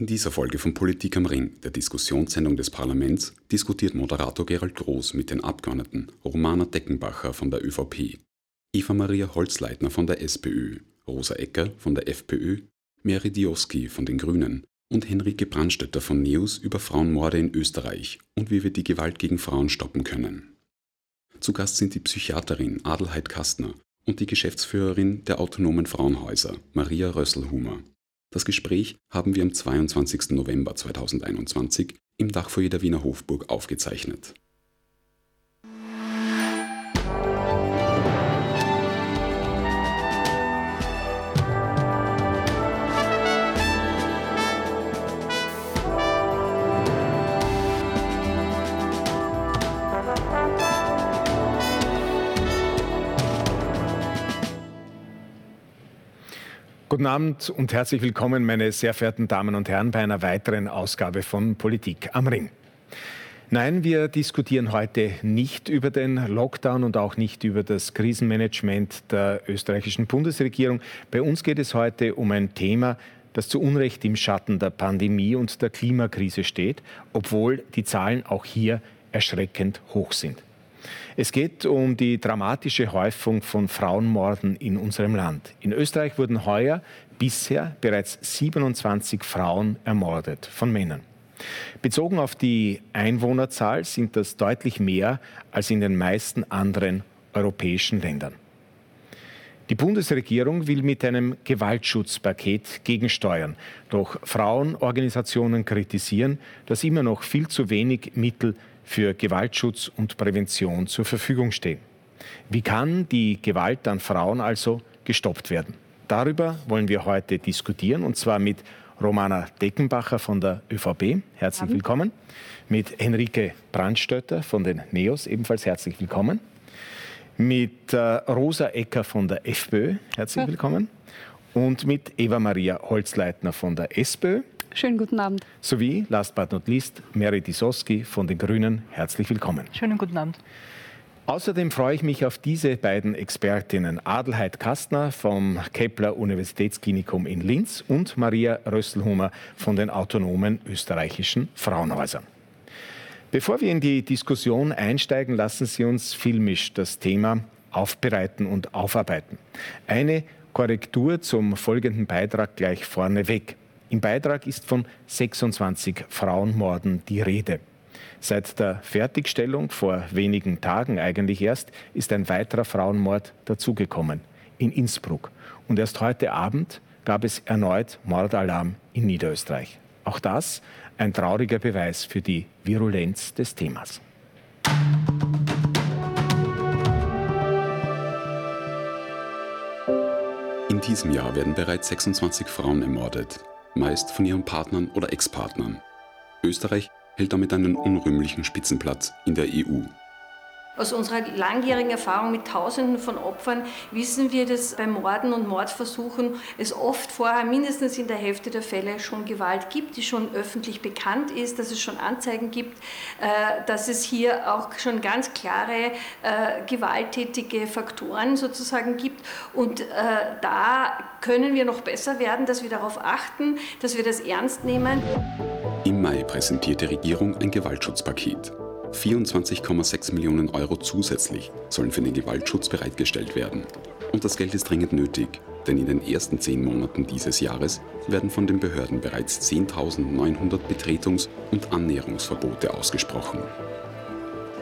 In dieser Folge von Politik am Ring, der Diskussionssendung des Parlaments, diskutiert Moderator Gerald Groß mit den Abgeordneten Romana Deckenbacher von der ÖVP, Eva Maria Holzleitner von der SPÖ, Rosa Ecker von der FPÖ, Mary Dioski von den Grünen und Henrike Brandstetter von NEOS über Frauenmorde in Österreich und wie wir die Gewalt gegen Frauen stoppen können. Zu Gast sind die Psychiaterin Adelheid Kastner und die Geschäftsführerin der Autonomen Frauenhäuser, Maria Rösselhumer. Das Gespräch haben wir am 22. November 2021 im Dachfoyer der Wiener Hofburg aufgezeichnet. Guten Abend und herzlich willkommen, meine sehr verehrten Damen und Herren, bei einer weiteren Ausgabe von Politik am Ring. Nein, wir diskutieren heute nicht über den Lockdown und auch nicht über das Krisenmanagement der österreichischen Bundesregierung. Bei uns geht es heute um ein Thema, das zu Unrecht im Schatten der Pandemie und der Klimakrise steht, obwohl die Zahlen auch hier erschreckend hoch sind. Es geht um die dramatische Häufung von Frauenmorden in unserem Land. In Österreich wurden heuer bisher bereits 27 Frauen ermordet von Männern. Bezogen auf die Einwohnerzahl sind das deutlich mehr als in den meisten anderen europäischen Ländern. Die Bundesregierung will mit einem Gewaltschutzpaket gegensteuern. Doch Frauenorganisationen kritisieren, dass immer noch viel zu wenig Mittel für Gewaltschutz und Prävention zur Verfügung stehen. Wie kann die Gewalt an Frauen also gestoppt werden? Darüber wollen wir heute diskutieren und zwar mit Romana Deckenbacher von der ÖVP. Herzlich willkommen. Mit Henrike Brandstötter von den NEOS. Ebenfalls herzlich willkommen. Mit äh, Rosa Ecker von der FPÖ. Herzlich willkommen. Und mit Eva Maria Holzleitner von der SPÖ. Schönen guten Abend. Sowie, last but not least, Mary Disoski von den Grünen. Herzlich willkommen. Schönen guten Abend. Außerdem freue ich mich auf diese beiden Expertinnen, Adelheid Kastner vom Kepler Universitätsklinikum in Linz und Maria Rösselhumer von den autonomen österreichischen Frauenhäusern. Bevor wir in die Diskussion einsteigen, lassen Sie uns filmisch das Thema aufbereiten und aufarbeiten. Eine Korrektur zum folgenden Beitrag gleich vorneweg. Im Beitrag ist von 26 Frauenmorden die Rede. Seit der Fertigstellung vor wenigen Tagen eigentlich erst ist ein weiterer Frauenmord dazugekommen in Innsbruck. Und erst heute Abend gab es erneut Mordalarm in Niederösterreich. Auch das ein trauriger Beweis für die Virulenz des Themas. In diesem Jahr werden bereits 26 Frauen ermordet meist von ihren Partnern oder Ex-Partnern. Österreich hält damit einen unrühmlichen Spitzenplatz in der EU. Aus unserer langjährigen Erfahrung mit Tausenden von Opfern wissen wir, dass bei Morden und Mordversuchen es oft vorher mindestens in der Hälfte der Fälle schon Gewalt gibt, die schon öffentlich bekannt ist, dass es schon Anzeigen gibt, äh, dass es hier auch schon ganz klare äh, gewalttätige Faktoren sozusagen gibt. Und äh, da können wir noch besser werden, dass wir darauf achten, dass wir das ernst nehmen. Im Mai präsentiert die Regierung ein Gewaltschutzpaket. 24,6 Millionen Euro zusätzlich sollen für den Gewaltschutz bereitgestellt werden. Und das Geld ist dringend nötig, denn in den ersten zehn Monaten dieses Jahres werden von den Behörden bereits 10.900 Betretungs- und Annäherungsverbote ausgesprochen.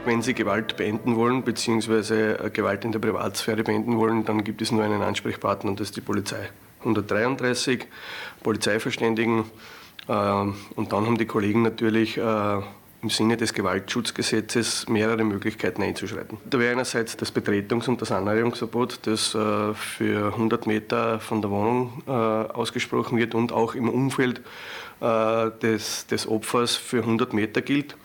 Wenn Sie Gewalt beenden wollen, beziehungsweise äh, Gewalt in der Privatsphäre beenden wollen, dann gibt es nur einen Ansprechpartner und das ist die Polizei. 133 Polizeiverständigen äh, und dann haben die Kollegen natürlich äh, im Sinne des Gewaltschutzgesetzes mehrere Möglichkeiten einzuschreiten. Da wäre einerseits das Betretungs- und das Annäherungsverbot, das äh, für 100 Meter von der Wohnung äh, ausgesprochen wird und auch im Umfeld äh, des, des Opfers für 100 Meter gilt.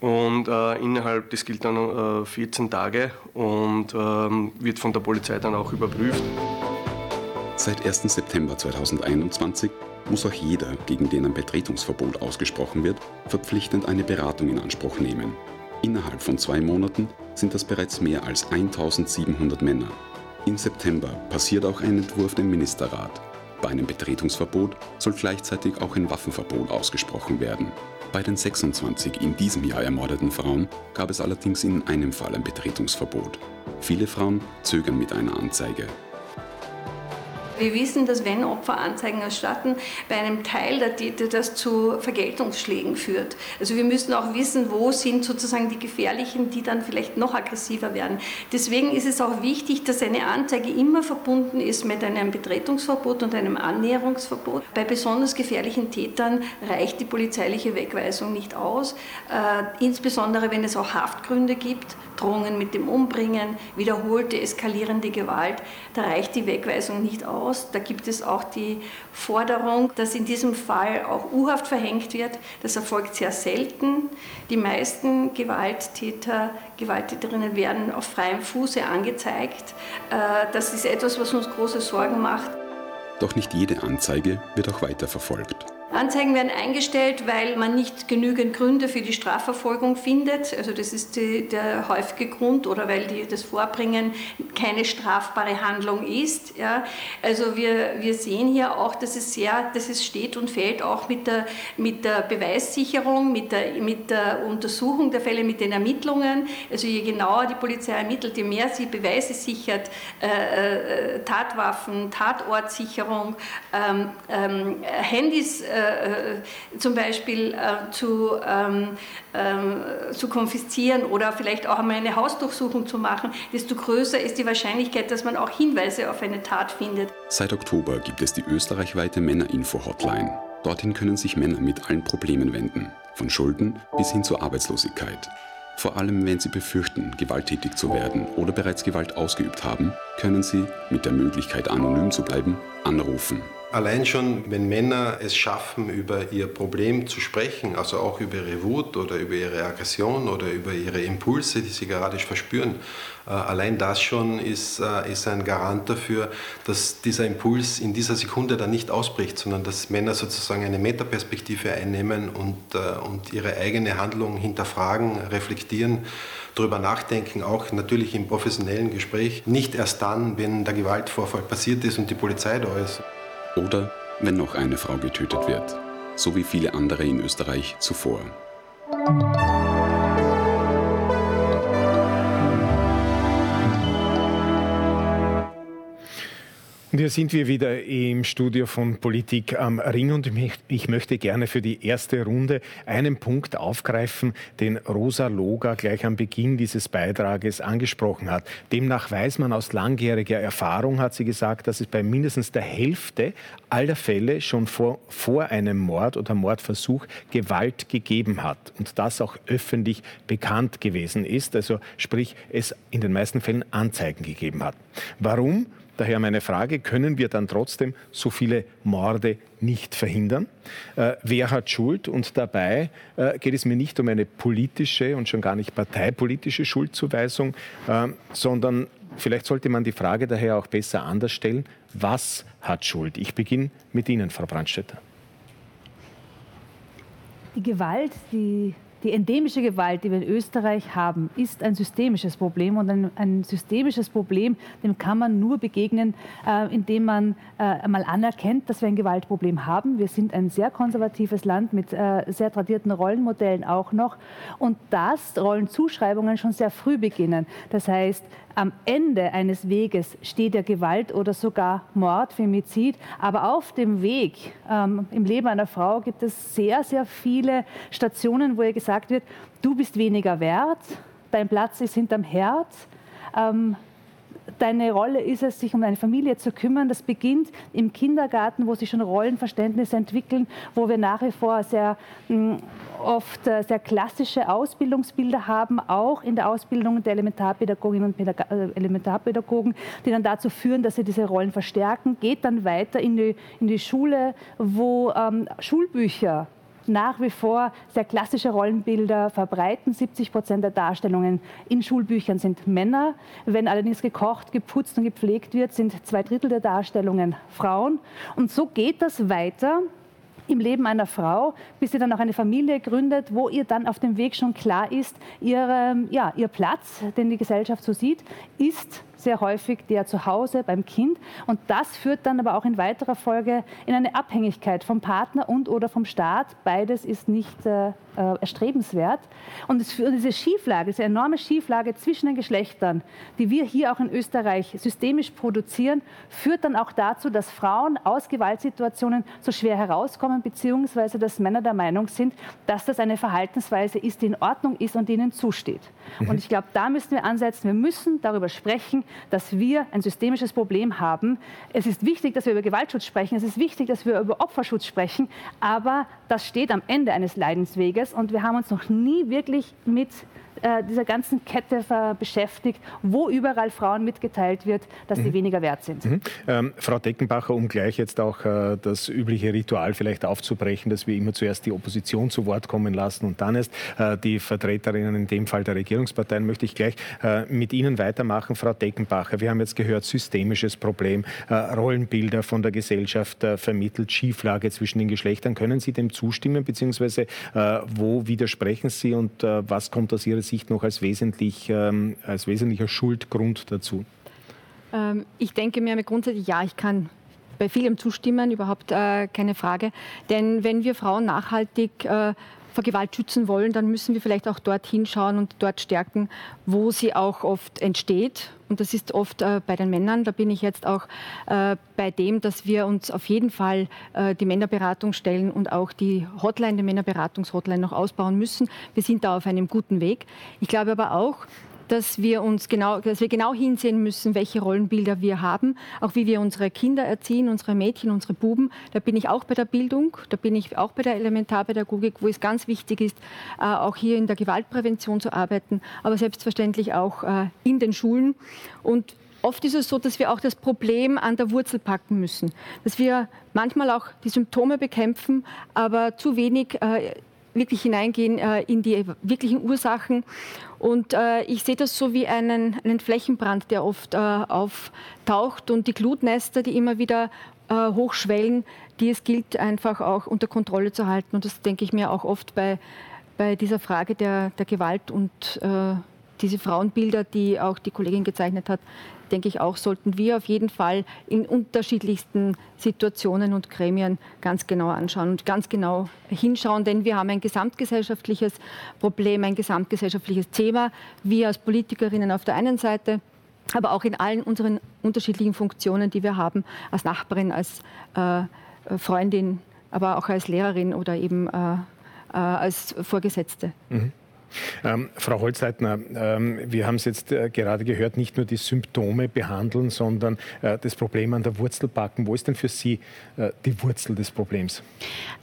Und innerhalb, das gilt dann äh, 14 Tage und ähm, wird von der Polizei dann auch überprüft. Seit 1. September 2021 muss auch jeder, gegen den ein Betretungsverbot ausgesprochen wird, verpflichtend eine Beratung in Anspruch nehmen. Innerhalb von zwei Monaten sind das bereits mehr als 1700 Männer. Im September passiert auch ein Entwurf dem Ministerrat. Bei einem Betretungsverbot soll gleichzeitig auch ein Waffenverbot ausgesprochen werden. Bei den 26 in diesem Jahr ermordeten Frauen gab es allerdings in einem Fall ein Betretungsverbot. Viele Frauen zögern mit einer Anzeige. Wir wissen, dass wenn Opfer Anzeigen erstatten, bei einem Teil der Täter das zu Vergeltungsschlägen führt. Also wir müssen auch wissen, wo sind sozusagen die Gefährlichen, die dann vielleicht noch aggressiver werden. Deswegen ist es auch wichtig, dass eine Anzeige immer verbunden ist mit einem Betretungsverbot und einem Annäherungsverbot. Bei besonders gefährlichen Tätern reicht die polizeiliche Wegweisung nicht aus, äh, insbesondere wenn es auch Haftgründe gibt, Drohungen mit dem Umbringen, wiederholte eskalierende Gewalt, da reicht die Wegweisung nicht aus aus. Da gibt es auch die Forderung, dass in diesem Fall auch U-Haft verhängt wird. Das erfolgt sehr selten. Die meisten Gewalttäter, Gewalttäterinnen werden auf freiem Fuße angezeigt. Äh, das ist etwas, was uns große Sorgen macht. Doch nicht jede Anzeige wird auch weiterverfolgt. Anzeigen werden eingestellt, weil man nicht genügend Gründe für die Strafverfolgung findet. Also das ist die, der häufige Grund oder weil die, das Vorbringen keine strafbare Handlung ist. Ja. Also wir, wir sehen hier auch, dass es sehr, dass es steht und fällt auch mit der, mit der Beweissicherung, mit der, mit der Untersuchung der Fälle, mit den Ermittlungen. Also je genauer die Polizei ermittelt, je mehr sie Beweise sichert, äh, äh Tatwaffen, Tatortsicherung, ähm, ähm, Handys äh, äh, zum Beispiel äh, zu, ähm, äh, zu konfiszieren oder vielleicht auch einmal eine Hausdurchsuchung zu machen, desto größer ist die Wahrscheinlichkeit, dass man auch Hinweise auf eine Tat findet. Seit Oktober gibt es die österreichweite Männerinfo-Hotline. Dorthin können sich Männer mit allen Problemen wenden, von Schulden bis hin zur Arbeitslosigkeit. Vor allem, wenn sie befürchten, gewalttätig zu werden oder bereits Gewalt ausgeübt haben, können sie, mit der Möglichkeit anonym zu bleiben, anrufen. Allein schon, wenn Männer es schaffen, über ihr Problem zu sprechen, also auch über ihre Wut oder über ihre Aggression oder über ihre Impulse, die sie gerade verspüren, äh, allein das schon ist, äh, ist ein Garant dafür, dass dieser Impuls in dieser Sekunde dann nicht ausbricht, sondern dass Männer sozusagen eine Metaperspektive einnehmen und, äh, und ihre eigene Handlung hinterfragen, reflektieren darüber nachdenken, auch natürlich im professionellen Gespräch, nicht erst dann, wenn der Gewaltvorfall passiert ist und die Polizei da ist. Oder wenn noch eine Frau getötet wird, so wie viele andere in Österreich zuvor. Und hier sind wir wieder im Studio von Politik am Ring und ich möchte gerne für die erste Runde einen Punkt aufgreifen, den Rosa Loga gleich am Beginn dieses Beitrages angesprochen hat. Demnach weiß man aus langjähriger Erfahrung, hat sie gesagt, dass es bei mindestens der Hälfte aller Fälle schon vor, vor einem Mord oder Mordversuch Gewalt gegeben hat und das auch öffentlich bekannt gewesen ist, also sprich es in den meisten Fällen Anzeigen gegeben hat. Warum? Daher meine Frage, können wir dann trotzdem so viele Morde nicht verhindern? Äh, wer hat Schuld? Und dabei äh, geht es mir nicht um eine politische und schon gar nicht parteipolitische Schuldzuweisung, äh, sondern vielleicht sollte man die Frage daher auch besser anders stellen, was hat Schuld? Ich beginne mit Ihnen, Frau Brandstätter. Die Gewalt, die die endemische Gewalt, die wir in Österreich haben, ist ein systemisches Problem und ein, ein systemisches Problem, dem kann man nur begegnen, äh, indem man äh, einmal anerkennt, dass wir ein Gewaltproblem haben. Wir sind ein sehr konservatives Land mit äh, sehr tradierten Rollenmodellen auch noch und dass Rollenzuschreibungen schon sehr früh beginnen. Das heißt, am Ende eines Weges steht der Gewalt oder sogar Mord, Femizid. Aber auf dem Weg ähm, im Leben einer Frau gibt es sehr, sehr viele Stationen, wo ihr gesagt wird, du bist weniger wert, dein Platz ist hinterm Herd. Ähm, deine Rolle ist es, sich um deine Familie zu kümmern. Das beginnt im Kindergarten, wo sich schon Rollenverständnisse entwickeln, wo wir nach wie vor sehr hm, oft äh, sehr klassische Ausbildungsbilder haben, auch in der Ausbildung der Elementarpädagoginnen und Pädag äh, Elementarpädagogen, die dann dazu führen, dass sie diese Rollen verstärken. Geht dann weiter in die, in die Schule, wo ähm, Schulbücher nach wie vor sehr klassische Rollenbilder verbreiten. 70 Prozent der Darstellungen in Schulbüchern sind Männer. Wenn allerdings gekocht, geputzt und gepflegt wird, sind zwei Drittel der Darstellungen Frauen. Und so geht das weiter im Leben einer Frau, bis sie dann auch eine Familie gründet, wo ihr dann auf dem Weg schon klar ist, ihre, ja, ihr Platz, den die Gesellschaft so sieht, ist sehr häufig der zu Hause beim Kind. Und das führt dann aber auch in weiterer Folge in eine Abhängigkeit vom Partner und oder vom Staat. Beides ist nicht äh, äh, erstrebenswert. Und es, diese Schieflage, diese enorme Schieflage zwischen den Geschlechtern, die wir hier auch in Österreich systemisch produzieren, führt dann auch dazu, dass Frauen aus Gewaltsituationen so schwer herauskommen, beziehungsweise dass Männer der Meinung sind, dass das eine Verhaltensweise ist, die in Ordnung ist und ihnen zusteht. Mhm. Und ich glaube, da müssen wir ansetzen. Wir müssen darüber sprechen, dass wir ein systemisches Problem haben. Es ist wichtig, dass wir über Gewaltschutz sprechen. Es ist wichtig, dass wir über Opferschutz sprechen. Aber das steht am Ende eines Leidensweges und wir haben uns noch nie wirklich mit äh, dieser ganzen Kette beschäftigt, wo überall Frauen mitgeteilt wird, dass mhm. sie weniger wert sind. Mhm. Ähm, Frau Deckenbacher, um gleich jetzt auch äh, das übliche Ritual vielleicht aufzubrechen, dass wir immer zuerst die Opposition zu Wort kommen lassen und dann erst äh, die Vertreterinnen, in dem Fall der Regierungsparteien, möchte ich gleich äh, mit Ihnen weitermachen. Frau Deckenbacher, wir haben jetzt gehört, systemisches Problem, äh, Rollenbilder von der Gesellschaft vermittelt, Schieflage zwischen den Geschlechtern. Können Sie dem zustimmen, beziehungsweise wo widersprechen Sie und was kommt aus Ihrer Sicht Sicht noch als, wesentlich, ähm, als wesentlicher Schuldgrund dazu? Ähm, ich denke mir grundsätzlich, ja, ich kann bei vielem zustimmen, überhaupt äh, keine Frage. Denn wenn wir Frauen nachhaltig äh, vor Gewalt schützen wollen, dann müssen wir vielleicht auch dort hinschauen und dort stärken, wo sie auch oft entsteht. Und das ist oft äh, bei den Männern. Da bin ich jetzt auch äh, bei dem, dass wir uns auf jeden Fall äh, die Männerberatung stellen und auch die Hotline, die Männerberatungs-Hotline noch ausbauen müssen. Wir sind da auf einem guten Weg. Ich glaube aber auch, dass wir uns genau, dass wir genau hinsehen müssen, welche Rollenbilder wir haben, auch wie wir unsere Kinder erziehen, unsere Mädchen, unsere Buben. Da bin ich auch bei der Bildung, da bin ich auch bei der Elementarpädagogik, wo es ganz wichtig ist, äh, auch hier in der Gewaltprävention zu arbeiten, aber selbstverständlich auch äh, in den Schulen. Und Oft ist es so, dass wir auch das Problem an der Wurzel packen müssen, dass wir manchmal auch die Symptome bekämpfen, aber zu wenig äh, wirklich hineingehen äh, in die wirklichen Ursachen. Und äh, ich sehe das so wie einen, einen Flächenbrand, der oft äh, auftaucht und die Glutnester, die immer wieder äh, hochschwellen, die es gilt einfach auch unter Kontrolle zu halten. Und das denke ich mir auch oft bei, bei dieser Frage der, der Gewalt und äh, diese Frauenbilder, die auch die Kollegin gezeichnet hat, denke ich auch, sollten wir auf jeden Fall in unterschiedlichsten Situationen und Gremien ganz genau anschauen und ganz genau hinschauen, denn wir haben ein gesamtgesellschaftliches Problem, ein gesamtgesellschaftliches Thema. Wir als Politikerinnen auf der einen Seite, aber auch in allen unseren unterschiedlichen Funktionen, die wir haben, als Nachbarin, als äh, Freundin, aber auch als Lehrerin oder eben äh, äh, als Vorgesetzte. Mhm. Ähm, Frau Holzleitner, ähm, wir haben es jetzt äh, gerade gehört, nicht nur die Symptome behandeln, sondern äh, das Problem an der Wurzel packen. Wo ist denn für Sie äh, die Wurzel des Problems?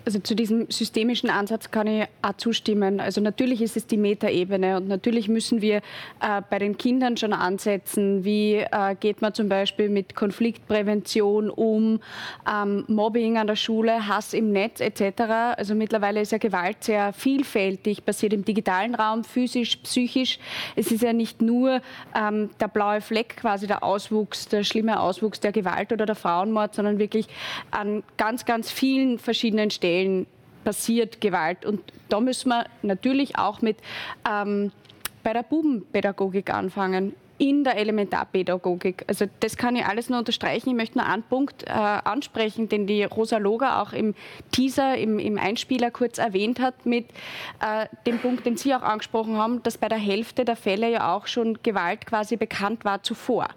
Also zu diesem systemischen Ansatz kann ich auch zustimmen. Also natürlich ist es die Metaebene und natürlich müssen wir äh, bei den Kindern schon ansetzen. Wie äh, geht man zum Beispiel mit Konfliktprävention um, ähm, Mobbing an der Schule, Hass im Netz etc. Also mittlerweile ist ja Gewalt sehr vielfältig, passiert im digitalen Raum, physisch, psychisch. Es ist ja nicht nur ähm, der blaue Fleck, quasi der Auswuchs, der schlimme Auswuchs der Gewalt oder der Frauenmord, sondern wirklich an ganz, ganz vielen verschiedenen Stellen passiert Gewalt. Und da müssen wir natürlich auch mit ähm, bei der Bubenpädagogik anfangen in der Elementarpädagogik. Also das kann ich alles nur unterstreichen. Ich möchte nur einen Punkt äh, ansprechen, den die Rosa Loger auch im Teaser, im, im Einspieler kurz erwähnt hat, mit äh, dem Punkt, den Sie auch angesprochen haben, dass bei der Hälfte der Fälle ja auch schon Gewalt quasi bekannt war zuvor.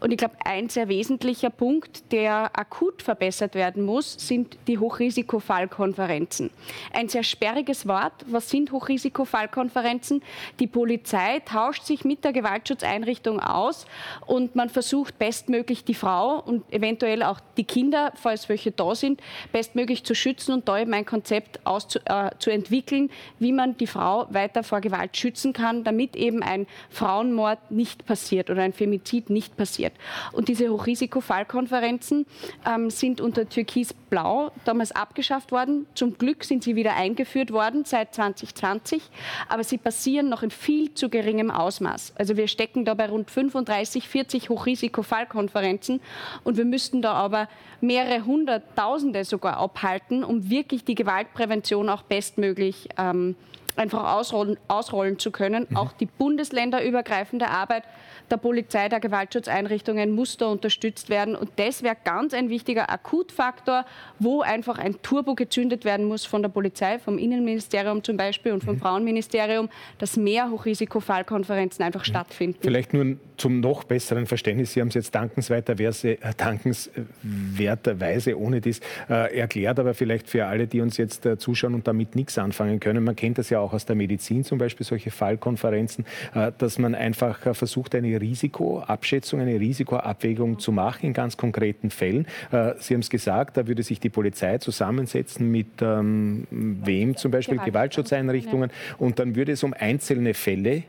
Und ich glaube, ein sehr wesentlicher Punkt, der akut verbessert werden muss, sind die Hochrisikofallkonferenzen. Ein sehr sperriges Wort. Was sind Hochrisikofallkonferenzen? Die Polizei tauscht sich mit der Gewaltschutzeinrichtung Richtung aus und man versucht bestmöglich die Frau und eventuell auch die Kinder, falls welche da sind, bestmöglich zu schützen und da eben ein Konzept auszu, äh, zu entwickeln, wie man die Frau weiter vor Gewalt schützen kann, damit eben ein Frauenmord nicht passiert oder ein Femizid nicht passiert. Und diese Hochrisikofallkonferenzen ähm, sind unter Türkis-Blau damals abgeschafft worden. Zum Glück sind sie wieder eingeführt worden seit 2020, aber sie passieren noch in viel zu geringem Ausmaß. Also wir stecken da bei rund 35, 40 Hochrisikofallkonferenzen. Und wir müssten da aber mehrere Hunderttausende sogar abhalten, um wirklich die Gewaltprävention auch bestmöglich ähm, einfach ausrollen, ausrollen zu können. Mhm. Auch die bundesländerübergreifende Arbeit der Polizei, der Gewaltschutzeinrichtungen muss da unterstützt werden. Und das wäre ganz ein wichtiger Akutfaktor, wo einfach ein Turbo gezündet werden muss von der Polizei, vom Innenministerium zum Beispiel und vom mhm. Frauenministerium, dass mehr Hochrisikofallkonferenzen einfach mhm. stattfinden. Vielleicht nur zum noch besseren Verständnis. Sie haben es jetzt dankenswerterweise, äh, dankenswerterweise ohne dies äh, erklärt, aber vielleicht für alle, die uns jetzt äh, zuschauen und damit nichts anfangen können. Man kennt das ja auch aus der Medizin zum Beispiel, solche Fallkonferenzen, äh, dass man einfach äh, versucht, eine Risikoabschätzung, eine Risikoabwägung zu machen in ganz konkreten Fällen. Äh, Sie haben es gesagt, da würde sich die Polizei zusammensetzen mit ähm, wem zum Beispiel, Gewaltschutzeinrichtungen, und dann würde es um einzelne Fälle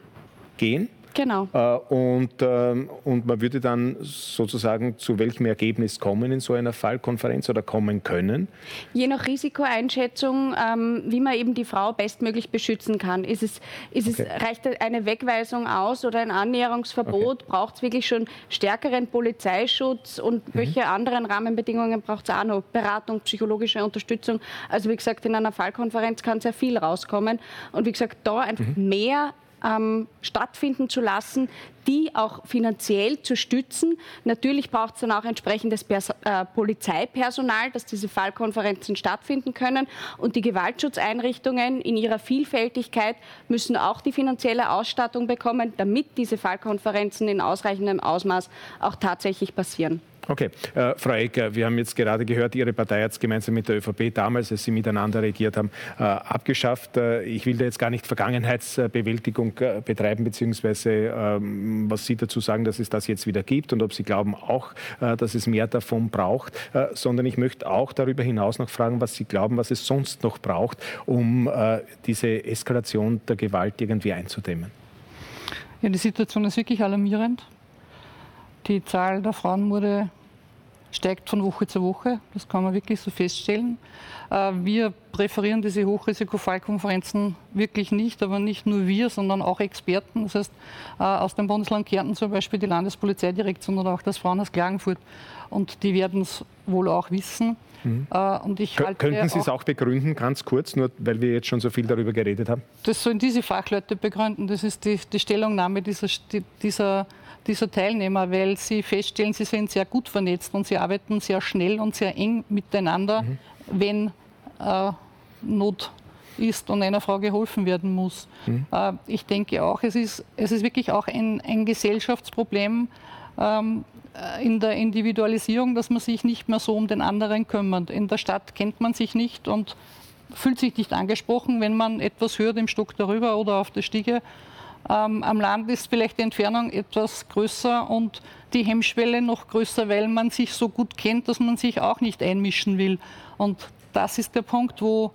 gehen. Genau. Äh, und, ähm, und man würde dann sozusagen zu welchem Ergebnis kommen in so einer Fallkonferenz oder kommen können? Je nach Risikoeinschätzung, ähm, wie man eben die Frau bestmöglich beschützen kann. Ist es, ist okay. es, reicht eine Wegweisung aus oder ein Annäherungsverbot? Okay. Braucht es wirklich schon stärkeren Polizeischutz und mhm. welche anderen Rahmenbedingungen braucht es auch noch? Beratung, psychologische Unterstützung. Also wie gesagt, in einer Fallkonferenz kann sehr viel rauskommen. Und wie gesagt, da einfach mhm. mehr ähm, stattfinden zu lassen, die auch finanziell zu stützen. Natürlich braucht es dann auch entsprechendes Pers äh, Polizeipersonal, dass diese Fallkonferenzen stattfinden können. Und die Gewaltschutzeinrichtungen in ihrer Vielfältigkeit müssen auch die finanzielle Ausstattung bekommen, damit diese Fallkonferenzen in ausreichendem Ausmaß auch tatsächlich passieren. Okay, äh, Frau Ecker, wir haben jetzt gerade gehört, Ihre Partei hat es gemeinsam mit der ÖVP damals, als Sie miteinander regiert haben, äh, abgeschafft. Äh, ich will da jetzt gar nicht Vergangenheitsbewältigung äh, betreiben, beziehungsweise ähm, was Sie dazu sagen, dass es das jetzt wieder gibt und ob Sie glauben auch, äh, dass es mehr davon braucht, äh, sondern ich möchte auch darüber hinaus noch fragen, was Sie glauben, was es sonst noch braucht, um diese Eskalation der Gewalt irgendwie einzudämmen. Ja, die Situation ist wirklich alarmierend. Die Zahl der Frauenmorde steigt von Woche zu Woche. Das kann man wirklich so feststellen. Äh, wir präferieren diese Hochrisikofallkonferenzen wirklich nicht, aber nicht nur wir, sondern auch Experten. Das heißt, äh, aus dem Bundesland Kärnten zum Beispiel die Landespolizeidirektion oder auch das Frauenhaus Klagenfurt. Und die werden es wohl auch wissen. Mhm. Äh, und ich halte Könnten Sie es auch begründen, ganz kurz, nur weil wir jetzt schon so viel darüber geredet haben? Das sollen diese Fachleute begründen. Das ist die, die Stellungnahme dieser, dieser dieser Teilnehmer, weil sie feststellen, sie sind sehr gut vernetzt und sie arbeiten sehr schnell und sehr eng miteinander, mhm. wenn äh, Not ist und einer Frau geholfen werden muss. Mhm. Äh, ich denke auch, es ist, es ist wirklich auch ein, ein Gesellschaftsproblem ähm, in der Individualisierung, dass man sich nicht mehr so um den anderen kümmert. In der Stadt kennt man sich nicht und fühlt sich nicht angesprochen, wenn man etwas hört im Stock darüber oder auf der Stiege. Ähm, am Land ist vielleicht die Entfernung etwas größer und die Hemmschwelle noch größer, weil man sich so gut kennt, dass man sich auch nicht einmischen will. Und das ist der Punkt, wo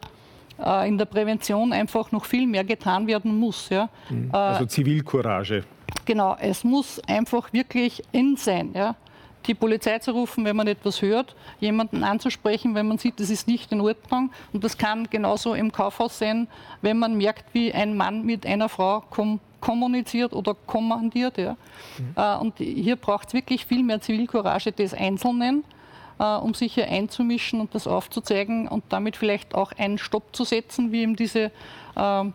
äh, in der Prävention einfach noch viel mehr getan werden muss. Ja. Mhm. Äh, also Zivilcourage. Genau, es muss einfach wirklich in sein. Ja die Polizei zu rufen, wenn man etwas hört, jemanden anzusprechen, wenn man sieht, das ist nicht in Ordnung. Und das kann genauso im Kaufhaus sein, wenn man merkt, wie ein Mann mit einer Frau kom kommuniziert oder kommandiert. Ja. Mhm. und hier braucht es wirklich viel mehr Zivilcourage des Einzelnen, äh, um sich hier einzumischen und das aufzuzeigen und damit vielleicht auch einen Stopp zu setzen, wie eben diese ähm,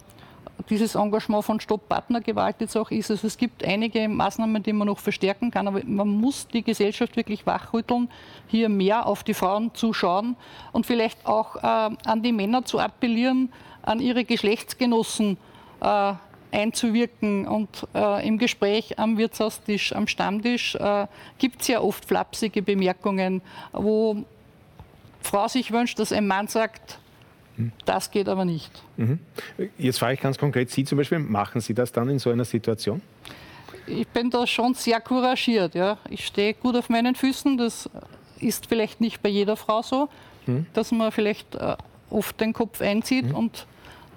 dieses Engagement von Stopp Partnergewalt jetzt auch ist. Also es gibt einige Maßnahmen, die man noch verstärken kann, aber man muss die Gesellschaft wirklich wachrütteln, hier mehr auf die Frauen zu schauen und vielleicht auch äh, an die Männer zu appellieren, an ihre Geschlechtsgenossen äh, einzuwirken. Und äh, im Gespräch am Wirtshaustisch, am Stammtisch äh, gibt es ja oft flapsige Bemerkungen, wo Frau sich wünscht, dass ein Mann sagt, das geht aber nicht. Mhm. Jetzt frage ich ganz konkret, Sie zum Beispiel, machen Sie das dann in so einer Situation? Ich bin da schon sehr couragiert. Ja. Ich stehe gut auf meinen Füßen. Das ist vielleicht nicht bei jeder Frau so, mhm. dass man vielleicht äh, oft den Kopf einzieht mhm. und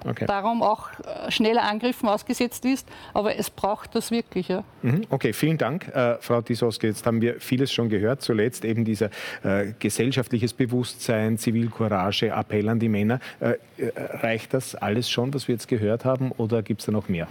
okay. darum auch äh, schneller Angriffen ausgesetzt ist. Aber es braucht das wirklich. Ja. Mhm. Okay, vielen Dank, äh, Frau Tisoski. Jetzt haben wir vieles schon gehört. Zuletzt eben dieser äh, gesellschaftliches Bewusstsein, Zivilcourage, Appell an die Männer. Äh, äh reicht das alles schon, was wir jetzt gehört haben, oder gibt es da noch mehr?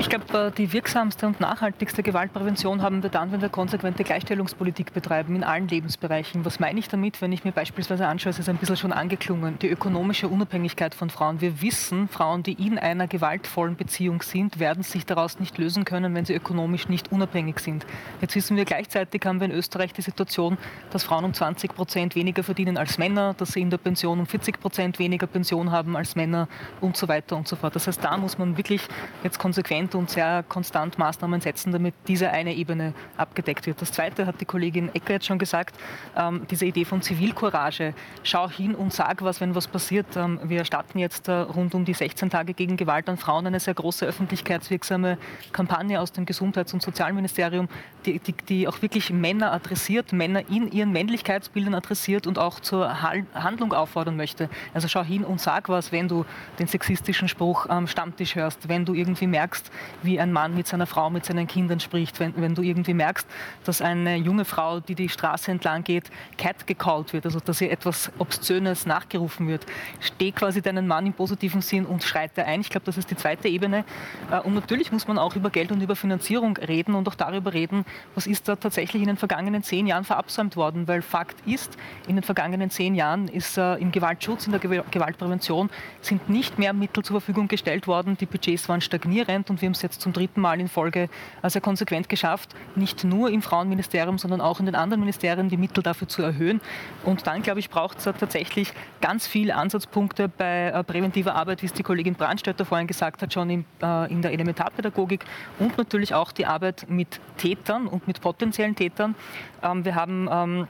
Ich glaube, die wirksamste und nachhaltigste Gewaltprävention haben wir dann, wenn wir konsequente Gleichstellungspolitik betreiben in allen Lebensbereichen. Was meine ich damit, wenn ich mir beispielsweise anschaue, es ist ein bisschen schon angeklungen, die ökonomische Unabhängigkeit von Frauen. Wir wissen, Frauen, die in einer gewaltvollen Beziehung sind, werden sich daraus nicht lösen können, wenn sie ökonomisch nicht unabhängig sind. Jetzt wissen wir gleichzeitig, haben wir in Österreich die Situation, dass Frauen um 20 Prozent weniger verdienen als Männer, dass sie in der Pension um 40 Prozent weniger Pension haben als Männer und so weiter und so fort. Das heißt, da muss man wirklich jetzt konsequent konsequent und sehr konstant Maßnahmen setzen, damit diese eine Ebene abgedeckt wird. Das Zweite hat die Kollegin Ecker jetzt schon gesagt, ähm, diese Idee von Zivilcourage. Schau hin und sag was, wenn was passiert. Ähm, wir starten jetzt äh, rund um die 16 Tage gegen Gewalt an Frauen eine sehr große öffentlichkeitswirksame Kampagne aus dem Gesundheits- und Sozialministerium, die, die, die auch wirklich Männer adressiert, Männer in ihren Männlichkeitsbildern adressiert und auch zur Handlung auffordern möchte. Also schau hin und sag was, wenn du den sexistischen Spruch am Stammtisch hörst, wenn du irgendwie merkst, wie ein Mann mit seiner Frau, mit seinen Kindern spricht. Wenn, wenn du irgendwie merkst, dass eine junge Frau, die die Straße entlang geht, Cat gecallt wird, also dass ihr etwas Obszönes nachgerufen wird, steh quasi deinen Mann im positiven Sinn und schreite ein. Ich glaube, das ist die zweite Ebene. Äh, und natürlich muss man auch über Geld und über Finanzierung reden und auch darüber reden, was ist da tatsächlich in den vergangenen zehn Jahren verabsäumt worden. Weil Fakt ist, in den vergangenen zehn Jahren ist äh, im Gewaltschutz, in der Gewaltprävention sind nicht mehr Mittel zur Verfügung gestellt worden. Die Budgets waren stagnierend und wir haben es jetzt zum dritten Mal in Folge sehr konsequent geschafft, nicht nur im Frauenministerium, sondern auch in den anderen Ministerien die Mittel dafür zu erhöhen. Und dann, glaube ich, braucht es tatsächlich ganz viele Ansatzpunkte bei äh, präventiver Arbeit, wie es die Kollegin Brandstötter vorhin gesagt hat, schon in, äh, in der Elementarpädagogik und natürlich auch die Arbeit mit Tätern und mit potenziellen Tätern. Ähm, wir haben ähm,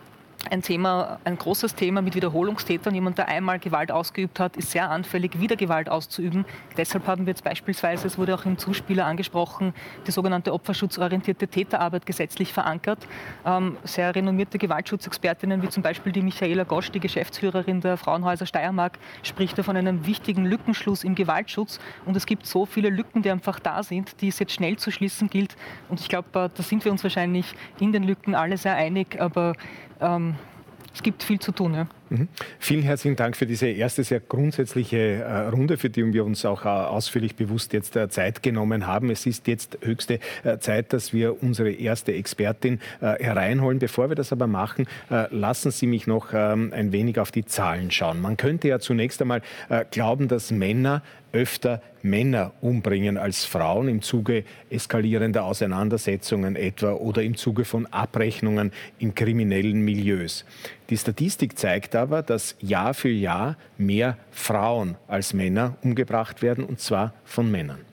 ein Thema, ein großes Thema mit Wiederholungstätern. Jemand, der einmal Gewalt ausgeübt hat, ist sehr anfällig, wieder Gewalt auszuüben. Deshalb haben wir jetzt beispielsweise, es wurde auch im Zuspieler angesprochen, die sogenannte opferschutzorientierte Täterarbeit gesetzlich verankert. Ähm, sehr renommierte Gewaltschutzexpertinnen, wie zum Beispiel die Michaela Gosch, die Geschäftsführerin der Frauenhäuser Steiermark, spricht da von einem wichtigen Lückenschluss im Gewaltschutz. Und es gibt so viele Lücken, die einfach da sind, die es jetzt schnell zu schließen gilt. Und ich glaube, da sind wir uns wahrscheinlich in den Lücken alle sehr einig. Aber ähm, es gibt viel zu tun. Ja. Mhm. Vielen herzlichen Dank für diese erste sehr grundsätzliche äh, Runde, für die wir uns auch äh, ausführlich bewusst jetzt äh, Zeit genommen haben. Es ist jetzt höchste äh, Zeit, dass wir unsere erste Expertin äh, hereinholen. Bevor wir das aber machen, äh, lassen Sie mich noch ähm, ein wenig auf die Zahlen schauen. Man könnte ja zunächst einmal glauben, dass Männer öfter Männer umbringen als Frauen im Zuge eskalierender Auseinandersetzungen etwa oder im Zuge von Abrechnungen in kriminellen Milieus. Die Statistik zeigt aber, dass Jahr für Jahr mehr Frauen als Männer umgebracht werden, und zwar von Männern.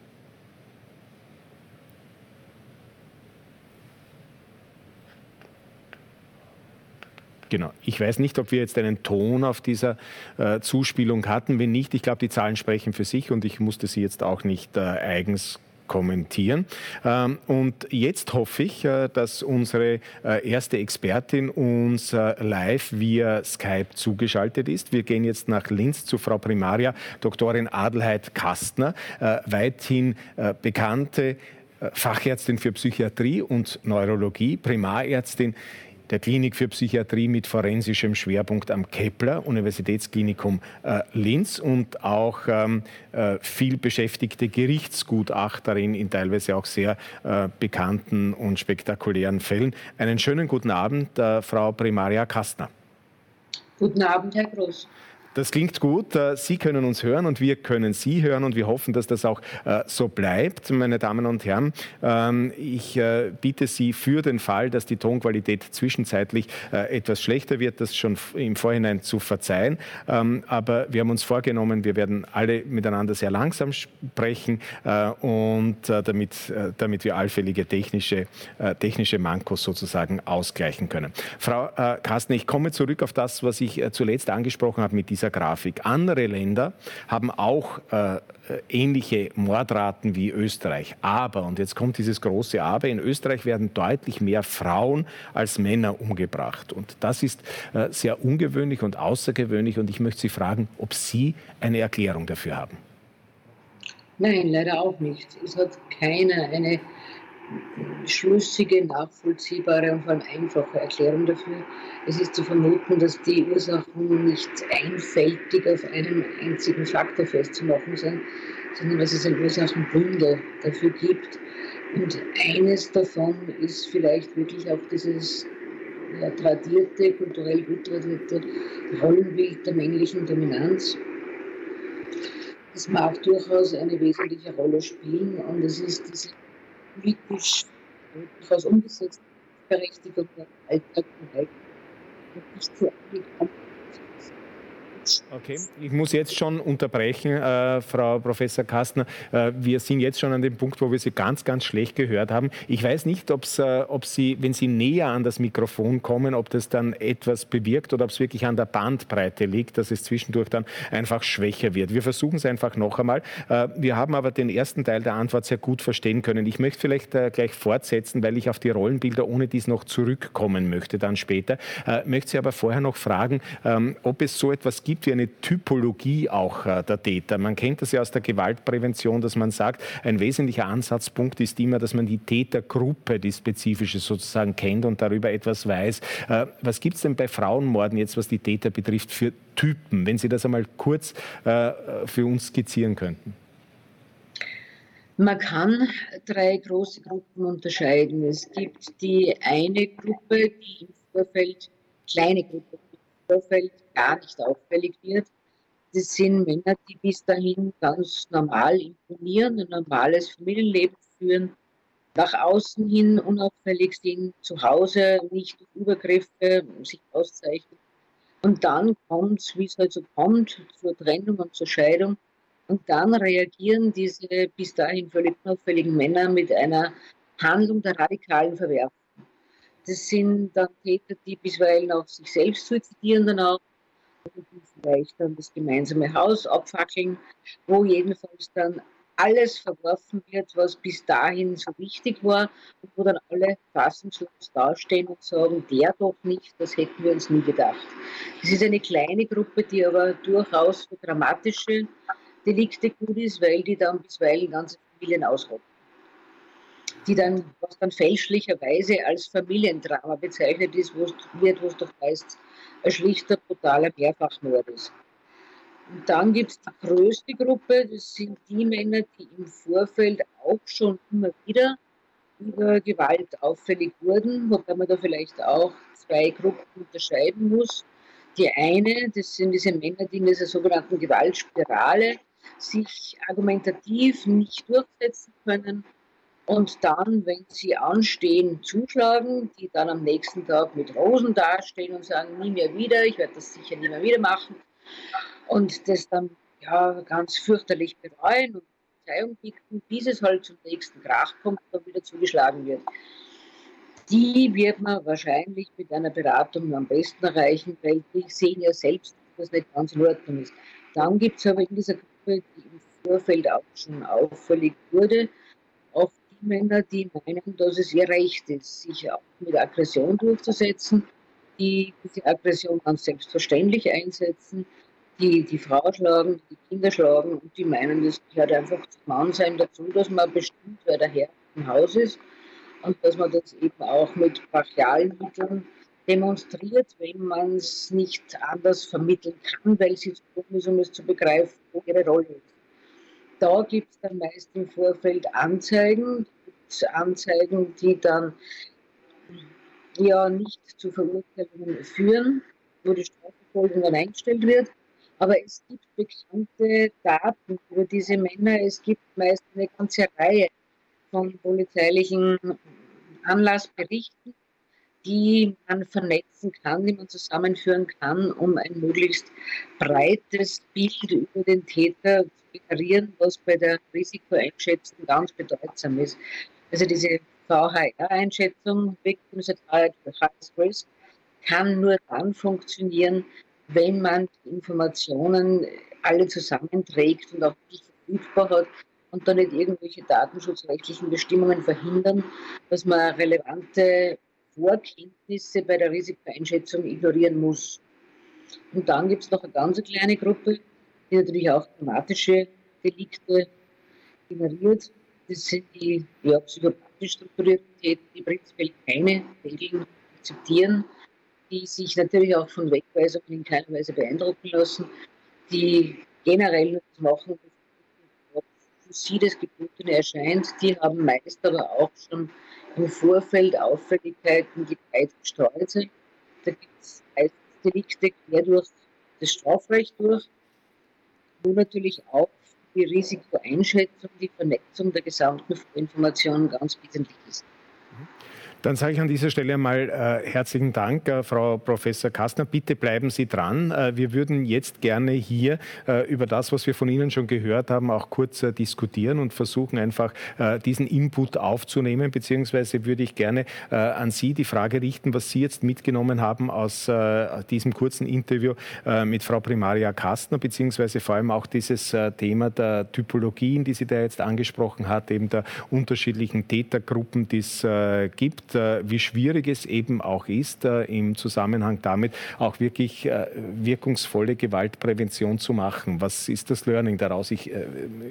Genau. Ich weiß nicht, ob wir jetzt einen Ton auf dieser äh, Zuspielung hatten. Wenn nicht, ich glaube, die Zahlen sprechen für sich und ich musste sie jetzt auch nicht äh, eigens kommentieren. Ähm, und jetzt hoffe ich, äh, dass unsere äh, erste Expertin uns äh, live via Skype zugeschaltet ist. Wir gehen jetzt nach Linz zu Frau Primaria, Doktorin Adelheid Kastner, weithin bekannte Fachärztin für Psychiatrie und Neurologie, Primarärztin der Klinik für Psychiatrie mit forensischem Schwerpunkt am Kepler Universitätsklinikum äh, Linz und auch ähm, äh, viel beschäftigte Gerichtsgutachterin in teilweise auch sehr äh, bekannten und spektakulären Fällen. Einen schönen guten Abend, äh, Frau Primaria Kastner. Guten Abend, Herr Groß. Das klingt gut. Äh, Sie können uns hören und wir können Sie hören und wir hoffen, dass das auch äh, so bleibt. Meine Damen und Herren, ähm, ich äh, bitte Sie für den Fall, dass die Tonqualität zwischenzeitlich etwas schlechter wird, das schon im Vorhinein zu verzeihen. Ähm, aber wir haben uns vorgenommen, wir werden alle miteinander sehr langsam sprechen und damit, damit wir allfällige technische, technische Mankos sozusagen ausgleichen können. Frau Kastner, ich komme zurück auf das, was ich zuletzt angesprochen habe mit dieser dieser Grafik. Andere Länder haben auch äh, ähnliche Mordraten wie Österreich. Aber, und jetzt kommt dieses große Aber, in Österreich werden deutlich mehr Frauen als Männer umgebracht. Und das ist äh, sehr ungewöhnlich und außergewöhnlich. Und ich möchte Sie fragen, ob Sie eine Erklärung dafür haben. Nein, leider auch nicht. Es hat keiner eine schlüssige, nachvollziehbare und vor allem einfache Erklärung dafür. Es ist zu vermuten, dass die Ursachen nicht einfältig auf einen einzigen Faktor festzumachen sind, sondern dass es ein Ursachenbündel dafür gibt. Und eines davon ist vielleicht wirklich auch dieses ja, tradierte, kulturell gut tradierte Rollenbild der männlichen Dominanz. Das mag durchaus eine wesentliche Rolle spielen und es ist diese politisch durchaus umgesetzte Berechtigung der Alltag und nicht so angekommen Okay, ich muss jetzt schon unterbrechen, äh, Frau Professor Kastner. Äh, wir sind jetzt schon an dem Punkt, wo wir Sie ganz, ganz schlecht gehört haben. Ich weiß nicht, ob's, äh, ob Sie, wenn Sie näher an das Mikrofon kommen, ob das dann etwas bewirkt oder ob es wirklich an der Bandbreite liegt, dass es zwischendurch dann einfach schwächer wird. Wir versuchen es einfach noch einmal. Äh, wir haben aber den ersten Teil der Antwort sehr gut verstehen können. Ich möchte vielleicht äh, gleich fortsetzen, weil ich auf die Rollenbilder ohne dies noch zurückkommen möchte, dann später. Äh, möchte Sie aber vorher noch fragen, ähm, ob es so etwas gibt, gibt wie eine Typologie auch äh, der Täter. Man kennt das ja aus der Gewaltprävention, dass man sagt, ein wesentlicher Ansatzpunkt ist immer, dass man die Tätergruppe, die spezifische sozusagen kennt und darüber etwas weiß. Äh, was gibt es denn bei Frauenmorden jetzt, was die Täter betrifft, für Typen, wenn Sie das einmal kurz äh, für uns skizzieren könnten? Man kann drei große Gruppen unterscheiden. Es gibt die eine Gruppe, die im Vorfeld, kleine Gruppe, Vorfeld gar nicht auffällig wird. Das sind Männer, die bis dahin ganz normal imponieren, ein normales Familienleben führen, nach außen hin unauffällig sind, zu Hause nicht Übergriffe sich auszeichnen. Und dann kommt es, wie es halt so kommt, zur Trennung und zur Scheidung. Und dann reagieren diese bis dahin völlig unauffälligen Männer mit einer Handlung der radikalen Verwerfung. Das sind dann Täter, die bisweilen auch sich selbst suizidieren dann auch, vielleicht dann das gemeinsame Haus abfackeln, wo jedenfalls dann alles verworfen wird, was bis dahin so wichtig war und wo dann alle fassungslos dastehen und sagen, der doch nicht, das hätten wir uns nie gedacht. Es ist eine kleine Gruppe, die aber durchaus für dramatische Delikte gut ist, weil die dann bisweilen ganze Familien ausrotten. Die dann, was dann fälschlicherweise als Familiendrama bezeichnet ist, wo es wird, wo es doch heißt, ein schlichter, brutaler Mehrfachmord ist. Und dann gibt es die größte Gruppe, das sind die Männer, die im Vorfeld auch schon immer wieder über Gewalt auffällig wurden, wobei man da vielleicht auch zwei Gruppen unterscheiden muss. Die eine, das sind diese Männer, die in dieser sogenannten Gewaltspirale sich argumentativ nicht durchsetzen können und dann, wenn sie anstehen, zuschlagen, die dann am nächsten Tag mit Rosen dastehen und sagen, nie mehr wieder, ich werde das sicher nie mehr wieder machen und das dann ja, ganz fürchterlich bereuen und Verzeihung bitten, bis es halt zum nächsten Krach kommt und dann wieder zugeschlagen wird. Die wird man wahrscheinlich mit einer Beratung am besten erreichen, weil die sehen ja selbst, dass das nicht ganz in Ordnung ist. Dann gibt es aber in dieser Gruppe, die im Vorfeld auch schon auffällig wurde, Männer, die meinen, dass es ihr Recht ist, sich auch mit Aggression durchzusetzen, die diese Aggression ganz selbstverständlich einsetzen, die die Frau schlagen, die Kinder schlagen und die meinen, das gehört einfach zum Mannsein dazu, dass man bestimmt, wer der Herr im Haus ist und dass man das eben auch mit brachialen Mitteln demonstriert, wenn man es nicht anders vermitteln kann, weil sie zu tun ist, um es zu begreifen, wo ihre Rolle ist. Da gibt es dann meist im Vorfeld Anzeigen, Anzeigen, die dann ja nicht zu Verurteilungen führen, wo die Strafverfolgung dann eingestellt wird. Aber es gibt bekannte Daten über diese Männer. Es gibt meist eine ganze Reihe von polizeilichen Anlassberichten, die man vernetzen kann, die man zusammenführen kann, um ein möglichst breites Bild über den Täter zu generieren, was bei der Risikoeinschätzung ganz bedeutsam ist. Also diese VHR-Einschätzung, Victims at Highest Risk, kann nur dann funktionieren, wenn man die Informationen alle zusammenträgt und auch wirklich verfügbar hat und dann nicht irgendwelche datenschutzrechtlichen Bestimmungen verhindern, dass man relevante Vorkenntnisse bei der Risikoeinschätzung ignorieren muss. Und dann gibt es noch eine ganz kleine Gruppe, die natürlich auch dramatische Delikte generiert Das sind die ja, psychopathisch strukturierten Täter, die prinzipiell keine Regeln akzeptieren, die sich natürlich auch von Wegweisungen in keiner Weise beeindrucken lassen, die generell das machen, für sie das Gebotene erscheint. Die haben meist aber auch schon im Vorfeld Auffälligkeiten, die weit gestreut sind. Da gibt es Delikte quer durch das Strafrecht durch, wo natürlich auch die Risikoeinschätzung, die Vernetzung der gesamten Information ganz wesentlich ist. Dann sage ich an dieser Stelle einmal äh, herzlichen Dank, äh, Frau Professor Kastner. Bitte bleiben Sie dran. Äh, wir würden jetzt gerne hier äh, über das, was wir von Ihnen schon gehört haben, auch kurz äh, diskutieren und versuchen einfach äh, diesen Input aufzunehmen. Beziehungsweise würde ich gerne an Sie die Frage richten, was Sie jetzt mitgenommen haben aus diesem kurzen Interview mit Frau Primaria Kastner, beziehungsweise vor allem auch dieses Thema der Typologien, die sie da jetzt angesprochen hat, eben der unterschiedlichen Tätergruppen, die es gibt wie schwierig es eben auch ist, äh, im Zusammenhang damit auch wirklich äh, wirkungsvolle Gewaltprävention zu machen. Was ist das Learning daraus? Ich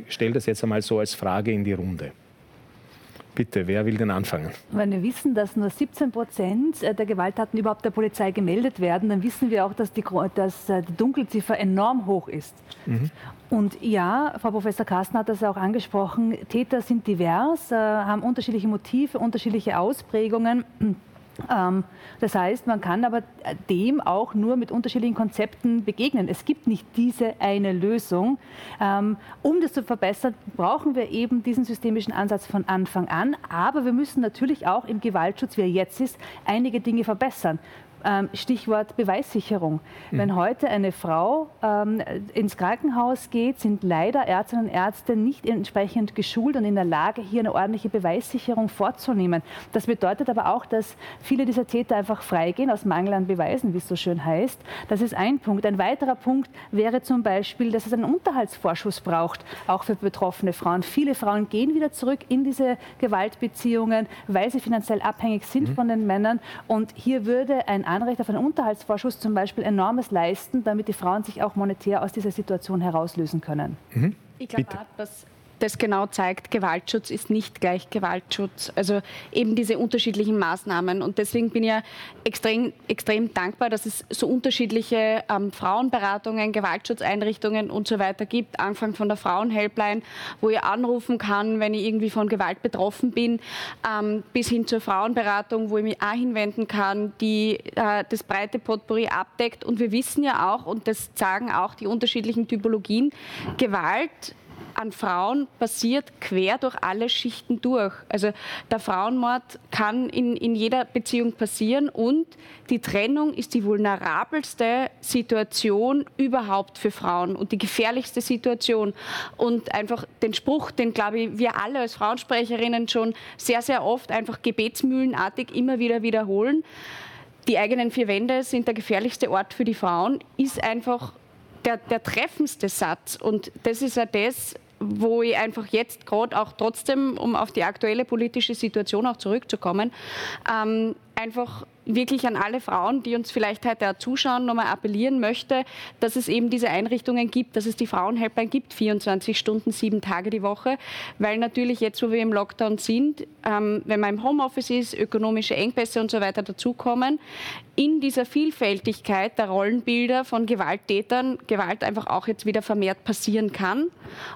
stelle das jetzt einmal so als Frage in die Runde. Bitte, wer will denn anfangen? Wenn wir wissen, dass nur 17 Prozent der Gewalttaten überhaupt der Polizei gemeldet werden, dann wissen wir auch, dass die, dass die Dunkelziffer enorm hoch ist. Mhm. Und ja, Frau Professor Carsten hat das auch angesprochen, Täter sind divers, äh, haben unterschiedliche Motive, unterschiedliche Ausprägungen. Ähm, das heißt, man kann aber dem auch nur mit unterschiedlichen Konzepten begegnen. Es gibt nicht diese eine Lösung. Ähm, um das zu verbessern, brauchen wir eben diesen systemischen Ansatz von Anfang an. Aber wir müssen natürlich auch im Gewaltschutz, wie er jetzt ist, einige Dinge verbessern. Ähm, Stichwort Beweissicherung. Mhm. Wenn heute eine Frau ähm, ins Krankenhaus geht, sind leider Ärztinnen und Ärzte nicht entsprechend geschult und in der Lage, hier eine ordentliche Beweissicherung vorzunehmen. Das bedeutet aber auch, dass viele dieser Täter einfach freigehen aus Mangel an Beweisen, wie es so schön heißt. Das ist ein Punkt. Ein weiterer Punkt wäre zum Beispiel, dass es einen Unterhaltsvorschuss braucht, auch für betroffene Frauen. Viele Frauen gehen wieder zurück in diese Gewaltbeziehungen, weil sie finanziell abhängig sind mhm. von den Männern. Und hier würde ein Anrecht auf einen Unterhaltsvorschuss zum Beispiel enormes leisten, damit die Frauen sich auch monetär aus dieser Situation herauslösen können. Mhm. Ich glaube, dass das genau zeigt, Gewaltschutz ist nicht gleich Gewaltschutz. Also eben diese unterschiedlichen Maßnahmen. Und deswegen bin ich ja extrem, extrem dankbar, dass es so unterschiedliche ähm, Frauenberatungen, Gewaltschutzeinrichtungen und so weiter gibt. Anfang von der Frauenhelpline, wo ich anrufen kann, wenn ich irgendwie von Gewalt betroffen bin, ähm, bis hin zur Frauenberatung, wo ich mich auch hinwenden kann, die äh, das breite Potpourri abdeckt. Und wir wissen ja auch, und das sagen auch die unterschiedlichen Typologien, Gewalt an Frauen passiert quer durch alle Schichten durch. Also der Frauenmord kann in, in jeder Beziehung passieren und die Trennung ist die vulnerabelste Situation überhaupt für Frauen und die gefährlichste Situation. Und einfach den Spruch, den glaube ich wir alle als Frauensprecherinnen schon sehr, sehr oft einfach gebetsmühlenartig immer wieder wiederholen. Die eigenen vier Wände sind der gefährlichste Ort für die Frauen, ist einfach der, der treffendste Satz. Und das ist ja das, wo ich einfach jetzt gerade auch trotzdem, um auf die aktuelle politische Situation auch zurückzukommen, ähm, einfach wirklich an alle Frauen, die uns vielleicht heute auch zuschauen, nochmal appellieren möchte, dass es eben diese Einrichtungen gibt, dass es die Frauenhelpline gibt, 24 Stunden, sieben Tage die Woche, weil natürlich jetzt, wo wir im Lockdown sind, ähm, wenn man im Homeoffice ist, ökonomische Engpässe und so weiter dazukommen, in dieser Vielfältigkeit der Rollenbilder von Gewalttätern Gewalt einfach auch jetzt wieder vermehrt passieren kann.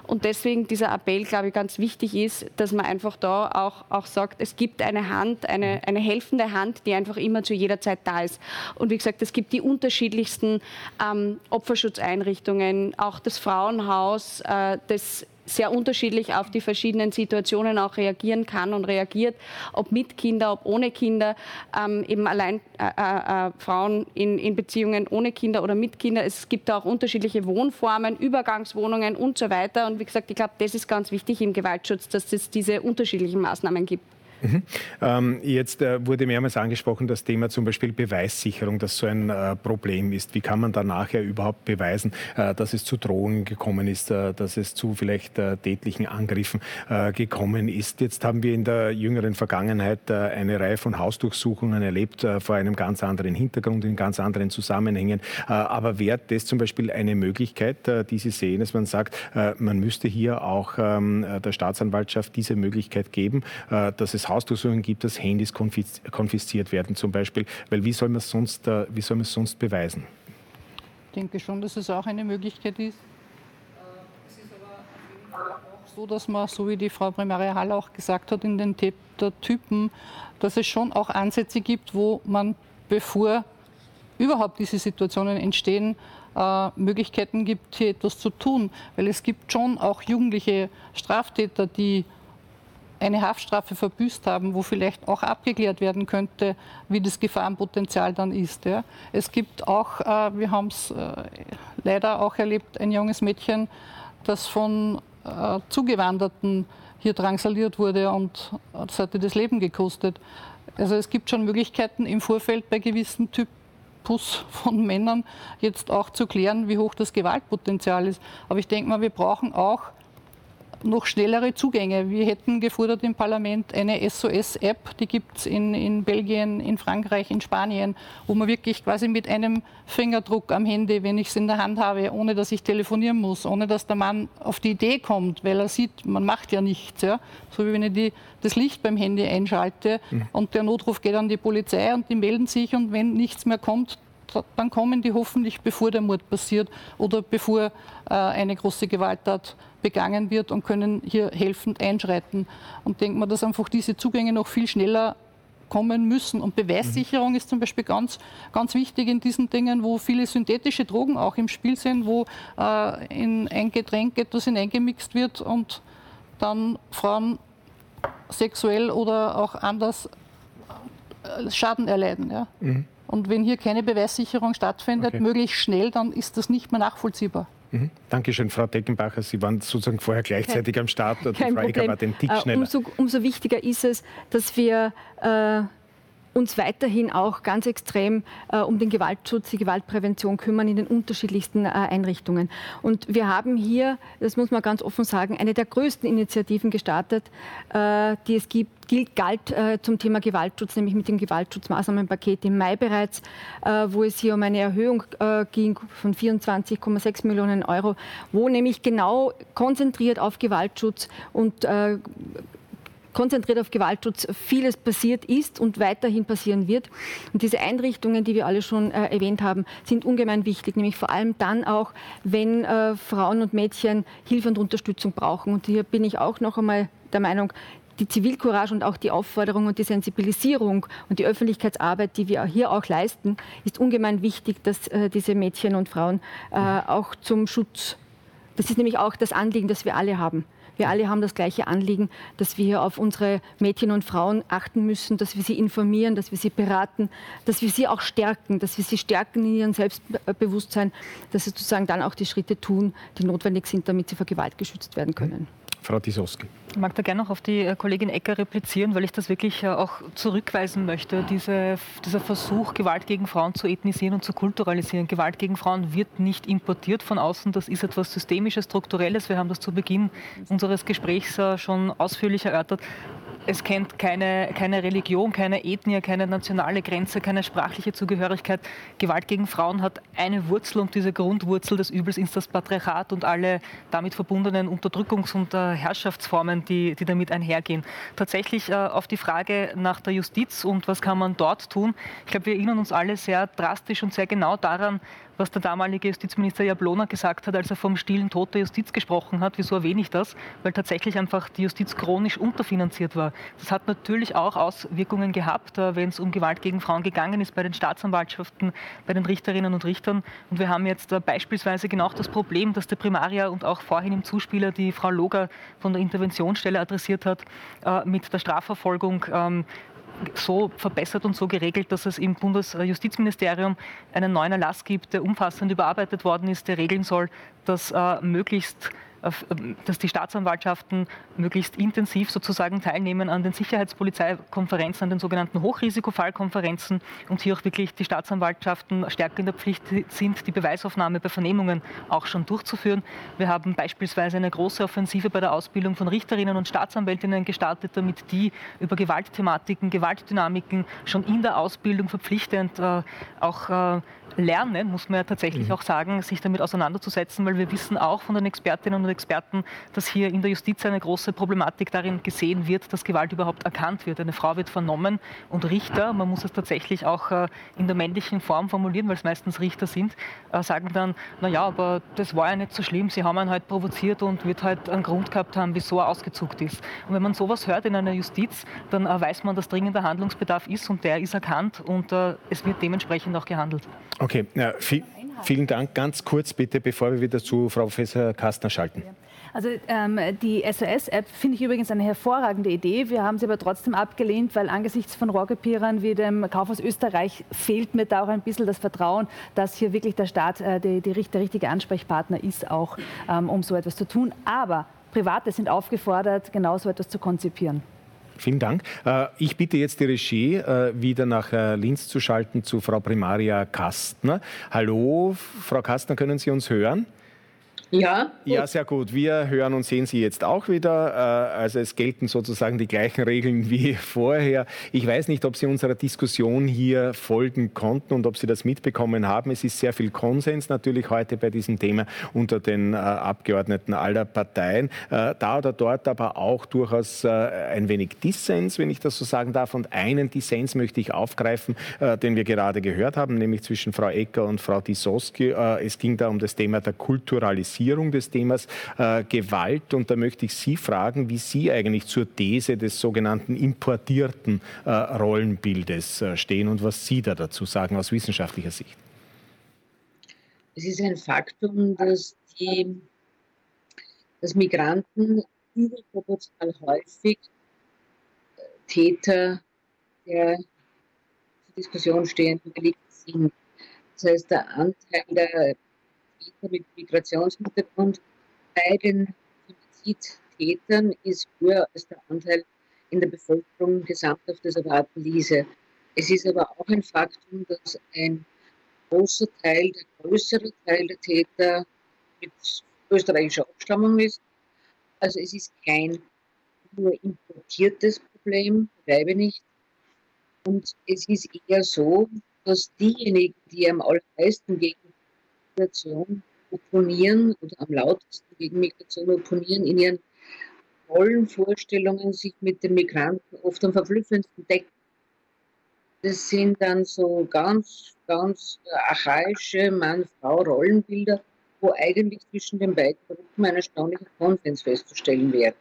Und deswegen dieser Appell, glaube ich, ganz wichtig ist, dass man einfach da auch, auch sagt, es gibt eine Hand, eine, eine helfende Hand, die einfach immer zu jeder Zeit da ist. Und wie gesagt, es gibt die unterschiedlichsten ähm, Opferschutzeinrichtungen, auch das Frauenhaus, äh, das sehr unterschiedlich auf die verschiedenen Situationen auch reagieren kann und reagiert, ob mit Kinder, ob ohne Kinder, ähm, eben allein äh, äh, äh, Frauen in, in Beziehungen ohne Kinder oder mit Kindern. Es gibt auch unterschiedliche Wohnformen, Übergangswohnungen und so weiter. Und wie gesagt, ich glaube, das ist ganz wichtig im Gewaltschutz, dass es diese unterschiedlichen Maßnahmen gibt. Mhm. Ähm, jetzt äh, wurde mehrmals angesprochen das Thema zum Beispiel Beweissicherung, das so ein äh, Problem ist. Wie kann man da nachher überhaupt beweisen, äh, dass es zu Drohungen gekommen ist, äh, dass es zu vielleicht äh, tätlichen Angriffen äh, gekommen ist? Jetzt haben wir in der jüngeren Vergangenheit eine Reihe von Hausdurchsuchungen erlebt, vor einem ganz anderen Hintergrund, in ganz anderen Zusammenhängen. aber wäre das zum Beispiel eine Möglichkeit, die Sie sehen, dass man sagt, man müsste hier auch ähm, der Staatsanwaltschaft diese Möglichkeit geben, dass es Hausdurchsuchungen gibt, dass Handys konfisziert werden zum Beispiel. Weil wie soll man es sonst, äh, sonst beweisen? Ich denke schon, dass es auch eine Möglichkeit ist. Es ist aber auch so, dass man, so wie die Frau Primaria Hall auch gesagt hat, in den Typen, dass es schon auch Ansätze gibt, wo man, bevor überhaupt diese Situationen entstehen, äh, Möglichkeiten gibt, hier etwas zu tun. Weil es gibt schon auch jugendliche Straftäter, die eine Haftstrafe verbüßt haben, wo vielleicht auch abgeklärt werden könnte, wie das Gefahrenpotenzial dann ist. Ja. Es gibt auch, äh, wir haben es äh, leider auch erlebt, ein junges Mädchen, das von äh, Zugewanderten hier drangsaliert wurde und das hatte das Leben gekostet. Also es gibt schon Möglichkeiten im Vorfeld bei gewissen Typus von Männern jetzt auch zu klären, wie hoch das Gewaltpotenzial ist. Aber ich denke mal, wir brauchen auch noch schnellere Zugänge. Wir hätten gefordert im Parlament eine SOS-App, die gibt es in, in Belgien, in Frankreich, in Spanien, wo man wirklich quasi mit einem Fingerdruck am Handy, wenn ich es in der Hand habe, ohne dass ich telefonieren muss, ohne dass der Mann auf die Idee kommt, weil er sieht, man macht ja nichts. Ja? So wie wenn ich die, das Licht beim Handy einschalte mhm. und der Notruf geht an die Polizei und die melden sich und wenn nichts mehr kommt, dann kommen die hoffentlich, bevor der Mord passiert oder bevor äh, eine große Gewalttat begangen wird und können hier helfend einschreiten. Und denkt man, dass einfach diese Zugänge noch viel schneller kommen müssen. Und Beweissicherung ist zum Beispiel ganz, ganz wichtig in diesen Dingen, wo viele synthetische Drogen auch im Spiel sind, wo äh, in ein Getränk etwas hineingemixt wird und dann Frauen sexuell oder auch anders äh, Schaden erleiden. Ja. Mhm. Und wenn hier keine Beweissicherung stattfindet, okay. möglichst schnell, dann ist das nicht mehr nachvollziehbar. Mhm. Dankeschön, Frau Deckenbacher. Sie waren sozusagen vorher gleichzeitig kein, am Start. Die Frau Eger war den Tick äh, schneller. Umso, umso, wichtiger ist es, dass wir äh, uns weiterhin auch ganz extrem äh, um den Gewaltschutz, die Gewaltprävention kümmern in den unterschiedlichsten äh, Einrichtungen. Und wir haben hier, das muss man ganz offen sagen, eine der größten Initiativen gestartet, äh, die es gibt gilt, galt äh, zum Thema Gewaltschutz, nämlich mit dem Gewaltschutzmaßnahmenpaket im Mai bereits, äh, wo es hier um eine Erhöhung äh, ging von 24,6 Millionen Euro, wo nämlich genau konzentriert auf Gewaltschutz und konzentriert auf Gewaltschutz vieles passiert ist und weiterhin passieren wird. Und diese Einrichtungen, die wir alle schon äh, erwähnt haben, sind ungemein wichtig, nämlich vor allem dann auch, wenn äh, Frauen und Mädchen Hilfe und Unterstützung brauchen. Und hier bin ich auch noch einmal der Meinung, die Zivilcourage und auch die Aufforderung und die Sensibilisierung und die Öffentlichkeitsarbeit, die wir hier auch leisten, ist ungemein wichtig, dass äh, diese Mädchen und Frauen äh, auch zum Schutz, das ist nämlich auch das Anliegen, das wir alle haben. Wir alle haben das gleiche Anliegen, dass wir auf unsere Mädchen und Frauen achten müssen, dass wir sie informieren, dass wir sie beraten, dass wir sie auch stärken, dass wir sie stärken in ihrem Selbstbewusstsein, dass sie sozusagen dann auch die Schritte tun, die notwendig sind, damit sie vor Gewalt geschützt werden können. Frau Tisowski. Ich mag da gerne noch auf die äh, Kollegin Ecker replizieren, weil ich das wirklich äh, auch zurückweisen möchte. Diese, dieser Versuch, Gewalt gegen Frauen zu ethnisieren und zu kulturalisieren. Gewalt gegen Frauen wird nicht importiert von außen. Das ist etwas Systemisches, Strukturelles. Wir haben das zu Beginn unseres Gesprächs äh, schon ausführlich erörtert es kennt keine, keine Religion, keine Ethnie, keine nationale Grenze, keine sprachliche Zugehörigkeit. Gewalt gegen Frauen hat eine Wurzel und diese Grundwurzel des Übels ist das Patriarchat und alle damit verbundenen Unterdrückungs- und äh, Herrschaftsformen, die, die damit einhergehen. Tatsächlich äh, auf die Frage nach der Justiz und was kann man dort tun. Ich glaube, wir erinnern uns alle sehr drastisch und sehr genau daran, was der damalige Justizminister Jablona gesagt hat, als er vom stillen Tod der Justiz gesprochen hat. Wieso erwähne ich das? Weil tatsächlich einfach die Justiz chronisch unterfinanziert war. Das hat natürlich auch Auswirkungen gehabt, äh, wenn es um Gewalt gegen Frauen gegangen ist, bei den Staatsanwaltschaften, bei den Richterinnen und Richtern. Und wir haben jetzt äh, beispielsweise genau das Problem, dass der Primaria und auch vorhin im Zuspieler die Frau Loger von der Interventionsstelle adressiert hat, äh, mit der Strafverfolgung ähm, so verbessert und so geregelt, dass es im Bundesjustizministerium einen neuen Erlass gibt, der umfassend überarbeitet worden ist, der regeln soll, dass äh, möglichst dass die Staatsanwaltschaften möglichst intensiv sozusagen teilnehmen an den Sicherheitspolizeikonferenzen, an den sogenannten Hochrisikofallkonferenzen und hier auch wirklich die Staatsanwaltschaften stärker in der Pflicht sind, die Beweisaufnahme bei Vernehmungen auch schon durchzuführen. Wir haben beispielsweise eine große Offensive bei der Ausbildung von Richterinnen und Staatsanwältinnen gestartet, damit die über Gewaltthematiken, Gewaltdynamiken schon in der Ausbildung verpflichtend äh, auch äh, lernen, muss man ja tatsächlich mhm. auch sagen, sich damit auseinanderzusetzen, weil wir wissen auch von den Expertinnen und Experten, dass hier in der Justiz eine große Problematik darin gesehen wird, dass Gewalt überhaupt erkannt wird. Eine Frau wird vernommen und Richter, man muss es tatsächlich auch äh, in der männlichen Form formulieren, weil es meistens Richter sind, äh, sagen dann, naja, aber das war ja nicht so schlimm, sie haben ihn halt provoziert und wird halt einen Grund gehabt haben, wieso er ausgezuckt ist. Und wenn man sowas hört in einer Justiz, dann äh, weiß man, dass dringender Handlungsbedarf ist und der ist erkannt und es wird dementsprechend auch gehandelt. Okay, ja, viel, vielen Dank. Ganz kurz bitte, bevor wir wieder zu Frau Professor Kastner schalten. Also ähm, die SOS-App finde ich übrigens eine hervorragende Idee. Wir haben sie aber trotzdem abgelehnt, weil angesichts von Rohrkopierern wie dem Kaufhaus Österreich fehlt mir da auch ein bisschen das Vertrauen, dass hier wirklich der Staat äh, die, die, der richtige Ansprechpartner ist, auch ähm, um so etwas zu tun. Aber Private sind aufgefordert, genau so etwas zu konzipieren. Vielen Dank. Äh, ich bitte jetzt die Regie äh, wieder nach äh, Linz zu schalten zu Frau Primaria Kastner. Hallo, Frau Kastner, können Sie uns hören? Ja. Gut. Ja, sehr gut. Wir hören und sehen Sie jetzt auch wieder. Äh, also es gelten sozusagen die gleichen Regeln wie vorher. Ich weiß nicht, ob Sie unserer Diskussion hier folgen konnten und ob Sie das mitbekommen haben. Es ist sehr viel Konsens natürlich heute bei diesem Thema unter den äh, Abgeordneten aller Parteien. Äh, da oder dort aber auch durchaus ein wenig Dissens, wenn ich das so sagen darf. Und einen Dissens möchte ich aufgreifen, den wir gerade gehört haben, nämlich zwischen Frau Ecker und Frau Disoski. Es ging da um das Thema der Kulturalisierung Politisierung des Themas äh, Gewalt. Und da möchte ich Sie fragen, wie Sie eigentlich zur These des sogenannten importierten äh, Rollenbildes äh, stehen und was Sie da dazu sagen aus wissenschaftlicher Sicht. Es ist ein Faktum, dass, die, dass Migranten überproportional häufig äh, Täter der zur Diskussion stehenden Delikte sind. Das heißt, der Anteil der mit Migrationshintergrund bei den Femizidtätern ist höher als der Anteil in der Bevölkerung gesamthaft des erwarten ließe. Es ist aber auch ein Faktum, dass ein großer Teil, der größere Teil der Täter mit österreichischer Abstammung ist. Also es ist kein nur importiertes Problem, bleibe nicht. Und es ist eher so, dass diejenigen, die am allermeisten gegen Migration opponieren oder am lautesten gegen Migration opponieren, in ihren Rollenvorstellungen sich mit den Migranten oft am verblüffendsten decken. Das sind dann so ganz, ganz archaische Mann-Frau-Rollenbilder, wo eigentlich zwischen den beiden Gruppen ein erstaunlicher Konsens festzustellen wäre.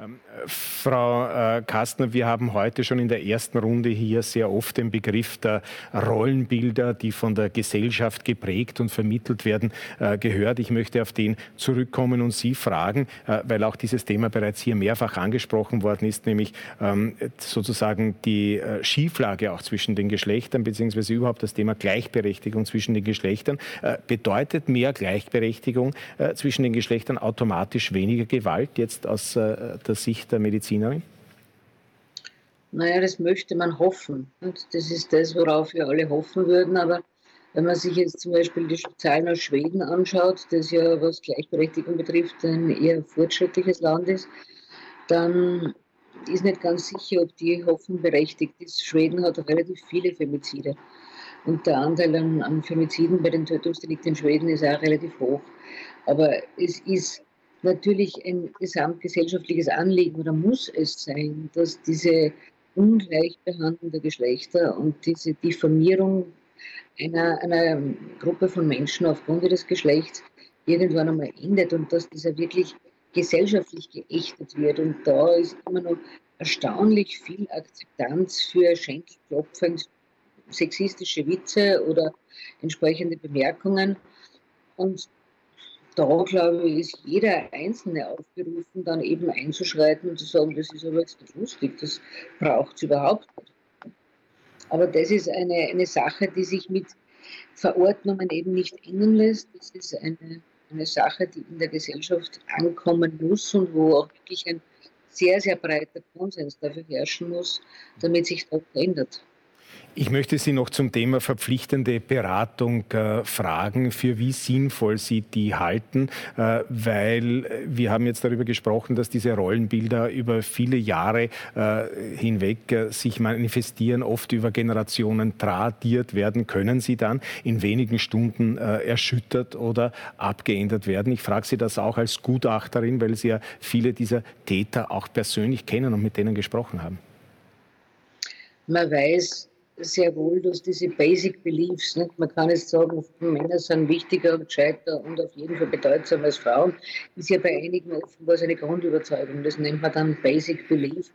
Ähm, Frau äh, Kastner, wir haben heute schon in der ersten Runde hier sehr oft den Begriff der Rollenbilder, die von der Gesellschaft geprägt und vermittelt werden, äh, gehört. Ich möchte auf den zurückkommen und Sie fragen, äh, weil auch dieses Thema bereits hier mehrfach angesprochen worden ist, nämlich ähm, sozusagen die Schieflage auch zwischen den Geschlechtern, beziehungsweise überhaupt das Thema Gleichberechtigung zwischen den Geschlechtern. Bedeutet mehr Gleichberechtigung zwischen den Geschlechtern automatisch weniger Gewalt jetzt aus der Sicht der Medizinerin? Naja, das möchte man hoffen. Und das ist das, worauf wir alle hoffen würden. Aber wenn man sich jetzt zum Beispiel die Zahlen aus Schweden anschaut, das ja was Gleichberechtigung betrifft ein eher fortschrittliches Land ist, dann ist nicht ganz sicher, ob die Hoffnung berechtigt ist. Schweden hat relativ viele Femizide. Und der Anteil an, an Femiziden bei den Tötungsdelikten in Schweden ist auch relativ hoch. Aber es ist natürlich ein gesamtgesellschaftliches Anliegen oder muss es sein, dass diese Ungleichbehandlung der Geschlechter und diese Diffamierung einer, einer Gruppe von Menschen aufgrund ihres Geschlechts irgendwann einmal endet und dass dieser wirklich gesellschaftlich geächtet wird. Und da ist immer noch erstaunlich viel Akzeptanz für schenkelklopfend sexistische Witze oder entsprechende Bemerkungen. Und da, glaube ich, ist jeder Einzelne aufgerufen, dann eben einzuschreiten und zu sagen, das ist aber jetzt nicht lustig, das braucht es überhaupt nicht. Aber das ist eine, eine Sache, die sich mit Verordnungen eben nicht ändern lässt. Das ist eine eine Sache, die in der Gesellschaft ankommen muss und wo auch wirklich ein sehr, sehr breiter Konsens dafür herrschen muss, damit sich das ändert. Ich möchte Sie noch zum Thema verpflichtende Beratung äh, fragen, für wie sinnvoll Sie die halten, äh, weil wir haben jetzt darüber gesprochen, dass diese Rollenbilder über viele Jahre äh, hinweg äh, sich manifestieren, oft über Generationen tradiert werden. Können sie dann in wenigen Stunden äh, erschüttert oder abgeändert werden? Ich frage Sie das auch als Gutachterin, weil Sie ja viele dieser Täter auch persönlich kennen und mit denen gesprochen haben. Man weiß, sehr wohl, dass diese Basic Beliefs, nicht? man kann jetzt sagen, Männer sind wichtiger und gescheiter und auf jeden Fall bedeutsamer als Frauen, ist ja bei einigen offenbar eine Grundüberzeugung. Das nennt man dann Basic Belief.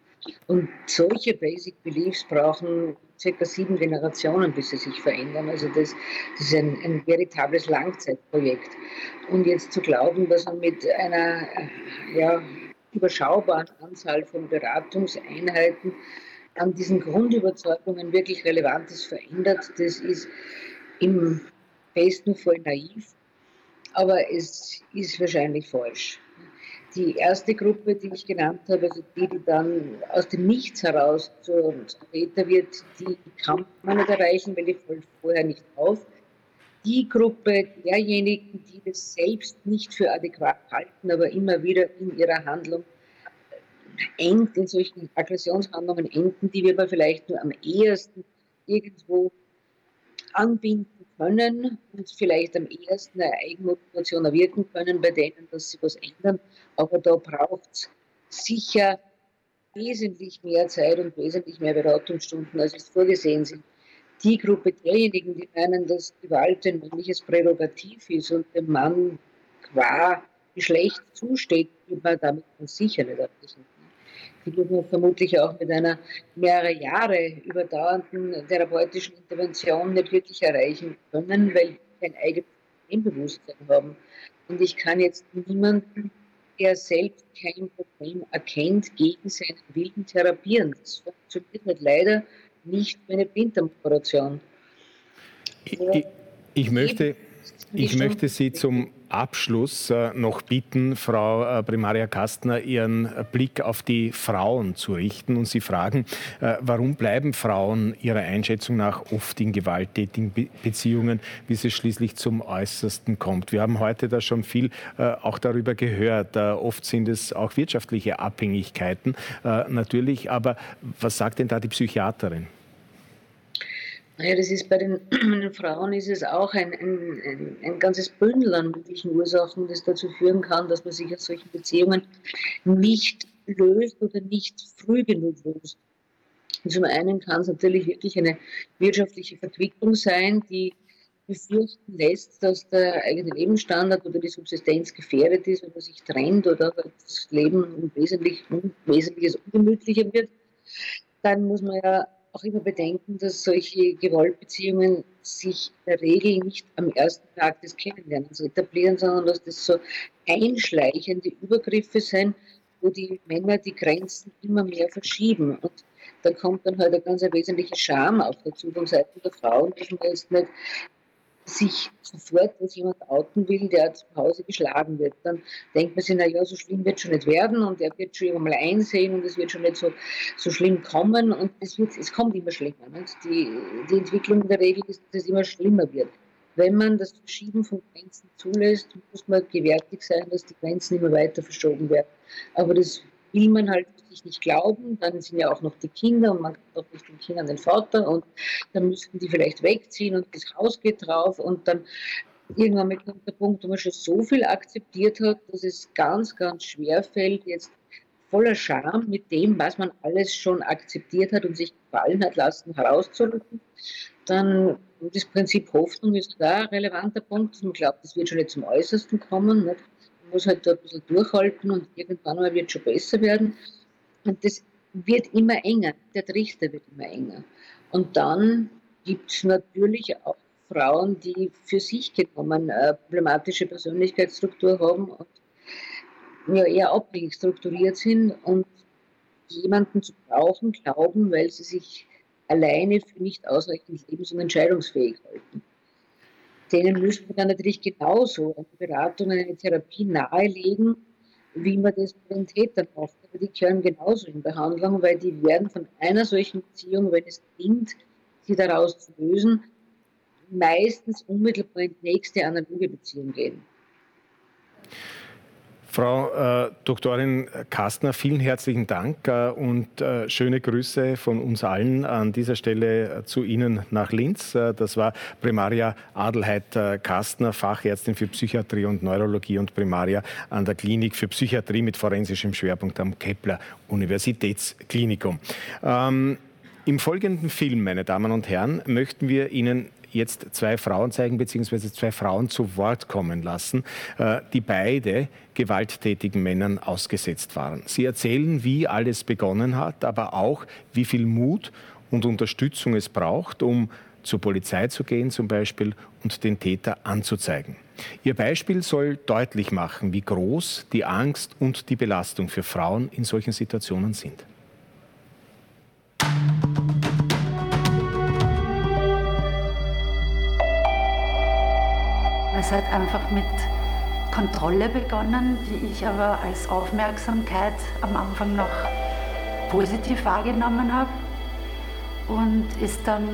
Und solche Basic Beliefs brauchen circa sieben Generationen, bis sie sich verändern. Also das, das ist ein, ein veritables Langzeitprojekt. Und jetzt zu glauben, dass man mit einer ja, überschaubaren Anzahl von Beratungseinheiten an diesen Grundüberzeugungen wirklich Relevantes verändert, das ist im besten Fall naiv, aber es ist wahrscheinlich falsch. Die erste Gruppe, die ich genannt habe, also die, die dann aus dem Nichts heraus zur Täter wird, die kann man nicht erreichen, weil die fällt vorher nicht auf. Die Gruppe derjenigen, die das selbst nicht für adäquat halten, aber immer wieder in ihrer Handlung engt, in solchen Aggressionshandlungen enden, die wir aber vielleicht nur am ehesten irgendwo anbinden können und vielleicht am ehesten eine Eigenmotivation erwirken können, bei denen, dass sie was ändern. Aber da braucht es sicher wesentlich mehr Zeit und wesentlich mehr Beratungsstunden, als es vorgesehen sind. Die Gruppe derjenigen, die meinen, dass Gewalt ein männliches Prärogativ ist und dem Mann qua Geschlecht zusteht, wird man damit sicher nicht erreichen die wir vermutlich auch mit einer mehrere Jahre überdauernden therapeutischen Intervention nicht wirklich erreichen können, weil wir kein eigenes Problembewusstsein haben. Und ich kann jetzt niemanden, der selbst kein Problem erkennt, gegen seinen Willen therapieren. Das funktioniert nicht, leider nicht für eine Blinddarmoperation. Ich, ich, ich möchte, ich möchte Sie zum Abschluss äh, noch bitten, Frau äh, Primaria Kastner, Ihren Blick auf die Frauen zu richten und Sie fragen, äh, warum bleiben Frauen Ihrer Einschätzung nach oft in gewalttätigen Beziehungen, bis es schließlich zum Äußersten kommt. Wir haben heute da schon viel auch darüber gehört. Oft sind es auch wirtschaftliche Abhängigkeiten natürlich, aber was sagt denn da die Psychiaterin? Naja, das ist bei den, den Frauen ist es auch ein, ein, ein, ganzes Bündel an möglichen Ursachen, das dazu führen kann, dass man sich aus solchen Beziehungen nicht löst oder nicht früh genug löst. Zum einen kann es natürlich wirklich eine wirtschaftliche Verquickung sein, die befürchten lässt, dass der eigene Lebensstandard oder die Subsistenz gefährdet ist, wenn man sich trennt oder das Leben wesentlich, Wesentliches ungemütlicher wird. Dann muss man ja auch immer bedenken, dass solche Gewaltbeziehungen sich in der Regel nicht am ersten Tag des Kennenlernens etablieren, sondern dass das so einschleichende Übergriffe sind, wo die Männer die Grenzen immer mehr verschieben. Und da kommt dann halt eine ganz wesentliche Scham auch dazu von Seiten der Frauen, dass man jetzt nicht sich sofort als jemand outen will, der zu Hause geschlagen wird. Dann denkt man sich, naja, so schlimm wird es schon nicht werden und er wird schon mal einsehen und es wird schon nicht so, so schlimm kommen und es, wird, es kommt immer schlimmer. Die, die Entwicklung der Regel ist, dass es immer schlimmer wird. Wenn man das Verschieben von Grenzen zulässt, muss man gewärtig sein, dass die Grenzen immer weiter verschoben werden. Aber das will man halt sich nicht glauben, dann sind ja auch noch die Kinder und man kann auch nicht den Kindern den Vater und dann müssten die vielleicht wegziehen und das Haus geht drauf und dann irgendwann mit kommt der Punkt, wo man schon so viel akzeptiert hat, dass es ganz, ganz schwer fällt, jetzt voller Scham mit dem, was man alles schon akzeptiert hat und sich gefallen hat lassen, herauszurücken. Dann das Prinzip Hoffnung ist da ein relevanter Punkt. Man glaubt, das wird schon nicht zum Äußersten kommen. Nicht? Muss halt da ein bisschen durchhalten und irgendwann mal wird es schon besser werden. Und das wird immer enger, der Trichter wird immer enger. Und dann gibt es natürlich auch Frauen, die für sich genommen eine problematische Persönlichkeitsstruktur haben und ja, eher abhängig strukturiert sind und jemanden zu brauchen glauben, weil sie sich alleine für nicht ausreichend lebens- und entscheidungsfähig halten. Denen müssen wir dann natürlich genauso eine Beratung, eine Therapie nahelegen, wie man das bei den Tätern macht. Aber die gehören genauso in Behandlung, weil die werden von einer solchen Beziehung, wenn es gelingt, sie daraus zu lösen, meistens unmittelbar in die nächste analoge Beziehung gehen. Frau äh, Doktorin Kastner, vielen herzlichen Dank äh, und äh, schöne Grüße von uns allen an dieser Stelle äh, zu Ihnen nach Linz. Äh, das war Primaria Adelheid äh, Kastner, Fachärztin für Psychiatrie und Neurologie und Primaria an der Klinik für Psychiatrie mit forensischem Schwerpunkt am Kepler Universitätsklinikum. Ähm, Im folgenden Film, meine Damen und Herren, möchten wir Ihnen jetzt zwei Frauen zeigen, beziehungsweise zwei Frauen zu Wort kommen lassen, äh, die beide gewalttätigen Männern ausgesetzt waren. Sie erzählen, wie alles begonnen hat, aber auch, wie viel Mut und Unterstützung es braucht, um zur Polizei zu gehen zum Beispiel und den Täter anzuzeigen. Ihr Beispiel soll deutlich machen, wie groß die Angst und die Belastung für Frauen in solchen Situationen sind. Es hat einfach mit Kontrolle begonnen, die ich aber als Aufmerksamkeit am Anfang noch positiv wahrgenommen habe und ist dann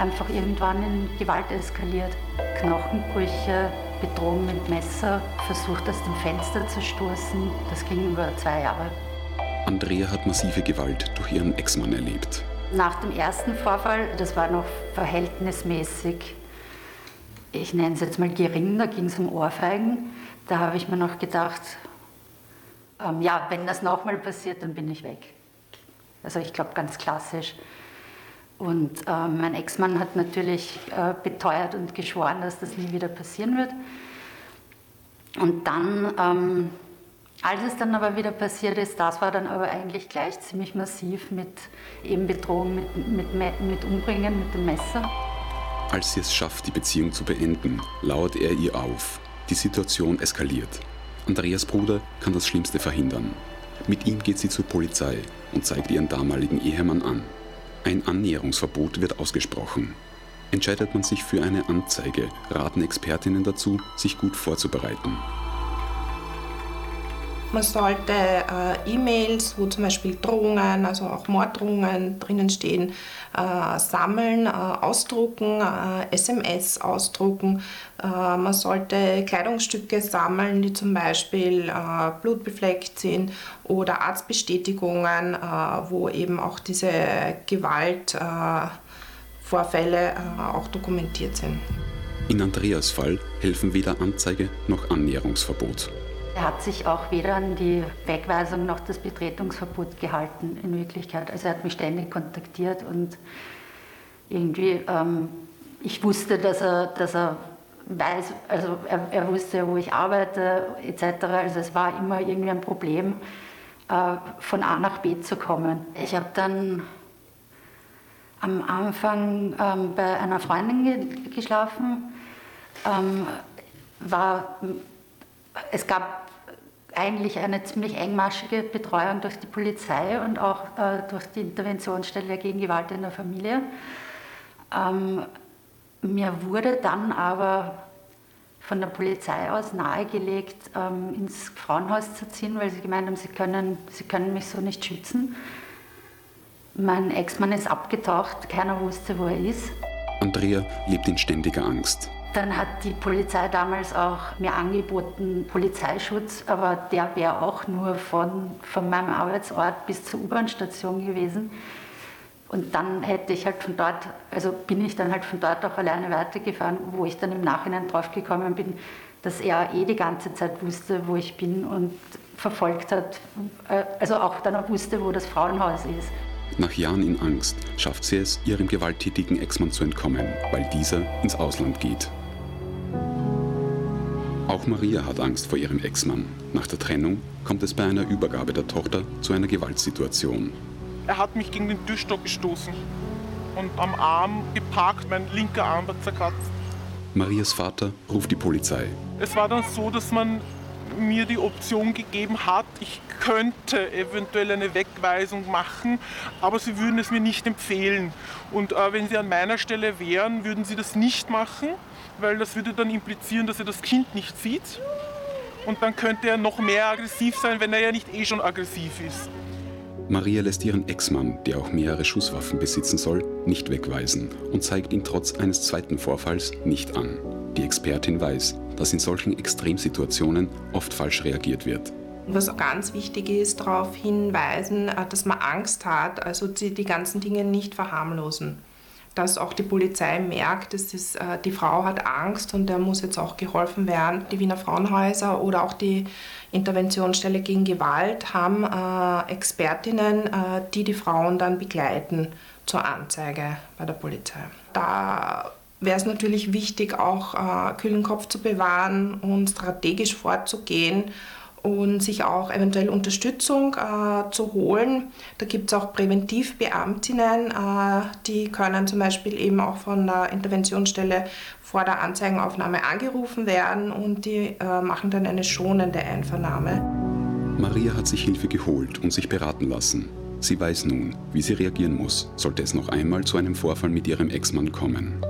einfach irgendwann in Gewalt eskaliert. Knochenbrüche, Bedrohung mit Messer, versucht aus dem Fenster zu stoßen. Das ging über zwei Jahre. Andrea hat massive Gewalt durch ihren Ex-Mann erlebt. Nach dem ersten Vorfall, das war noch verhältnismäßig ich nenne es jetzt mal gering, da ging es um Ohrfeigen. Da habe ich mir noch gedacht, ähm, ja, wenn das nochmal passiert, dann bin ich weg. Also ich glaube ganz klassisch. Und äh, mein Ex-Mann hat natürlich äh, beteuert und geschworen, dass das nie wieder passieren wird. Und dann, ähm, als es dann aber wieder passiert ist, das war dann aber eigentlich gleich ziemlich massiv mit eben Bedrohung, mit, mit, mit Umbringen, mit dem Messer. Als sie es schafft, die Beziehung zu beenden, lauert er ihr auf. Die Situation eskaliert. Andreas Bruder kann das Schlimmste verhindern. Mit ihm geht sie zur Polizei und zeigt ihren damaligen Ehemann an. Ein Annäherungsverbot wird ausgesprochen. Entscheidet man sich für eine Anzeige, raten Expertinnen dazu, sich gut vorzubereiten. Man sollte äh, E-Mails, wo zum Beispiel Drohungen, also auch Morddrohungen drinnen stehen, äh, sammeln, äh, ausdrucken, äh, SMS ausdrucken. Äh, man sollte Kleidungsstücke sammeln, die zum Beispiel äh, blutbefleckt sind oder Arztbestätigungen, wo eben auch diese Gewaltvorfälle auch dokumentiert sind. In Andreas Fall helfen weder Anzeige noch Annäherungsverbot. Er hat sich auch weder an die Wegweisung noch das Betretungsverbot gehalten in Wirklichkeit. Also er hat mich ständig kontaktiert und irgendwie, ähm, ich wusste, dass er, dass er weiß, also er, er, wusste, wo ich arbeite etc. Also es war immer irgendwie ein Problem, äh, von A nach B zu kommen. Ich habe dann am Anfang ähm, bei einer Freundin ge geschlafen, ähm, war es gab eigentlich eine ziemlich engmaschige Betreuung durch die Polizei und auch äh, durch die Interventionsstelle gegen Gewalt in der Familie. Ähm, mir wurde dann aber von der Polizei aus nahegelegt, ähm, ins Frauenhaus zu ziehen, weil sie gemeint haben, sie können, sie können mich so nicht schützen. Mein Ex-Mann ist abgetaucht, keiner wusste, wo er ist. Andrea lebt in ständiger Angst. Dann hat die Polizei damals auch mir angeboten Polizeischutz, aber der wäre auch nur von, von meinem Arbeitsort bis zur U-Bahn-Station gewesen. Und dann hätte ich halt von dort, also bin ich dann halt von dort auch alleine weitergefahren, wo ich dann im Nachhinein draufgekommen bin, dass er eh die ganze Zeit wusste, wo ich bin und verfolgt hat, äh, also auch dann auch wusste, wo das Frauenhaus ist. Nach Jahren in Angst schafft sie es, ihrem gewalttätigen Ex-Mann zu entkommen, weil dieser ins Ausland geht. Auch Maria hat Angst vor ihrem Ex-Mann. Nach der Trennung kommt es bei einer Übergabe der Tochter zu einer Gewaltsituation. Er hat mich gegen den Türstock gestoßen und am Arm geparkt, mein linker Arm war zerkratzt. Marias Vater ruft die Polizei. Es war dann so, dass man mir die Option gegeben hat, ich könnte eventuell eine Wegweisung machen, aber sie würden es mir nicht empfehlen. Und äh, wenn sie an meiner Stelle wären, würden sie das nicht machen weil das würde dann implizieren, dass er das Kind nicht sieht. Und dann könnte er noch mehr aggressiv sein, wenn er ja nicht eh schon aggressiv ist. Maria lässt ihren Ex-Mann, der auch mehrere Schusswaffen besitzen soll, nicht wegweisen und zeigt ihn trotz eines zweiten Vorfalls nicht an. Die Expertin weiß, dass in solchen Extremsituationen oft falsch reagiert wird. Was ganz wichtig ist, darauf hinweisen, äh, dass man Angst hat, also die, die ganzen Dinge nicht verharmlosen. Dass auch die Polizei merkt, dass das, äh, die Frau hat Angst und der muss jetzt auch geholfen werden. Die Wiener Frauenhäuser oder auch die Interventionsstelle gegen Gewalt haben äh, Expertinnen, äh, die die Frauen dann begleiten zur Anzeige bei der Polizei. Da wäre es natürlich wichtig, auch äh, kühlen Kopf zu bewahren und strategisch vorzugehen und sich auch eventuell Unterstützung äh, zu holen. Da gibt es auch Präventivbeamtinnen, äh, die können zum Beispiel eben auch von der Interventionsstelle vor der Anzeigenaufnahme angerufen werden und die äh, machen dann eine schonende Einvernahme. Maria hat sich Hilfe geholt und sich beraten lassen. Sie weiß nun, wie sie reagieren muss, sollte es noch einmal zu einem Vorfall mit ihrem Ex-Mann kommen.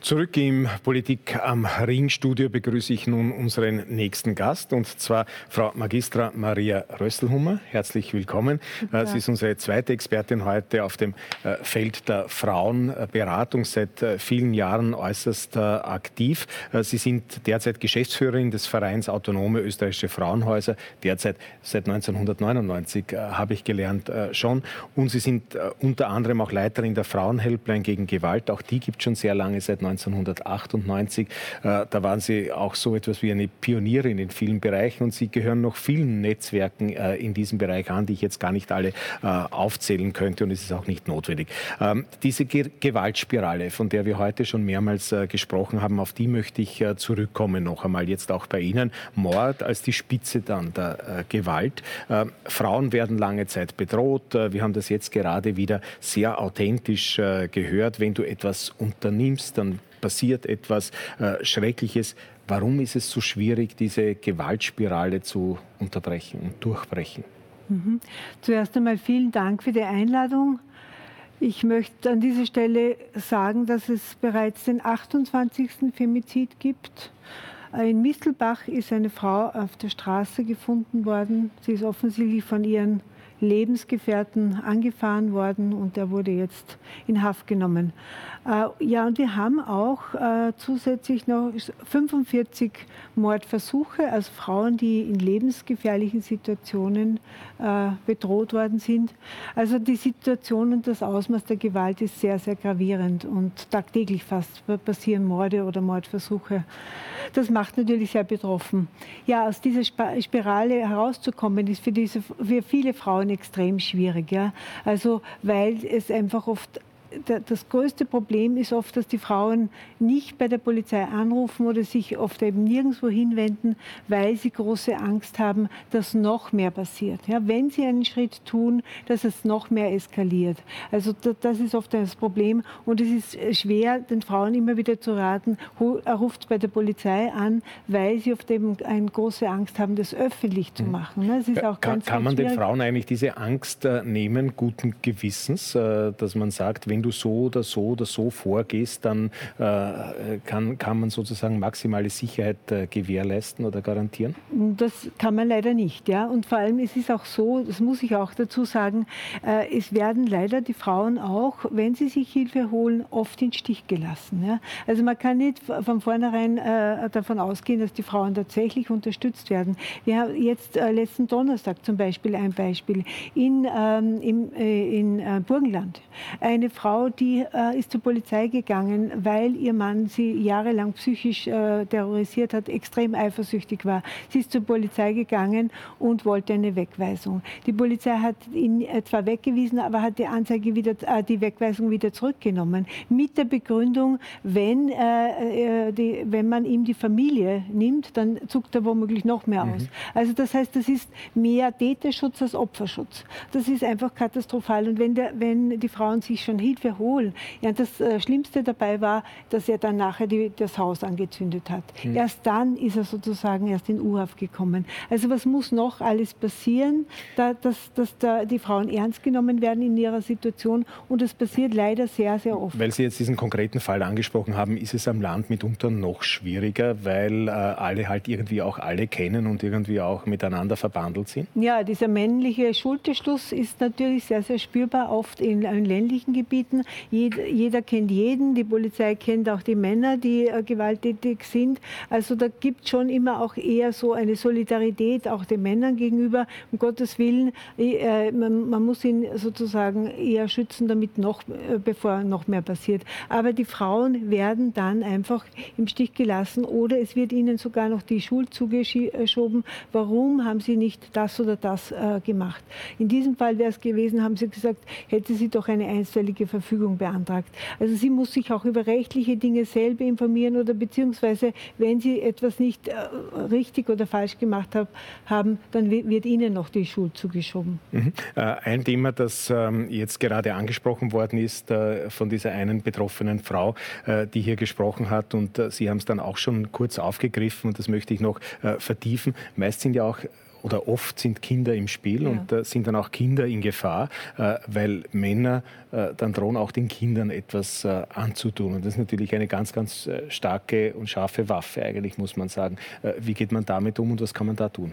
Zurück im Politik am Ringstudio begrüße ich nun unseren nächsten Gast und zwar Frau Magistra Maria Rösselhummer. Herzlich willkommen. Ja. Sie ist unsere zweite Expertin heute auf dem äh, Feld der Frauenberatung, seit äh, vielen Jahren äußerst äh, aktiv. Sie sind derzeit Geschäftsführerin des Vereins Autonome Österreichische Frauenhäuser, derzeit seit 1999 habe ich gelernt schon. Und Sie sind unter anderem auch Leiterin der Frauenhelpline gegen Gewalt. Auch die gibt es schon sehr lange, seit 19 1998. Äh, da waren Sie auch so etwas wie eine Pionierin in vielen Bereichen und Sie gehören noch vielen Netzwerken äh, in diesem Bereich an, die ich jetzt gar nicht alle äh, aufzählen könnte und es ist auch nicht notwendig. Ähm, diese Gewaltspirale, von der wir heute schon mehrmals gesprochen haben, auf die möchte ich zurückkommen noch einmal jetzt auch bei Ihnen. Mord als die Spitze dann der Gewalt. Ähm, Frauen werden lange Zeit bedroht. Wir haben das jetzt gerade wieder sehr authentisch gehört. Wenn du etwas unternimmst, dann passiert etwas äh, Schreckliches. Warum ist es so schwierig, diese Gewaltspirale zu unterbrechen und durchbrechen? Mhm. Zuerst einmal vielen Dank für die Einladung. Ich möchte an dieser Stelle sagen, dass es bereits den 28. Femizid gibt. In Mistelbach ist eine Frau auf der Straße gefunden worden. Sie ist offensichtlich von ihren Lebensgefährten angefahren worden und er wurde jetzt in Haft genommen. Äh, ja, und wir haben auch äh, zusätzlich noch 45 Mordversuche, also Frauen, die in lebensgefährlichen Situationen äh, bedroht worden sind. Also die Situation und das Ausmaß der Gewalt ist sehr, sehr gravierend und tagtäglich fast passieren Morde oder Mordversuche. Das macht natürlich sehr betroffen. Ja, aus dieser Spirale herauszukommen, ist für, diese, für viele Frauen extrem schwierig. Ja? Also weil es einfach oft das größte Problem ist oft, dass die Frauen nicht bei der Polizei anrufen oder sich oft eben nirgendwo hinwenden, weil sie große Angst haben, dass noch mehr passiert. Ja, wenn sie einen Schritt tun, dass es noch mehr eskaliert. Also das ist oft das Problem und es ist schwer, den Frauen immer wieder zu raten, ruft bei der Polizei an, weil sie oft eben eine große Angst haben, das öffentlich zu mhm. machen. Das ist auch kann, ganz, kann man den Frauen eigentlich diese Angst äh, nehmen, guten Gewissens, äh, dass man sagt, wenn wenn du so oder so oder so vorgehst, dann äh, kann, kann man sozusagen maximale Sicherheit äh, gewährleisten oder garantieren? Das kann man leider nicht. Ja? Und vor allem es ist auch so, das muss ich auch dazu sagen, äh, es werden leider die Frauen auch, wenn sie sich Hilfe holen, oft in Stich gelassen. Ja? Also man kann nicht von vornherein äh, davon ausgehen, dass die Frauen tatsächlich unterstützt werden. Wir haben jetzt äh, letzten Donnerstag zum Beispiel ein Beispiel in, ähm, im, äh, in Burgenland. Eine Frau Frau, die äh, ist zur Polizei gegangen, weil ihr Mann sie jahrelang psychisch äh, terrorisiert hat, extrem eifersüchtig war. Sie ist zur Polizei gegangen und wollte eine Wegweisung. Die Polizei hat ihn äh, zwar weggewiesen, aber hat die Anzeige wieder, äh, die Wegweisung wieder zurückgenommen. Mit der Begründung, wenn, äh, äh, die, wenn man ihm die Familie nimmt, dann zuckt er womöglich noch mehr aus. Mhm. Also das heißt, das ist mehr Täterschutz als Opferschutz. Das ist einfach katastrophal. Und wenn, der, wenn die Frauen sich schon Hilfe Hilfe holen. Ja, das äh, Schlimmste dabei war, dass er dann nachher die, das Haus angezündet hat. Mhm. Erst dann ist er sozusagen erst in U-Haft gekommen. Also was muss noch alles passieren, da, dass, dass da die Frauen ernst genommen werden in ihrer Situation und das passiert leider sehr, sehr oft. Weil Sie jetzt diesen konkreten Fall angesprochen haben, ist es am Land mitunter noch schwieriger, weil äh, alle halt irgendwie auch alle kennen und irgendwie auch miteinander verbandelt sind? Ja, dieser männliche Schulterschluss ist natürlich sehr, sehr spürbar, oft in, in ländlichen Gebieten. Jeder, jeder, kennt jeden, die Polizei kennt auch die Männer, die äh, gewalttätig sind. Also da gibt es schon immer auch eher so eine Solidarität auch den Männern gegenüber. Um Gottes Willen, äh, man, man, muss ihn sozusagen eher schützen, damit noch, äh, bevor noch mehr passiert. Aber die Frauen werden dann einfach im Stich gelassen oder es wird ihnen sogar noch die Schuld zugeschoben. Warum haben sie nicht das oder das äh, gemacht? In diesem Fall wäre es gewesen, haben sie gesagt, hätte sie doch eine einstweilige Verfügung beantragt. Also sie muss sich auch über rechtliche Dinge selber informieren oder beziehungsweise, wenn sie etwas nicht äh, richtig oder falsch gemacht hab, haben, dann wird ihnen noch die Schuld zugeschoben. Mhm. Äh, ein Thema, das ähm, jetzt gerade angesprochen worden ist äh, von dieser einen betroffenen Frau, die hier gesprochen hat und Sie haben es dann auch schon kurz aufgegriffen und das möchte ich noch vertiefen. Meist sind ja auch oder oft sind Kinder im Spiel ja. und äh, sind dann auch Kinder in Gefahr, äh, weil Männer äh, dann drohen auch den Kindern etwas äh, anzutun. Und das ist natürlich eine ganz, ganz äh, starke und scharfe Waffe eigentlich, muss man sagen. Äh, wie geht man damit um und was kann man da tun?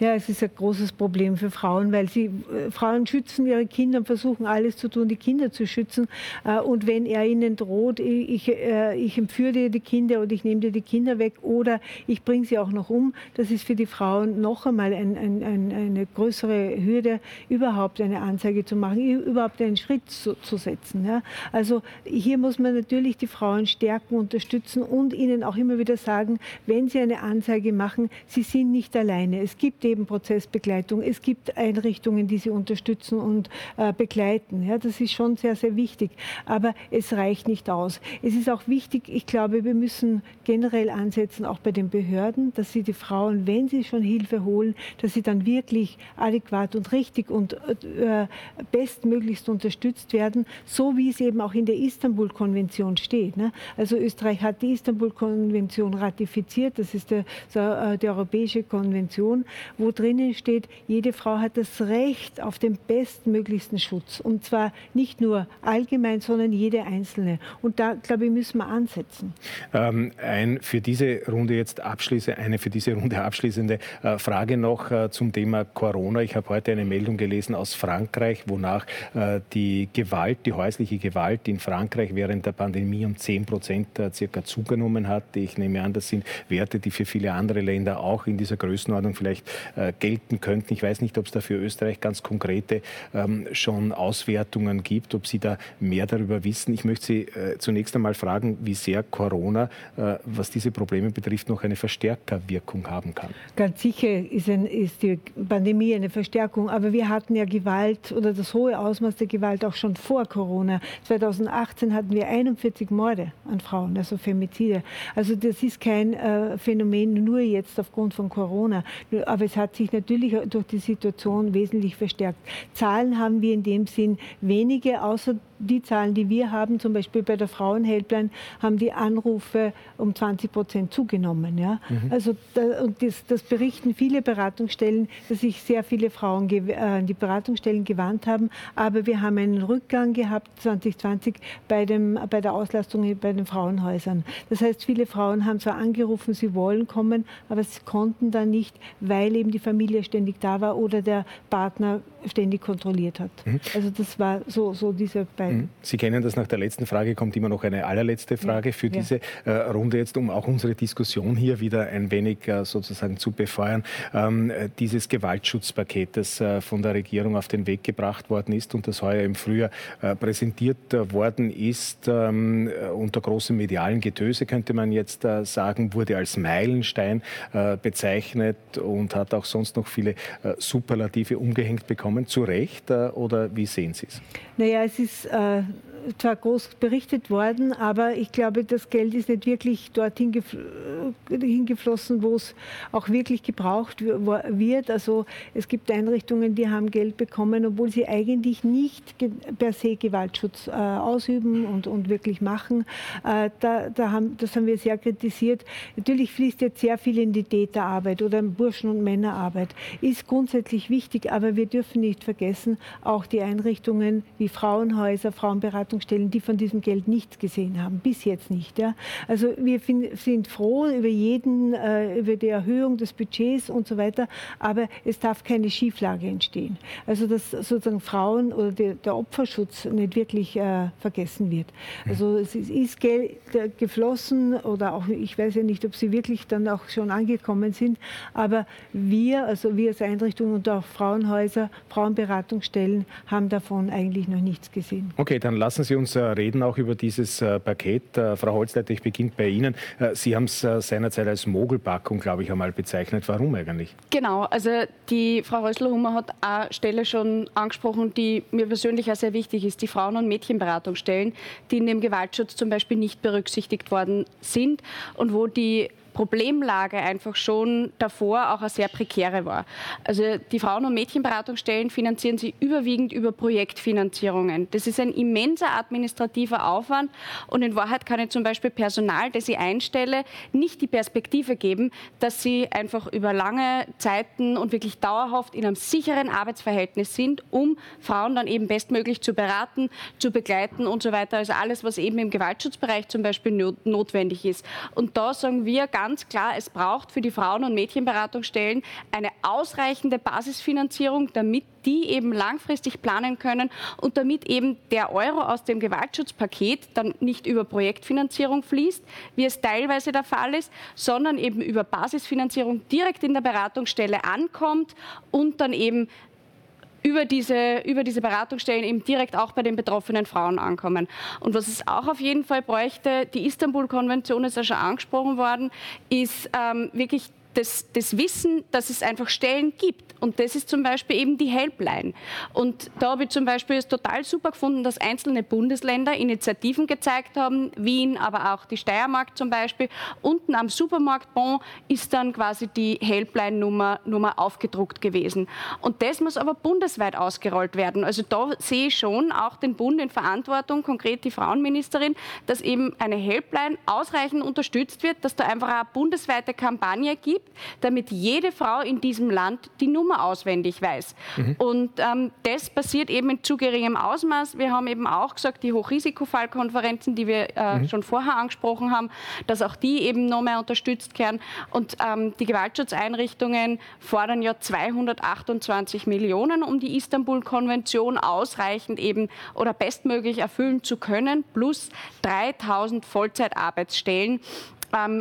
Ja, es ist ein großes Problem für Frauen, weil sie äh, Frauen schützen ihre Kinder und versuchen alles zu tun, die Kinder zu schützen. Äh, und wenn er ihnen droht, ich, äh, ich empführe dir die Kinder oder ich nehme dir die Kinder weg oder ich bringe sie auch noch um, das ist für die Frauen noch einmal ein, ein, ein, eine größere Hürde, überhaupt eine Anzeige zu machen, überhaupt einen Schritt zu, zu setzen. Ja. Also hier muss man natürlich die Frauen stärken, unterstützen und ihnen auch immer wieder sagen, wenn sie eine Anzeige machen, sie sind nicht alleine. Es gibt gibt eben Prozessbegleitung, es gibt Einrichtungen, die sie unterstützen und äh, begleiten. Ja, das ist schon sehr, sehr wichtig. Aber es reicht nicht aus. Es ist auch wichtig, ich glaube, wir müssen generell ansetzen, auch bei den Behörden, dass sie die Frauen, wenn sie schon Hilfe holen, dass sie dann wirklich adäquat und richtig und äh, bestmöglichst unterstützt werden, so wie es eben auch in der Istanbul-Konvention steht. Ne? Also Österreich hat die Istanbul-Konvention ratifiziert, das ist der, äh, die Europäische Konvention wo drinnen steht, jede Frau hat das Recht auf den bestmöglichsten Schutz. Und zwar nicht nur allgemein, sondern jede Einzelne. Und da, glaube ich, müssen wir ansetzen. Ähm, ein für diese Runde jetzt abschließe, eine für diese Runde abschließende äh, Frage noch äh, zum Thema Corona. Ich habe heute eine Meldung gelesen aus Frankreich, wonach äh, die Gewalt, die häusliche Gewalt in Frankreich während der Pandemie um 10 Prozent äh, circa zugenommen hat. Ich nehme an, das sind Werte, die für viele andere Länder auch in dieser Größenordnung vielleicht äh, gelten könnten. Ich weiß nicht, ob es da für Österreich ganz konkrete ähm, schon Auswertungen gibt, ob Sie da mehr darüber wissen. Ich möchte Sie äh, zunächst einmal fragen, wie sehr Corona, äh, was diese Probleme betrifft, noch eine Verstärkerwirkung haben kann. Ganz sicher ist, ein, ist die Pandemie eine Verstärkung, aber wir hatten ja Gewalt oder das hohe Ausmaß der Gewalt auch schon vor Corona. 2018 hatten wir 41 Morde an Frauen, also Femizide. Also das ist kein äh, Phänomen nur jetzt aufgrund von Corona. Aber es hat sich natürlich durch die Situation wesentlich verstärkt. Zahlen haben wir in dem Sinn wenige, außer die Zahlen, die wir haben, zum Beispiel bei der Frauenhelpline, haben die Anrufe um 20 Prozent zugenommen. Ja? Mhm. Also da, und das, das, berichten viele Beratungsstellen, dass sich sehr viele Frauen äh, an die Beratungsstellen gewandt haben. Aber wir haben einen Rückgang gehabt 2020 bei, dem, bei der Auslastung bei den Frauenhäusern. Das heißt, viele Frauen haben zwar angerufen, sie wollen kommen, aber sie konnten dann nicht, weil eben die Familie ständig da war oder der Partner ständig kontrolliert hat. Mhm. Also das war so, so diese beiden. Mhm. Sie kennen das, nach der letzten Frage kommt immer noch eine allerletzte Frage für diese äh, Runde jetzt, um auch unsere Diskussion hier wieder ein wenig äh, sozusagen zu befeuern. Ähm, dieses Gewaltschutzpaket, das äh, von der Regierung auf den Weg gebracht worden ist und das heuer im Frühjahr äh, präsentiert äh, worden ist, ähm, unter großem medialen Getöse könnte man jetzt äh, sagen, wurde als Meilenstein bezeichnet und hat auch sonst noch viele Superlative umgehängt bekommen. Zu Recht oder wie sehen Sie es? Naja, es ist äh, zwar groß berichtet worden, aber ich glaube, das Geld ist nicht wirklich dorthin hingeflossen, wo es auch wirklich gebraucht wird. Also es gibt Einrichtungen, die haben Geld bekommen, obwohl sie eigentlich nicht per se Gewaltschutz äh, ausüben und, und wirklich machen. Äh, da, da haben, das haben wir sehr kritisiert. Natürlich fließt jetzt sehr viel in die Täterarbeit oder in Burschen- und Männerarbeit. Ist grundsätzlich wichtig, aber wir dürfen nicht vergessen, auch die Einrichtungen wie Frauenhäuser, Frauenberatungsstellen, die von diesem Geld nichts gesehen haben, bis jetzt nicht. Ja. Also wir sind froh über jeden, äh, über die Erhöhung des Budgets und so weiter, aber es darf keine Schieflage entstehen. Also dass sozusagen Frauen oder der, der Opferschutz nicht wirklich äh, vergessen wird. Also es ist Geld äh, geflossen oder auch, ich weiß ja nicht, ob sie wirklich dann auch schon angekommen sind, aber wir, also wir als Einrichtung und auch Frauenhäuser, Frauenberatungsstellen haben davon eigentlich noch nichts gesehen. Okay, dann lassen Sie uns äh, reden auch über dieses äh, Paket. Frau Holzleiter, ich beginne bei Ihnen. Sie haben es seinerzeit als Mogelpackung, glaube ich, einmal bezeichnet. Warum eigentlich? Genau, also die Frau Rösler-Hummer hat eine Stelle schon angesprochen, die mir persönlich auch sehr wichtig ist, die Frauen- und Mädchenberatungsstellen, die in dem Gewaltschutz zum Beispiel nicht berücksichtigt worden sind und wo die Problemlage einfach schon davor auch eine sehr prekäre war. Also die Frauen- und Mädchenberatungsstellen finanzieren sie überwiegend über Projektfinanzierungen. Das ist ein immenser administrativer Aufwand und in Wahrheit kann ich zum Beispiel Personal, das ich einstelle, nicht die Perspektive geben, dass sie einfach über lange Zeiten und wirklich dauerhaft in einem sicheren Arbeitsverhältnis sind, um Frauen dann eben bestmöglich zu beraten, zu begleiten und so weiter. Also alles, was eben im Gewaltschutzbereich zum Beispiel notwendig ist. Und da sagen wir ganz ganz klar, es braucht für die Frauen- und Mädchenberatungsstellen eine ausreichende Basisfinanzierung, damit die eben langfristig planen können und damit eben der Euro aus dem Gewaltschutzpaket dann nicht über Projektfinanzierung fließt, wie es teilweise der Fall ist, sondern eben über Basisfinanzierung direkt in der Beratungsstelle ankommt und dann eben über diese, über diese Beratungsstellen eben direkt auch bei den betroffenen Frauen ankommen. Und was es auch auf jeden Fall bräuchte, die Istanbul-Konvention ist ja schon angesprochen worden, ist ähm, wirklich das, das Wissen, dass es einfach Stellen gibt. Und das ist zum Beispiel eben die Helpline. Und da habe ich zum Beispiel es total super gefunden, dass einzelne Bundesländer Initiativen gezeigt haben, Wien, aber auch die Steiermark zum Beispiel. Unten am Supermarktbon ist dann quasi die Helpline-Nummer Nummer aufgedruckt gewesen. Und das muss aber bundesweit ausgerollt werden. Also da sehe ich schon auch den Bund in Verantwortung, konkret die Frauenministerin, dass eben eine Helpline ausreichend unterstützt wird, dass da einfach eine bundesweite Kampagne gibt, gibt, damit jede Frau in diesem Land die Nummer auswendig weiß. Mhm. Und ähm, das passiert eben in zu geringem Ausmaß. Wir haben eben auch gesagt, die Hochrisikofallkonferenzen, die wir äh, mhm. schon vorher angesprochen haben, dass auch die eben noch mehr unterstützt werden. Und ähm, die Gewaltschutzeinrichtungen fordern ja 228 Millionen, um die Istanbul-Konvention ausreichend eben oder bestmöglich erfüllen zu können, plus 3000 Vollzeitarbeitsstellen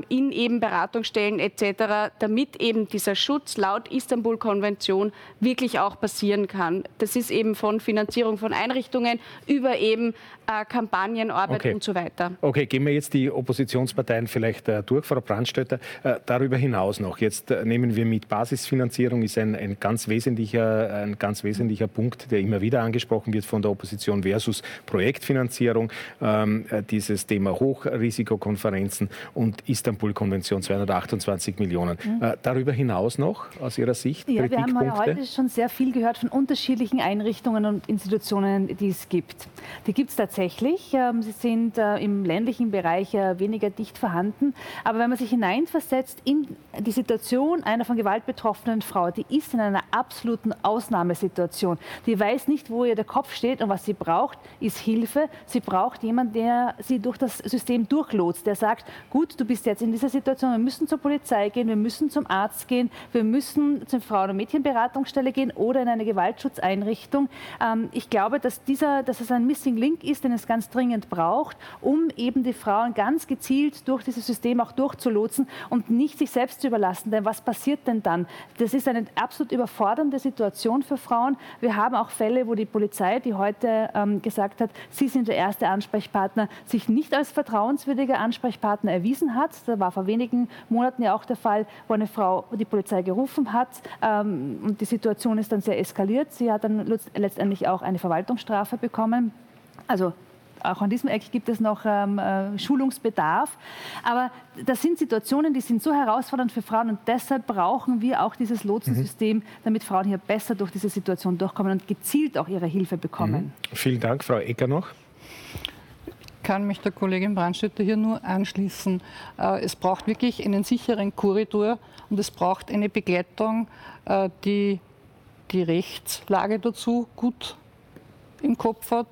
in eben Beratungsstellen etc., damit eben dieser Schutz laut Istanbul-Konvention wirklich auch passieren kann. Das ist eben von Finanzierung von Einrichtungen über eben äh, Kampagnenarbeit okay. und so weiter. Okay, gehen wir jetzt die Oppositionsparteien vielleicht äh, durch, Frau Brandstötter. Äh, darüber hinaus noch, jetzt äh, nehmen wir mit Basisfinanzierung, ist ein, ein, ganz wesentlicher, ein ganz wesentlicher Punkt, der immer wieder angesprochen wird von der Opposition versus Projektfinanzierung, ähm, äh, dieses Thema Hochrisikokonferenzen und Istanbul-Konvention 228 Millionen. Mhm. Äh, darüber hinaus noch aus Ihrer Sicht? Ja, wir haben heute schon sehr viel gehört von unterschiedlichen Einrichtungen und Institutionen, die es gibt. Die gibt es tatsächlich. Ähm, sie sind äh, im ländlichen Bereich äh, weniger dicht vorhanden. Aber wenn man sich hineinversetzt in die Situation einer von Gewalt betroffenen Frau, die ist in einer absoluten Ausnahmesituation. Die weiß nicht, wo ihr der Kopf steht und was sie braucht, ist Hilfe. Sie braucht jemanden, der sie durch das System durchlotst, der sagt, gut, du bist jetzt in dieser Situation, wir müssen zur Polizei gehen, wir müssen zum Arzt gehen, wir müssen zur Frauen- und Mädchenberatungsstelle gehen oder in eine Gewaltschutzeinrichtung. Ähm, ich glaube, dass, dieser, dass es ein Missing Link ist, den es ganz dringend braucht, um eben die Frauen ganz gezielt durch dieses System auch durchzulotsen und nicht sich selbst zu überlassen. Denn was passiert denn dann? Das ist eine absolut überfordernde Situation für Frauen. Wir haben auch Fälle, wo die Polizei, die heute ähm, gesagt hat, sie sind der erste Ansprechpartner, sich nicht als vertrauenswürdiger Ansprechpartner erwiesen hat. Das war vor wenigen Monaten ja auch der Fall, wo eine Frau die Polizei gerufen hat ähm, und die Situation ist dann sehr eskaliert. Sie hat dann letztendlich auch eine Verwaltungsstrafe bekommen. Also auch an diesem Eck gibt es noch ähm, äh, Schulungsbedarf. Aber das sind Situationen, die sind so herausfordernd für Frauen und deshalb brauchen wir auch dieses Lotsensystem, mhm. damit Frauen hier besser durch diese Situation durchkommen und gezielt auch ihre Hilfe bekommen. Mhm. Vielen Dank, Frau Ecker noch kann mich der Kollegin Brandstätter hier nur anschließen. Äh, es braucht wirklich einen sicheren Korridor und es braucht eine Begleitung, äh, die die Rechtslage dazu gut im Kopf hat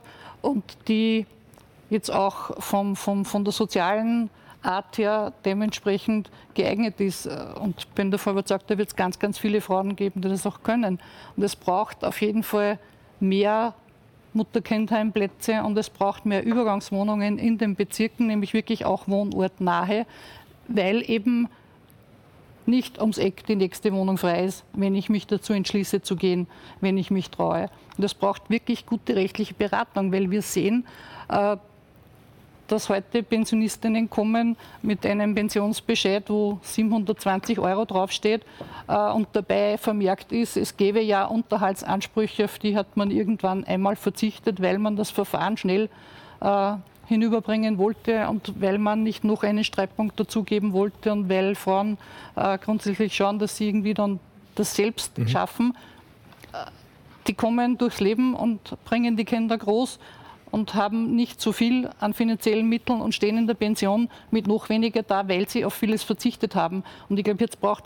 und die jetzt auch vom, vom, von der sozialen Art her dementsprechend geeignet ist. Und ich bin davon überzeugt, da wird es ganz, ganz viele Frauen geben, die das auch können. Und es braucht auf jeden Fall mehr Mutter-Kind-Heimplätze und es braucht mehr Übergangswohnungen in den Bezirken, nämlich wirklich auch wohnortnahe, weil eben nicht ums Eck die nächste Wohnung frei ist, wenn ich mich dazu entschließe zu gehen, wenn ich mich traue. Und es braucht wirklich gute rechtliche Beratung, weil wir sehen, äh, dass heute Pensionistinnen kommen mit einem Pensionsbescheid, wo 720 Euro draufsteht äh, und dabei vermerkt ist, es gäbe ja Unterhaltsansprüche, auf die hat man irgendwann einmal verzichtet, weil man das Verfahren schnell äh, hinüberbringen wollte und weil man nicht noch einen Streitpunkt dazugeben wollte und weil Frauen äh, grundsätzlich schauen, dass sie irgendwie dann das selbst mhm. schaffen. Die kommen durchs Leben und bringen die Kinder groß und haben nicht so viel an finanziellen Mitteln und stehen in der Pension mit noch weniger da, weil sie auf vieles verzichtet haben. Und ich glaube, jetzt braucht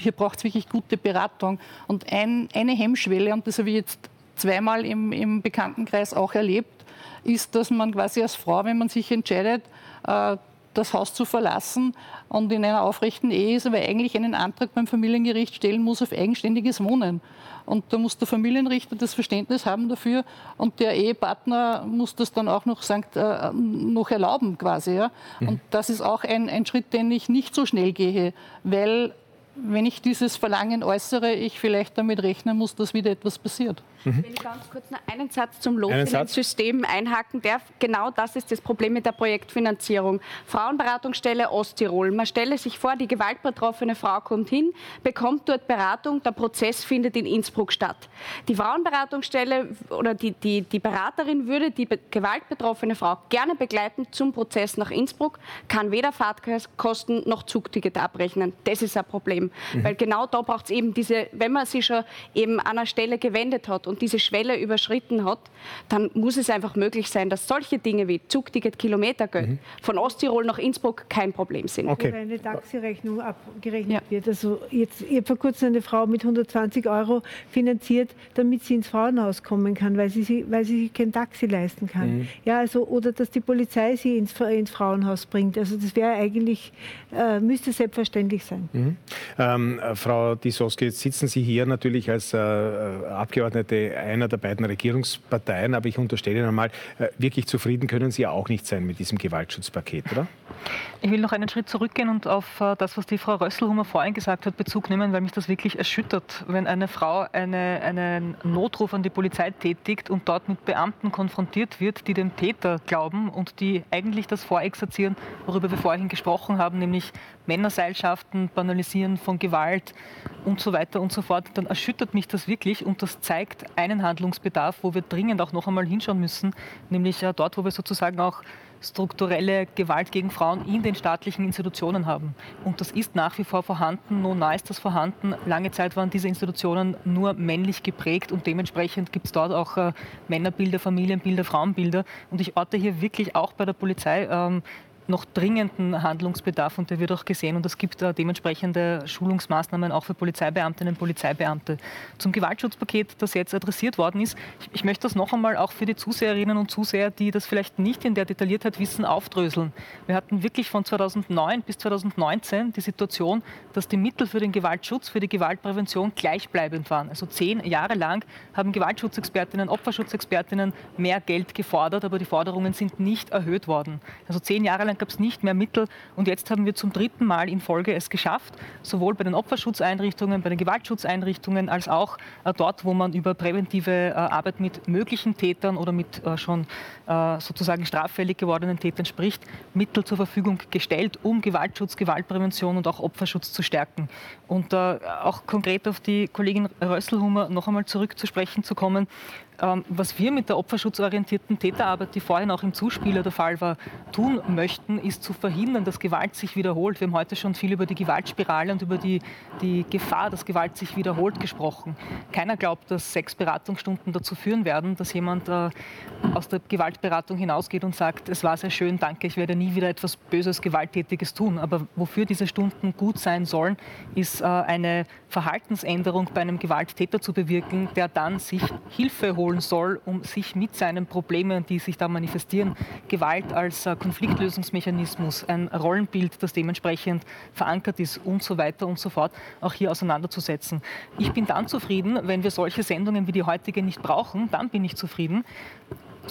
hier braucht es wirklich gute Beratung. Und ein, eine Hemmschwelle, und das habe ich jetzt zweimal im, im Bekanntenkreis auch erlebt, ist, dass man quasi als Frau, wenn man sich entscheidet, äh, das Haus zu verlassen und in einer aufrechten Ehe ist, aber eigentlich einen Antrag beim Familiengericht stellen muss auf eigenständiges Wohnen. Und da muss der Familienrichter das Verständnis haben dafür und der Ehepartner muss das dann auch noch, sagt, äh, noch erlauben quasi. Ja? Mhm. Und das ist auch ein, ein Schritt, den ich nicht so schnell gehe, weil wenn ich dieses Verlangen äußere, ich vielleicht damit rechnen muss, dass wieder etwas passiert. Mhm. Wenn ich ganz kurz noch einen Satz zum Lohnfinanzsystem einhaken darf. Genau das ist das Problem mit der Projektfinanzierung. Frauenberatungsstelle Osttirol. Man stelle sich vor, die gewaltbetroffene Frau kommt hin, bekommt dort Beratung, der Prozess findet in Innsbruck statt. Die Frauenberatungsstelle oder die, die, die Beraterin würde die gewaltbetroffene Frau gerne begleiten zum Prozess nach Innsbruck, kann weder Fahrtkosten noch Zugticket abrechnen. Das ist ein Problem. Mhm. Weil genau da braucht es eben diese, wenn man sich schon eben an einer Stelle gewendet hat und diese Schwelle überschritten hat, dann muss es einfach möglich sein, dass solche Dinge wie Zugticket, Kilometergeld mhm. von Osttirol nach Innsbruck kein Problem sind. Okay. Wo eine Taxirechnung abgerechnet ja. wird. Also jetzt, ich habe vor kurzem eine Frau mit 120 Euro finanziert, damit sie ins Frauenhaus kommen kann, weil sie, weil sie sich kein Taxi leisten kann. Mhm. Ja, also, oder dass die Polizei sie ins, ins Frauenhaus bringt. Also das wäre eigentlich, äh, müsste selbstverständlich sein. Mhm. Ähm, Frau Disoski, jetzt sitzen Sie hier natürlich als äh, Abgeordnete einer der beiden Regierungsparteien, aber ich unterstelle Ihnen einmal, äh, wirklich zufrieden können Sie auch nicht sein mit diesem Gewaltschutzpaket, oder? Ich will noch einen Schritt zurückgehen und auf äh, das, was die Frau Rösselhummer vorhin gesagt hat, Bezug nehmen, weil mich das wirklich erschüttert, wenn eine Frau eine, einen Notruf an die Polizei tätigt und dort mit Beamten konfrontiert wird, die dem Täter glauben und die eigentlich das vorexerzieren, worüber wir vorhin gesprochen haben, nämlich Männerseilschaften, Banalisieren von Gewalt und so weiter und so fort, dann erschüttert mich das wirklich und das zeigt einen Handlungsbedarf, wo wir dringend auch noch einmal hinschauen müssen, nämlich äh, dort, wo wir sozusagen auch strukturelle Gewalt gegen Frauen in den staatlichen Institutionen haben. Und das ist nach wie vor vorhanden, nun nah ist das vorhanden. Lange Zeit waren diese Institutionen nur männlich geprägt und dementsprechend gibt es dort auch äh, Männerbilder, Familienbilder, Frauenbilder. Und ich orte hier wirklich auch bei der Polizei ähm, noch dringenden Handlungsbedarf und der wird auch gesehen und es gibt äh, dementsprechende Schulungsmaßnahmen auch für Polizeibeamtinnen und Polizeibeamte. Zum Gewaltschutzpaket, das jetzt adressiert worden ist, ich, ich, möchte das noch einmal auch für die Zuseherinnen und Zuseher, die das vielleicht nicht in der Detailliertheit wissen, aufdröseln. Wir hatten wirklich von 2009 bis 2019 die Situation, dass die Mittel für den Gewaltschutz, für die Gewaltprävention gleichbleibend waren. Also zehn Jahre lang haben Gewaltschutzexpertinnen, Opferschutzexpertinnen mehr Geld gefordert, aber die Forderungen sind nicht erhöht worden. Also zehn Jahre lang gab es nicht mehr Mittel. Und jetzt haben wir zum dritten Mal in Folge es geschafft, sowohl bei den Opferschutzeinrichtungen, bei den Gewaltschutzeinrichtungen, als auch äh, dort, wo man über präventive äh, Arbeit mit möglichen Tätern oder mit äh, schon sozusagen straffällig gewordenen Tätern spricht, Mittel zur Verfügung gestellt, um Gewaltschutz, Gewaltprävention und auch Opferschutz zu stärken. Und auch konkret auf die Kollegin Rösselhummer noch einmal zurückzusprechen zu kommen, was wir mit der opferschutzorientierten Täterarbeit, die vorhin auch im Zuspieler der Fall war, tun möchten, ist zu verhindern, dass Gewalt sich wiederholt. Wir haben heute schon viel über die Gewaltspirale und über die, die Gefahr, dass Gewalt sich wiederholt, gesprochen. Keiner glaubt, dass sechs Beratungsstunden dazu führen werden, dass jemand äh, aus der Gewaltberatung hinausgeht und sagt, es war sehr schön, danke, ich werde nie wieder etwas Böses, Gewalttätiges tun. Aber wofür diese Stunden gut sein sollen, ist äh, eine Verhaltensänderung bei einem Gewalttäter zu bewirken, der dann sich Hilfe holen soll, um sich mit seinen Problemen, die sich da manifestieren, Gewalt als äh, Konfliktlösungsmechanismus, ein Rollenbild, das dementsprechend verankert ist und so weiter und so fort, auch hier auseinanderzusetzen. Ich bin dann zufrieden, wenn wir solche Sendungen wie die heutige nicht brauchen, dann bin ich zufrieden.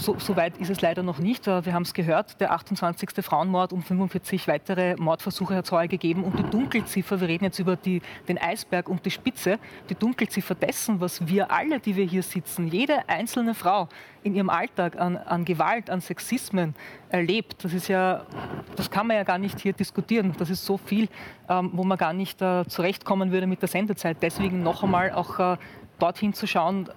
So, so, weit ist es leider noch nicht. Wir haben es gehört, der 28. Frauenmord und 45 weitere Mordversuche hat es heuer gegeben. Und die Dunkelziffer, wir reden jetzt über die, den Eisberg und die Spitze, die Dunkelziffer dessen, was wir alle, die wir hier sitzen, jede einzelne Frau in ihrem Alltag an, an Gewalt, an Sexismen erlebt, das ist ja, das kann man ja gar nicht hier diskutieren. Das ist so viel, ähm, wo man gar nicht äh, zurechtkommen würde mit der Sendezeit. Deswegen noch einmal auch äh, dorthin zu schauen,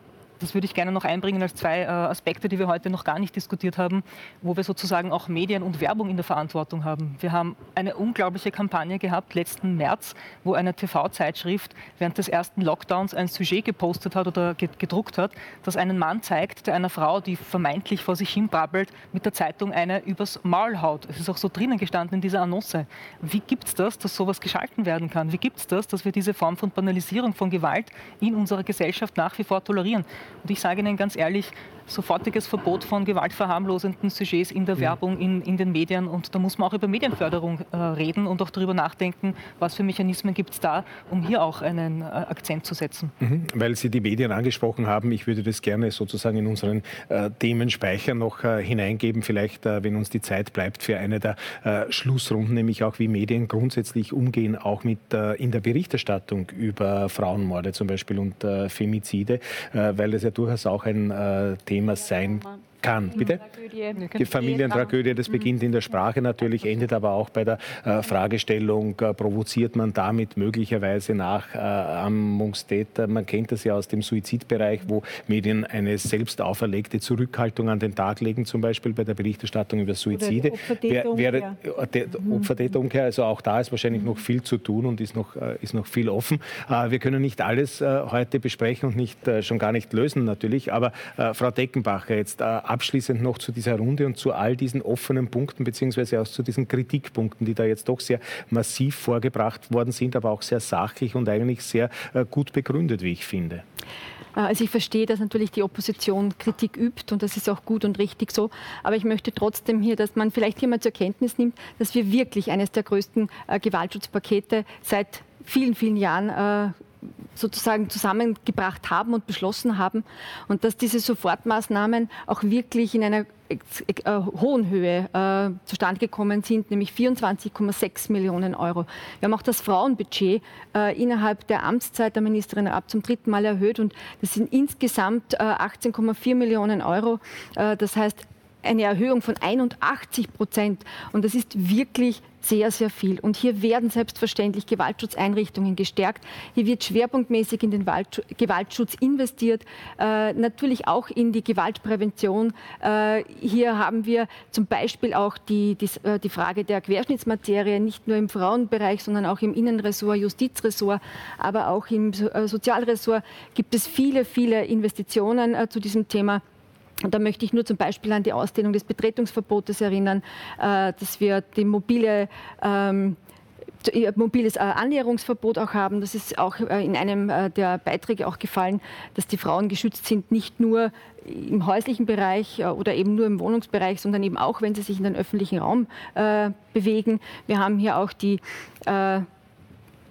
das würde ich gerne noch einbringen als zwei äh, Aspekte, die wir heute noch gar nicht diskutiert haben, wo wir sozusagen auch Medien und Werbung in der Verantwortung haben. Wir haben eine unglaubliche Kampagne gehabt letzten März, wo eine TV-Zeitschrift während des ersten Lockdowns ein Sujet gepostet hat oder gedruckt hat, das einen Mann zeigt, der einer Frau, die vermeintlich vor sich hin brabbelt, mit der Zeitung eine übers Maul haut. Es ist auch so drinnen gestanden in dieser Annonce. Wie gibt es das, dass sowas geschalten werden kann? Wie gibt es das, dass wir diese Form von Banalisierung von Gewalt in unserer Gesellschaft nach wie vor tolerieren? Und ich sage Ihnen ganz ehrlich, sofortiges Verbot von gewaltverharmlosenden Sujets in der Werbung, in, in den Medien. Und da muss man auch über Medienförderung äh, reden und auch darüber nachdenken, was für Mechanismen gibt es da, um hier auch einen äh, Akzent zu setzen. Mhm, weil Sie die Medien angesprochen haben, ich würde das gerne sozusagen in unseren äh, Themenspeicher noch äh, hineingeben, vielleicht, äh, wenn uns die Zeit bleibt, für eine der äh, Schlussrunden, nämlich auch wie Medien grundsätzlich umgehen, auch mit in der Berichterstattung über Frauenmorde zum Beispiel und Femizide, weil das ja durchaus auch ein Thema Thema sein kann. Bitte? Die Familientragödie, das beginnt in der Sprache natürlich, endet aber auch bei der äh, Fragestellung, äh, provoziert man damit möglicherweise Nachahmungstäter? Man kennt das ja aus dem Suizidbereich, wo Medien eine selbst auferlegte Zurückhaltung an den Tag legen, zum Beispiel bei der Berichterstattung über Suizide. Wäre äh, mhm. Opfertäterumkehr, also auch da ist wahrscheinlich noch viel zu tun und ist noch, äh, ist noch viel offen. Äh, wir können nicht alles äh, heute besprechen und nicht, schon gar nicht lösen natürlich, aber Frau Deckenbacher, jetzt abschließend noch zu dieser Runde und zu all diesen offenen Punkten, beziehungsweise auch zu diesen Kritikpunkten, die da jetzt doch sehr massiv vorgebracht worden sind, aber auch sehr sachlich und eigentlich sehr äh, gut begründet, wie ich finde. Äh, also ich verstehe, dass natürlich die Opposition Kritik übt und das ist auch gut und richtig so. Aber ich möchte trotzdem hier, dass man vielleicht hier mal zur Kenntnis nimmt, dass wir wirklich eines der größten äh, Gewaltschutzpakete seit vielen, vielen Jahren sozusagen zusammengebracht haben und beschlossen haben und dass diese Sofortmaßnahmen auch wirklich in einer äh, hohen Höhe äh, zustande gekommen sind, nämlich 24,6 Millionen Euro. Wir haben auch das Frauenbudget äh, innerhalb der Amtszeit der Ministerin ab zum dritten Mal erhöht und das sind insgesamt äh, 18,4 Millionen Euro. Äh, das heißt, eine Erhöhung von 81 Prozent. Und das ist wirklich sehr, sehr viel. Und hier werden selbstverständlich Gewaltschutzeinrichtungen gestärkt. Hier wird schwerpunktmäßig in den Gewaltschutz investiert, äh, natürlich auch in die Gewaltprävention. Äh, hier haben wir zum Beispiel auch die, die, äh, die, Frage der Querschnittsmaterie, nicht nur im Frauenbereich, sondern auch im Innenressort, Justizressort, aber auch im äh, Sozialressort gibt es viele, viele Investitionen äh, zu diesem Thema. Und da möchte ich nur zum Beispiel an die Ausdehnung des Betretungsverbotes erinnern, äh, dass wir die mobile ähm, mobiles äh, Annäherungsverbot auch haben. Das ist auch äh, in einem der Beiträge auch gefallen, dass die Frauen geschützt sind, nicht nur im häuslichen Bereich oder eben nur im Wohnungsbereich, sondern eben auch, wenn sie sich in den öffentlichen Raum bewegen. Wir haben hier auch die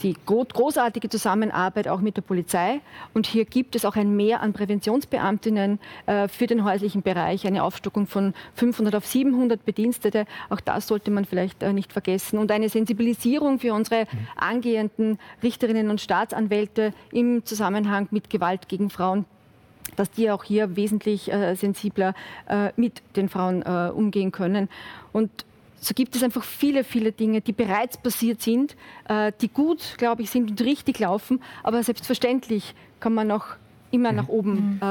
die großartige Zusammenarbeit auch mit der Polizei. Und hier gibt es auch ein Mehr an Präventionsbeamtinnen äh, für den häuslichen Bereich, eine Aufstockung von 500 auf 700 Bedienstete. Auch das sollte man vielleicht äh, nicht vergessen. Und eine Sensibilisierung für unsere angehenden Richterinnen und Staatsanwälte im Zusammenhang mit Gewalt gegen Frauen dass die auch hier wesentlich äh, sensibler äh, mit den Frauen umgehen können. Und so gibt es einfach viele, viele Dinge, die bereits passiert sind, äh, die gut, glaube ich, sind und richtig laufen. Aber selbstverständlich kann man noch immer nach oben äh,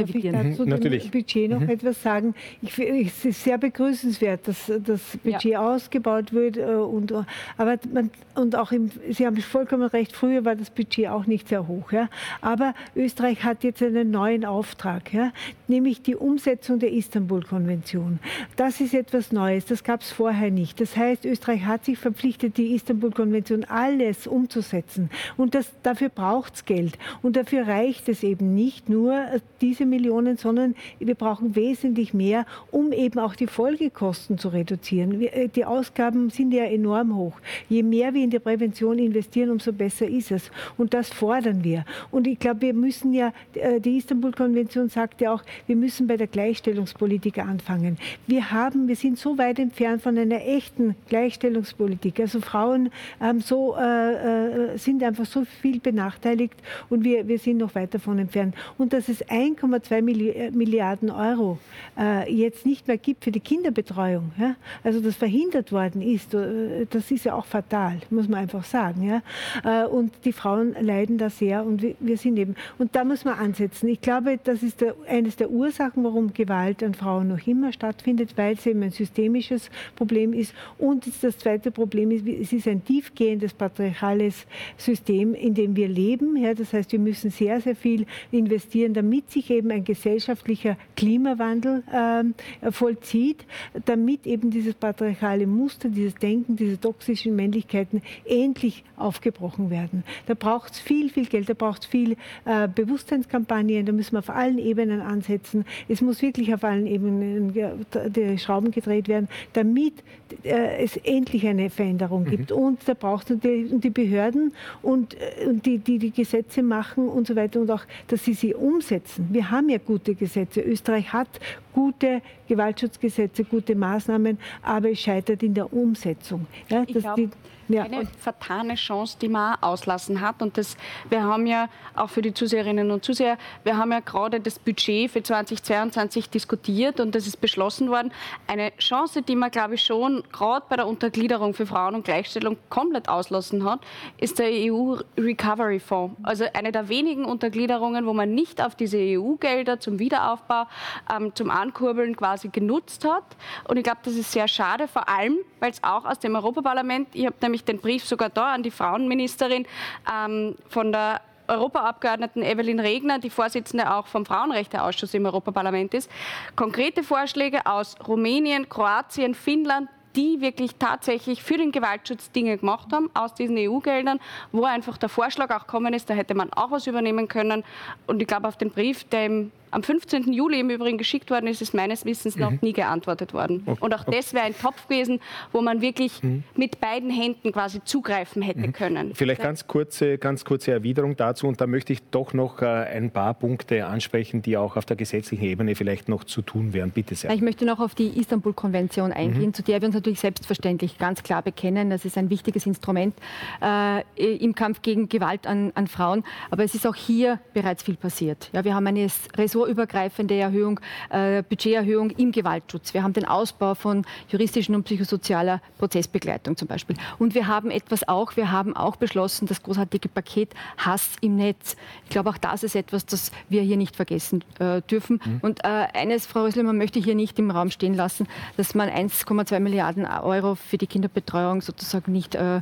revidieren. Darf ich dazu Natürlich. Budget noch mhm. etwas sagen? Ich, es ist sehr begrüßenswert, dass das Budget ja. ausgebaut wird. Äh, und, aber man, und auch im, Sie haben vollkommen recht, früher war das Budget auch nicht sehr hoch. Ja? Aber Österreich hat jetzt einen neuen Auftrag, ja? nämlich die Umsetzung der Istanbul-Konvention. Das ist etwas Neues, das gab es vorher nicht. Das heißt, Österreich hat sich verpflichtet, die Istanbul-Konvention alles umzusetzen. Und das, dafür braucht es Geld. Und dafür reicht es eben nicht nur äh, diese Millionen, sondern wir brauchen wesentlich mehr, um eben auch die Folgekosten zu reduzieren. Äh, die Ausgaben sind ja enorm hoch. Je mehr wir in die Prävention investieren, umso besser ist es. Und das fordern wir. Und ich glaube, wir müssen ja, äh, die Istanbul-Konvention sagt ja auch, wir müssen bei der Gleichstellungspolitik anfangen. Wir haben, wir sind so weit entfernt von einer echten Gleichstellungspolitik. Also Frauen ähm, so, äh, sind einfach so viel benachteiligt und wir, wir sind noch weit davon entfernt. Und dass es 1,2 äh, Milliarden Euro äh, jetzt nicht mehr gibt für die Kinderbetreuung, ja? also das verhindert worden ist, äh, das ist ja auch fatal, muss man einfach sagen. Ja? Äh, und die Frauen leiden da sehr und wir, wir, sind eben, und da muss man ansetzen. Ich glaube, das ist der, eines der Ursachen, warum Gewalt an Frauen noch immer stattfindet, weil es eben ein systemisches Problem ist. Und das zweite Problem ist, es ist ein tiefgehendes patriarchales System, in dem wir leben. Ja? Das heißt, wir müssen sehr, sehr viel investieren, damit sich eben ein gesellschaftlicher Klimawandel äh, vollzieht, damit eben dieses patriarchale Muster, dieses Denken, diese toxischen Männlichkeiten endlich aufgebrochen werden. Da braucht es viel, viel Geld, da braucht es viel äh, Bewusstseinskampagnen, da müssen wir auf allen Ebenen ansetzen. Es muss wirklich auf allen Ebenen die Schrauben gedreht werden, damit äh, es endlich eine Veränderung gibt. Mhm. Und da braucht es die, die Behörden und, äh, und die, die die Gesetze machen und so weiter und auch, dass sie sie umsetzen. Wir haben ja gute Gesetze. Österreich hat gute Gewaltschutzgesetze, gute Maßnahmen, aber es scheitert in der Umsetzung. Ja, ich glaube, ja. eine vertane Chance, die man auslassen hat. Und das, wir haben ja auch für die Zuseherinnen und Zuseher, wir haben ja gerade das Budget für 2022 diskutiert und das ist beschlossen worden. Eine Chance, die man, glaube ich, schon gerade bei der Untergliederung für Frauen und Gleichstellung komplett auslassen hat, ist der EU Recovery Fonds. Also eine der wenigen Untergliederungen, wo man nicht auf diese EU-Gelder zum Wiederaufbau, ähm, zum Ankurbeln quasi genutzt hat. Und ich glaube, das ist sehr schade, vor allem, weil es auch aus dem Europaparlament, ich habe nämlich den Brief sogar da an die Frauenministerin ähm, von der Europaabgeordneten Evelyn Regner, die Vorsitzende auch vom Frauenrechteausschuss im Europaparlament ist, konkrete Vorschläge aus Rumänien, Kroatien, Finnland, die wirklich tatsächlich für den Gewaltschutz Dinge gemacht haben aus diesen EU-Geldern, wo einfach der Vorschlag auch gekommen ist, da hätte man auch was übernehmen können. Und ich glaube, auf den Brief, der im am 15. Juli im Übrigen geschickt worden ist, ist meines Wissens noch mhm. nie geantwortet worden. Okay. Und auch das wäre ein Topf gewesen, wo man wirklich mhm. mit beiden Händen quasi zugreifen hätte mhm. können. Vielleicht ganz kurze, ganz kurze Erwiderung dazu und da möchte ich doch noch äh, ein paar Punkte ansprechen, die auch auf der gesetzlichen Ebene vielleicht noch zu tun wären. Bitte sehr. Ich möchte noch auf die Istanbul-Konvention eingehen, mhm. zu der wir uns natürlich selbstverständlich ganz klar bekennen. Das ist ein wichtiges Instrument äh, im Kampf gegen Gewalt an, an Frauen. Aber es ist auch hier bereits viel passiert. Ja, wir haben eine Ressort ressortübergreifende Erhöhung, äh, Budgeterhöhung im Gewaltschutz. Wir haben den Ausbau von juristischen und psychosozialer Prozessbegleitung zum Beispiel. Und wir haben etwas auch, wir haben auch beschlossen, das großartige Paket Hass im Netz. Ich glaube, auch das ist etwas, das wir hier nicht vergessen äh, dürfen. Mhm. Und äh, eines, Frau Rösler, man möchte hier nicht im Raum stehen lassen, dass man 1,2 Milliarden Euro für die Kinderbetreuung sozusagen nicht äh,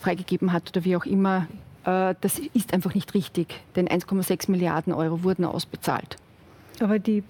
freigegeben hat oder wie auch immer. Äh, das ist einfach nicht richtig, denn 1,6 Milliarden Euro wurden ausbezahlt. Aber die,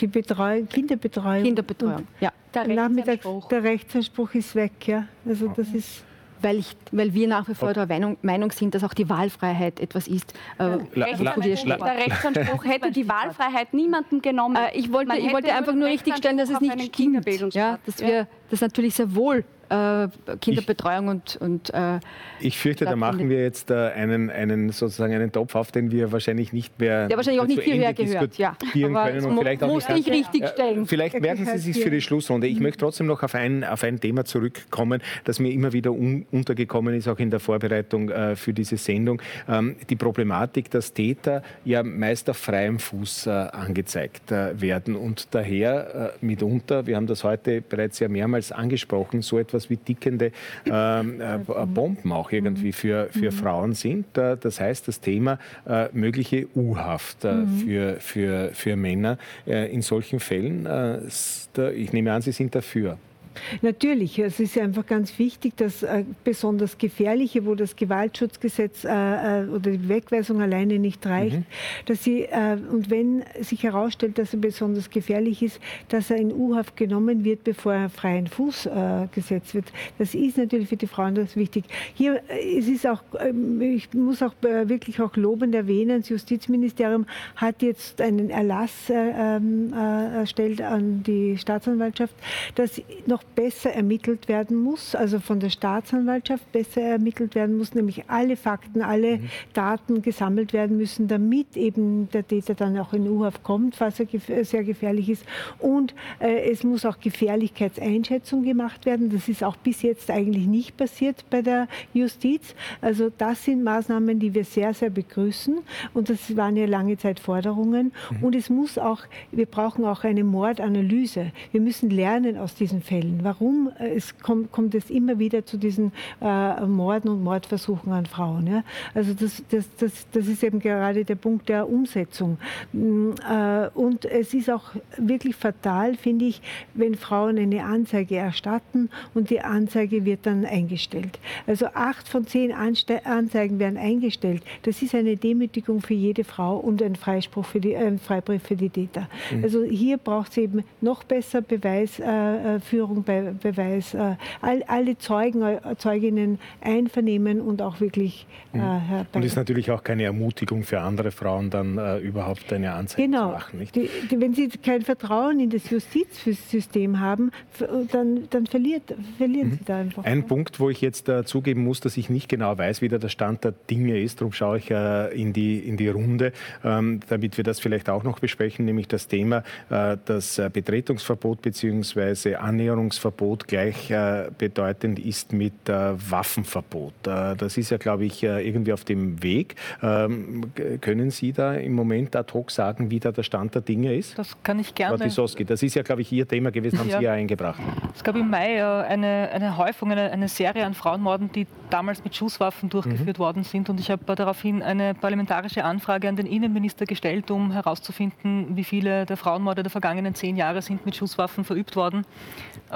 die Betreuung, Kinderbetreuung. Kinderbetreuung, ja. Der Rechtsanspruch. der Rechtsanspruch ist weg, ja. Also das ist weil, ich, weil wir nach wie vor der Meinung, Meinung sind, dass auch die Wahlfreiheit etwas ist. Äh, la, la, der Rechtsanspruch hätte die Wahlfreiheit niemandem genommen. Äh, ich wollte, ich wollte einfach nur richtigstellen, dass es nicht stimmt. Ja, dass wir das natürlich sehr wohl äh, Kinderbetreuung und, und äh, Ich fürchte, da machen wir jetzt äh, einen, einen sozusagen einen Topf auf, den wir wahrscheinlich nicht mehr der wahrscheinlich auch nicht hierher gehört, ja. können und vielleicht auch muss nicht richtig stellen. Vielleicht merken Sie sich für die Schlussrunde. Ich möchte trotzdem noch auf ein, auf ein Thema zurückkommen, das mir immer wieder un, untergekommen ist, auch in der Vorbereitung äh, für diese Sendung. Ähm, die Problematik, dass Täter ja meist auf freiem Fuß äh, angezeigt äh, werden und daher mitunter, wir haben das heute bereits ja mehrmals angesprochen, so etwas wie tickende ähm, äh, Bomben auch irgendwie für, für mhm. Frauen sind. Äh, das heißt, das Thema äh, mögliche U-Haft äh, mhm. für, für, für Männer äh, in solchen Fällen, äh, ich nehme an, Sie sind dafür. Natürlich, es ist einfach ganz wichtig, dass äh, besonders gefährliche, wo das Gewaltschutzgesetz äh, äh, oder die Wegweisung alleine nicht reicht, mhm. dass sie, äh, und wenn sich herausstellt, dass er besonders gefährlich ist, dass er in U-Haft genommen wird, bevor er freien Fuß äh, gesetzt wird. Das ist natürlich für die Frauen das wichtig. Hier äh, es ist auch, ähm, ich muss auch wirklich auch lobend erwähnen, das Justizministerium hat jetzt einen Erlass ähm, erstellt an die Staatsanwaltschaft, dass noch besser ermittelt werden muss, also von der Staatsanwaltschaft besser ermittelt werden muss, nämlich alle Fakten, alle mhm. Daten gesammelt werden müssen, damit eben der Täter dann auch in U-Haft kommt, falls er sehr gefährlich ist. Und äh, es muss auch Gefährlichkeitseinschätzung gemacht werden. Das ist auch bis jetzt eigentlich nicht passiert bei der Justiz. Also das sind Maßnahmen, die wir sehr, sehr begrüßen. Und das waren ja lange Zeit Forderungen. Mhm. Und es muss auch, wir brauchen auch eine Mordanalyse. Wir müssen lernen aus diesen Fällen. Warum äh, es kommt, kommt es immer wieder zu diesen äh, Morden und Mordversuchen an Frauen? Ja? Also das, das, das, das ist eben gerade der Punkt der Umsetzung. Mm, äh, und es ist auch wirklich fatal, finde ich, wenn Frauen eine Anzeige erstatten und die Anzeige wird dann eingestellt. Also acht von zehn Anste Anzeigen werden eingestellt. Das ist eine Demütigung für jede Frau und ein Freispruch für die, ein Freibrief für die Täter. Mhm. Also hier braucht es eben noch besser Beweisführung Be Beweis, äh, all, alle Zeugen, äh, Zeuginnen einvernehmen und auch wirklich äh, mhm. Und ist natürlich auch keine Ermutigung für andere Frauen, dann äh, überhaupt eine Anzeige genau. zu machen. Nicht? Die, die, wenn sie kein Vertrauen in das Justizsystem haben, dann, dann verliert, verlieren mhm. sie da einfach. Ein ja. Punkt, wo ich jetzt äh, zugeben muss, dass ich nicht genau weiß, wie da der Stand der Dinge ist, darum schaue ich äh, in, die, in die Runde, ähm, damit wir das vielleicht auch noch besprechen, nämlich das Thema, das Betretungsverbot bzw. Annäherungs Verbotsverbot gleichbedeutend äh, ist mit äh, Waffenverbot. Äh, das ist ja, glaube ich, irgendwie auf dem Weg. Ähm, können Sie da im Moment ad hoc sagen, wie da der Stand der Dinge ist? Das kann ich gerne. Frau das ist ja, glaube ich, Ihr Thema gewesen, haben ja. Sie ja eingebracht. Es gab im Mai eine, eine Häufung, eine, eine Serie an Frauenmorden, die damals mit Schusswaffen durchgeführt mhm. worden sind. Und ich habe daraufhin eine parlamentarische Anfrage an den Innenminister gestellt, um herauszufinden, wie viele der Frauenmorde der vergangenen zehn Jahre sind mit Schusswaffen verübt worden.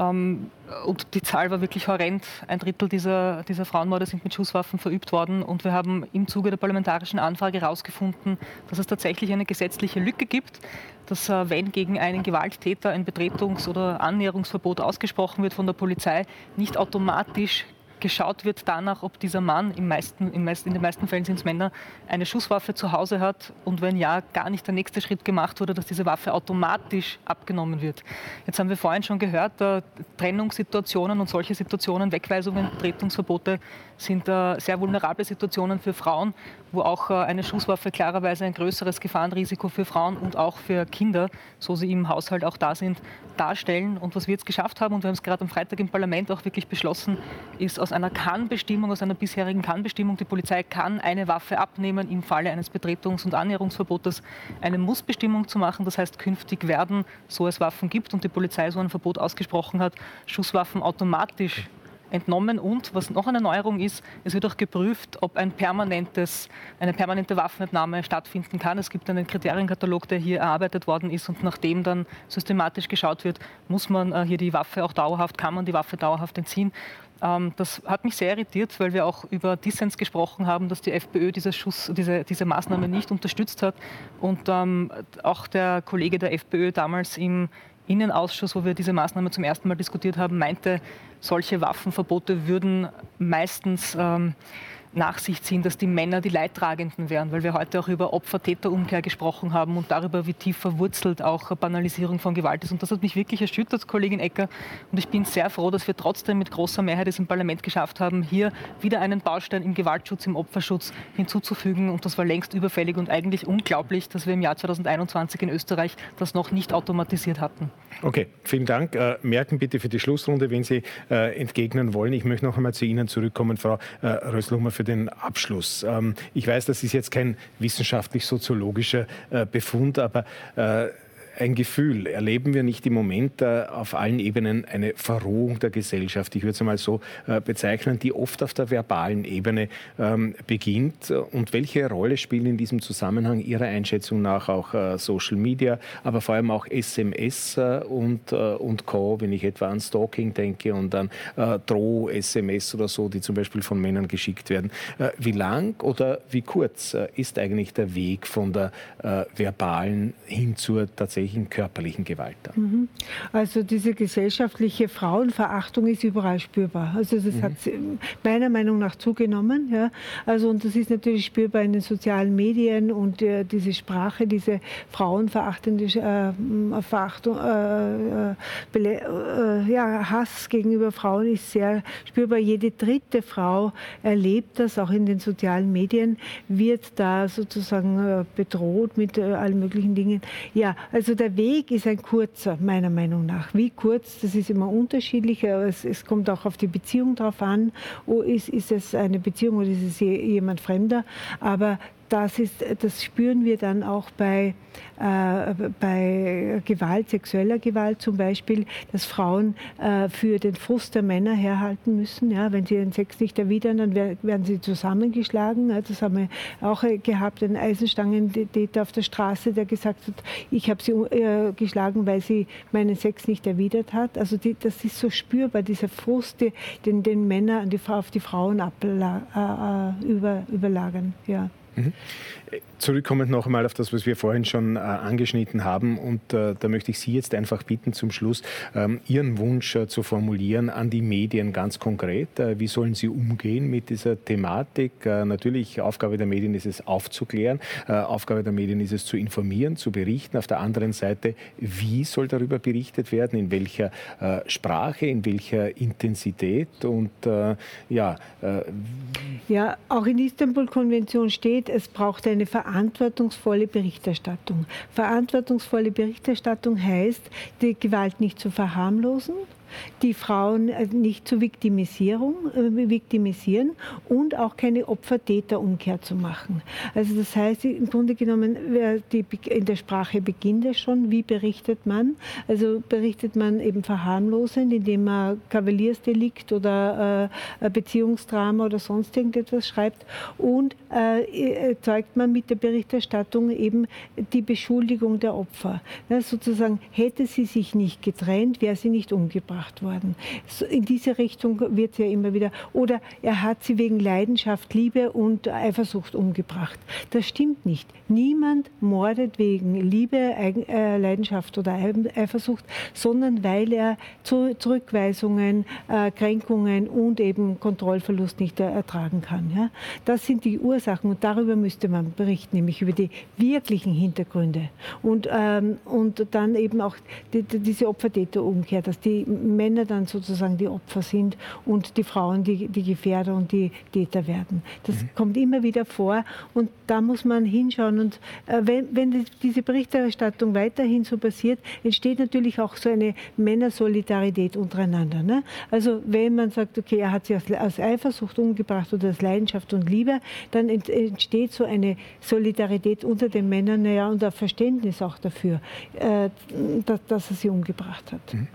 Ähm, und die Zahl war wirklich horrend. Ein Drittel dieser, dieser Frauenmorde sind mit Schusswaffen verübt worden. Und wir haben im Zuge der parlamentarischen Anfrage herausgefunden, dass es tatsächlich eine gesetzliche Lücke gibt, dass äh, wenn gegen einen Gewalttäter ein Betretungs- oder Annäherungsverbot ausgesprochen wird von der Polizei, nicht automatisch geschaut wird danach, ob dieser Mann, im meisten, im meisten, in den meisten Fällen sind es Männer, eine Schusswaffe zu Hause hat und wenn ja, gar nicht der nächste Schritt gemacht wurde, dass diese Waffe automatisch abgenommen wird. Jetzt haben wir vorhin schon gehört, äh, Trennungssituationen und solche Situationen, Wegweisungen, Betretungsverbote sind äh, sehr vulnerable Situationen für Frauen, wo auch äh, eine Schusswaffe klarerweise ein größeres Gefahrenrisiko für Frauen und auch für Kinder, so sie im Haushalt auch da sind, darstellen. Und was wir jetzt geschafft haben, und wir haben es gerade am Freitag im Parlament auch wirklich beschlossen, ist aus einer Kann-Bestimmung, aus einer bisherigen Kann-Bestimmung, die Polizei kann eine Waffe abnehmen im Falle eines Betretungs- und Annäherungsverbotes, eine Muss-Bestimmung zu machen. Das heißt, künftig werden, so es Waffen gibt und die Polizei so ein Verbot ausgesprochen hat, Schusswaffen automatisch entnommen und, was noch eine Neuerung ist, es wird auch geprüft, ob ein eine permanente Waffenentnahme stattfinden kann. Es gibt einen Kriterienkatalog, der hier erarbeitet worden ist und nachdem dann systematisch geschaut wird, muss man äh, hier die Waffe auch dauerhaft, kann man die Waffe dauerhaft entziehen. Ähm, das hat mich sehr irritiert, weil wir auch über Dissens gesprochen haben, dass die FPÖ diese, Schuss, diese, diese Maßnahme nicht unterstützt hat. Und ähm, auch der Kollege der FPÖ damals im Innenausschuss, wo wir diese Maßnahme zum ersten Mal diskutiert haben, meinte, solche Waffenverbote würden meistens ähm, nach sich ziehen, dass die Männer die Leidtragenden wären, weil wir heute auch über Opfer-Täter-Umkehr gesprochen haben und darüber, wie tief verwurzelt auch Banalisierung von Gewalt ist. Und das hat mich wirklich erschüttert, Kollegin Ecker. Und ich bin sehr froh, dass wir trotzdem mit großer Mehrheit es im Parlament geschafft haben, hier wieder einen Baustein im Gewaltschutz, im Opferschutz hinzuzufügen. Und das war längst überfällig und eigentlich unglaublich, dass wir im Jahr 2021 in Österreich das noch nicht automatisiert hatten. Okay, vielen Dank. Äh, merken bitte für die Schlussrunde, wenn Sie äh, entgegnen wollen. Ich möchte noch einmal zu Ihnen zurückkommen, Frau äh, Röslumer, für den Abschluss. Ähm, ich weiß, das ist jetzt kein wissenschaftlich-soziologischer äh, Befund, aber äh, ein Gefühl. Erleben wir nicht im Moment äh, auf allen Ebenen eine Verrohung der Gesellschaft? Ich würde es mal so äh, bezeichnen, die oft auf der verbalen Ebene ähm, beginnt. Und welche Rolle spielen in diesem Zusammenhang Ihrer Einschätzung nach auch äh, Social Media, aber vor allem auch SMS und, und Co., wenn ich etwa an Stalking denke und an Droh-SMS oder so, die zum Beispiel von Männern geschickt werden. wie lang oder wie kurz ist eigentlich der Weg von der verbalen hin zur tatsächlichen körperlichen Gewalt. Mhm. Also diese gesellschaftliche Frauenverachtung ist überall spürbar. Also das mhm. hat meiner Meinung nach zugenommen. Ja. Also und das ist natürlich spürbar in den sozialen Medien und äh, diese Sprache, diese frauenverachtende äh, Verachtung, äh, äh, äh, ja, Hass gegenüber Frauen ist sehr spürbar. Jede dritte Frau erlebt das, auch in den sozialen Medien, wird da sozusagen äh, bedroht mit allen möglichen Dingen. Ja, also der Weg ist ein kurzer, meiner Meinung nach. Wie kurz, das ist immer unterschiedlich. Es, es kommt auch auf die Beziehung drauf an. Oh, ist, ist es eine Beziehung oder ist es jemand Fremder? Aber das, ist, das spüren wir dann auch bei, äh, bei Gewalt, sexueller Gewalt zum Beispiel, dass Frauen äh, für den Frust der Männer herhalten müssen. Ja, wenn sie den Sex nicht erwidern, dann werden sie zusammengeschlagen. Das haben wir auch äh, gehabt, einen Eisenstangentäter auf der Straße, der gesagt hat, ich habe sie äh, geschlagen, weil sie meinen Sex nicht erwidert hat. Also die, das ist so spürbar, dieser Frust, den, den Männer die, auf die Frauen abla, äh, äh, über, überlagern. Ja. Mhm. Zurückkommend noch einmal auf das, was wir vorhin schon äh, angeschnitten haben. Und äh, da möchte ich Sie jetzt einfach bitten, zum Schluss ähm, Ihren Wunsch äh, zu formulieren an die Medien ganz konkret. Äh, wie sollen sie umgehen mit dieser Thematik? Äh, natürlich, Aufgabe der Medien ist es aufzuklären. Äh, Aufgabe der Medien ist es zu informieren, zu berichten. Auf der anderen Seite, wie soll darüber berichtet werden? In welcher Sprache, in welcher Intensität? Und ja. ja, auch in Istanbul-Konvention steht, es braucht eine verantwortungsvolle Berichterstattung. Verantwortungsvolle Berichterstattung heißt, die Gewalt nicht zu verharmlosen, die Frauen äh, nicht zur Viktimisierung, äh, viktimisieren und auch keine Opfer-Täter-Umkehr zu machen. Also das heißt, im Grunde genommen, die, in der Sprache beginnt es schon, wie berichtet man? Also berichtet man eben verharmlosend, indem man Kavaliersdelikt oder äh, Beziehungsdrama oder sonst irgendetwas schreibt und äh, zeugt man mit der Berichterstattung eben die Beschuldigung der Opfer. Ja, sozusagen, hätte sie sich nicht getrennt, wäre sie nicht umgebracht umgebracht worden. In diese Richtung wird ja immer wieder. Oder er hat sie wegen Leidenschaft, Liebe und Eifersucht umgebracht. Das stimmt nicht. Niemand mordet wegen Liebe, äh, Leidenschaft oder Eifersucht, sondern weil er Zurückweisungen, äh, Kränkungen und eben Kontrollverlust nicht ertragen kann. Das sind die Ursachen und darüber müsste man berichten, nämlich über die wirklichen Hintergründe. Und, ähm, und dann eben auch diese Opfer-Täter-Umkehr, dass die Männer dann sozusagen die Opfer sind und die Frauen die, die Gefährder und die Täter werden. Das mhm. kommt immer wieder vor und da muss man hinschauen. Und äh, wenn, wenn diese Berichterstattung weiterhin so passiert, entsteht natürlich auch so eine Männersolidarität untereinander. Ne? Also wenn man sagt, okay, er hat sie aus, aus Eifersucht umgebracht oder aus Leidenschaft und Liebe, dann entsteht so eine Solidarität unter den Männern naja, und ein Verständnis auch dafür, äh, dass, dass, er sie umgebracht hat. Mhm.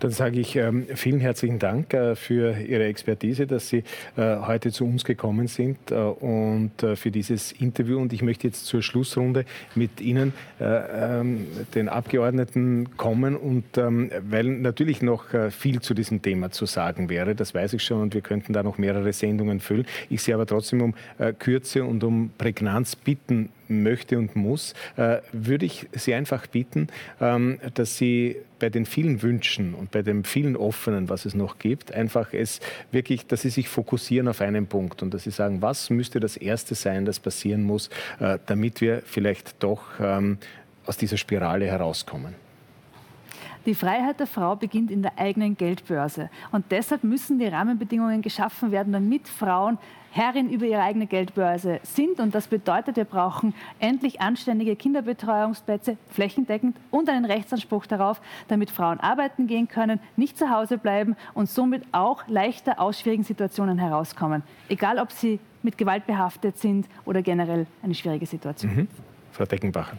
Dann sage ich ähm, vielen herzlichen Dank äh, für Ihre Expertise, dass Sie äh, heute zu uns gekommen sind äh, und für dieses Interview. Und ich möchte jetzt zur Schlussrunde mit Ihnen, ähm, den Abgeordneten, kommen. Und ähm, weil natürlich noch viel zu diesem Thema zu sagen wäre, das weiß ich schon, und wir könnten da noch mehrere Sendungen füllen. Ich Sie aber trotzdem um Kürze und um Prägnanz bitten möchte und muss, äh, würde ich Sie einfach bitten, ähm, dass Sie bei den vielen Wünschen und bei dem vielen Offenen, was es noch gibt, einfach es wirklich, dass Sie sich fokussieren auf einen Punkt und dass Sie sagen, was müsste das Erste sein, das passieren muss, äh, damit wir vielleicht doch ähm, aus dieser Spirale herauskommen. Die Freiheit der Frau beginnt in der eigenen Geldbörse. Und deshalb müssen die Rahmenbedingungen geschaffen werden, damit Frauen Herrin über ihre eigene Geldbörse sind. Und das bedeutet, wir brauchen endlich anständige Kinderbetreuungsplätze, flächendeckend und einen Rechtsanspruch darauf, damit Frauen arbeiten gehen können, nicht zu Hause bleiben und somit auch leichter aus schwierigen Situationen herauskommen. Egal, ob sie mit Gewalt behaftet sind oder generell eine schwierige Situation. Mhm. Frau Deckenbacher.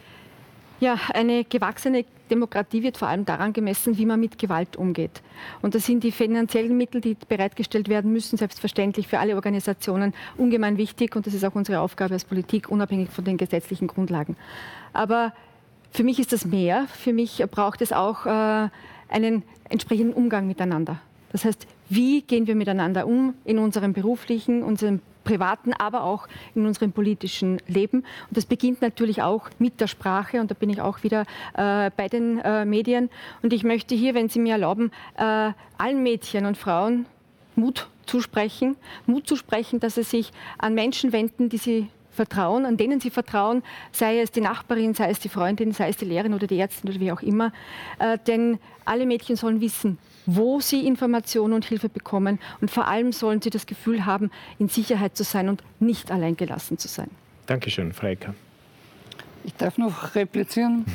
Ja, eine gewachsene Demokratie wird vor allem daran gemessen, wie man mit Gewalt umgeht. Und da sind die finanziellen Mittel, die bereitgestellt werden müssen, selbstverständlich für alle Organisationen ungemein wichtig. Und das ist auch unsere Aufgabe als Politik, unabhängig von den gesetzlichen Grundlagen. Aber für mich ist das mehr. Für mich braucht es auch äh, einen entsprechenden Umgang miteinander. Das heißt, wie gehen wir miteinander um in unserem beruflichen, unserem privaten, aber auch in unserem politischen Leben. Und das beginnt natürlich auch mit der Sprache. Und da bin ich auch wieder äh, bei den äh, Medien. Und ich möchte hier, wenn Sie mir erlauben, äh, allen Mädchen und Frauen Mut zusprechen. Mut zusprechen, dass sie sich an Menschen wenden, die sie vertrauen, an denen sie vertrauen, sei es die Nachbarin, sei es die Freundin, sei es die Lehrerin oder die Ärztin oder wie auch immer. Äh, denn alle Mädchen sollen wissen, wo sie Informationen und Hilfe bekommen. Und vor allem sollen sie das Gefühl haben, in Sicherheit zu sein und nicht allein gelassen zu sein. Dankeschön, Freika. Ich darf noch replizieren.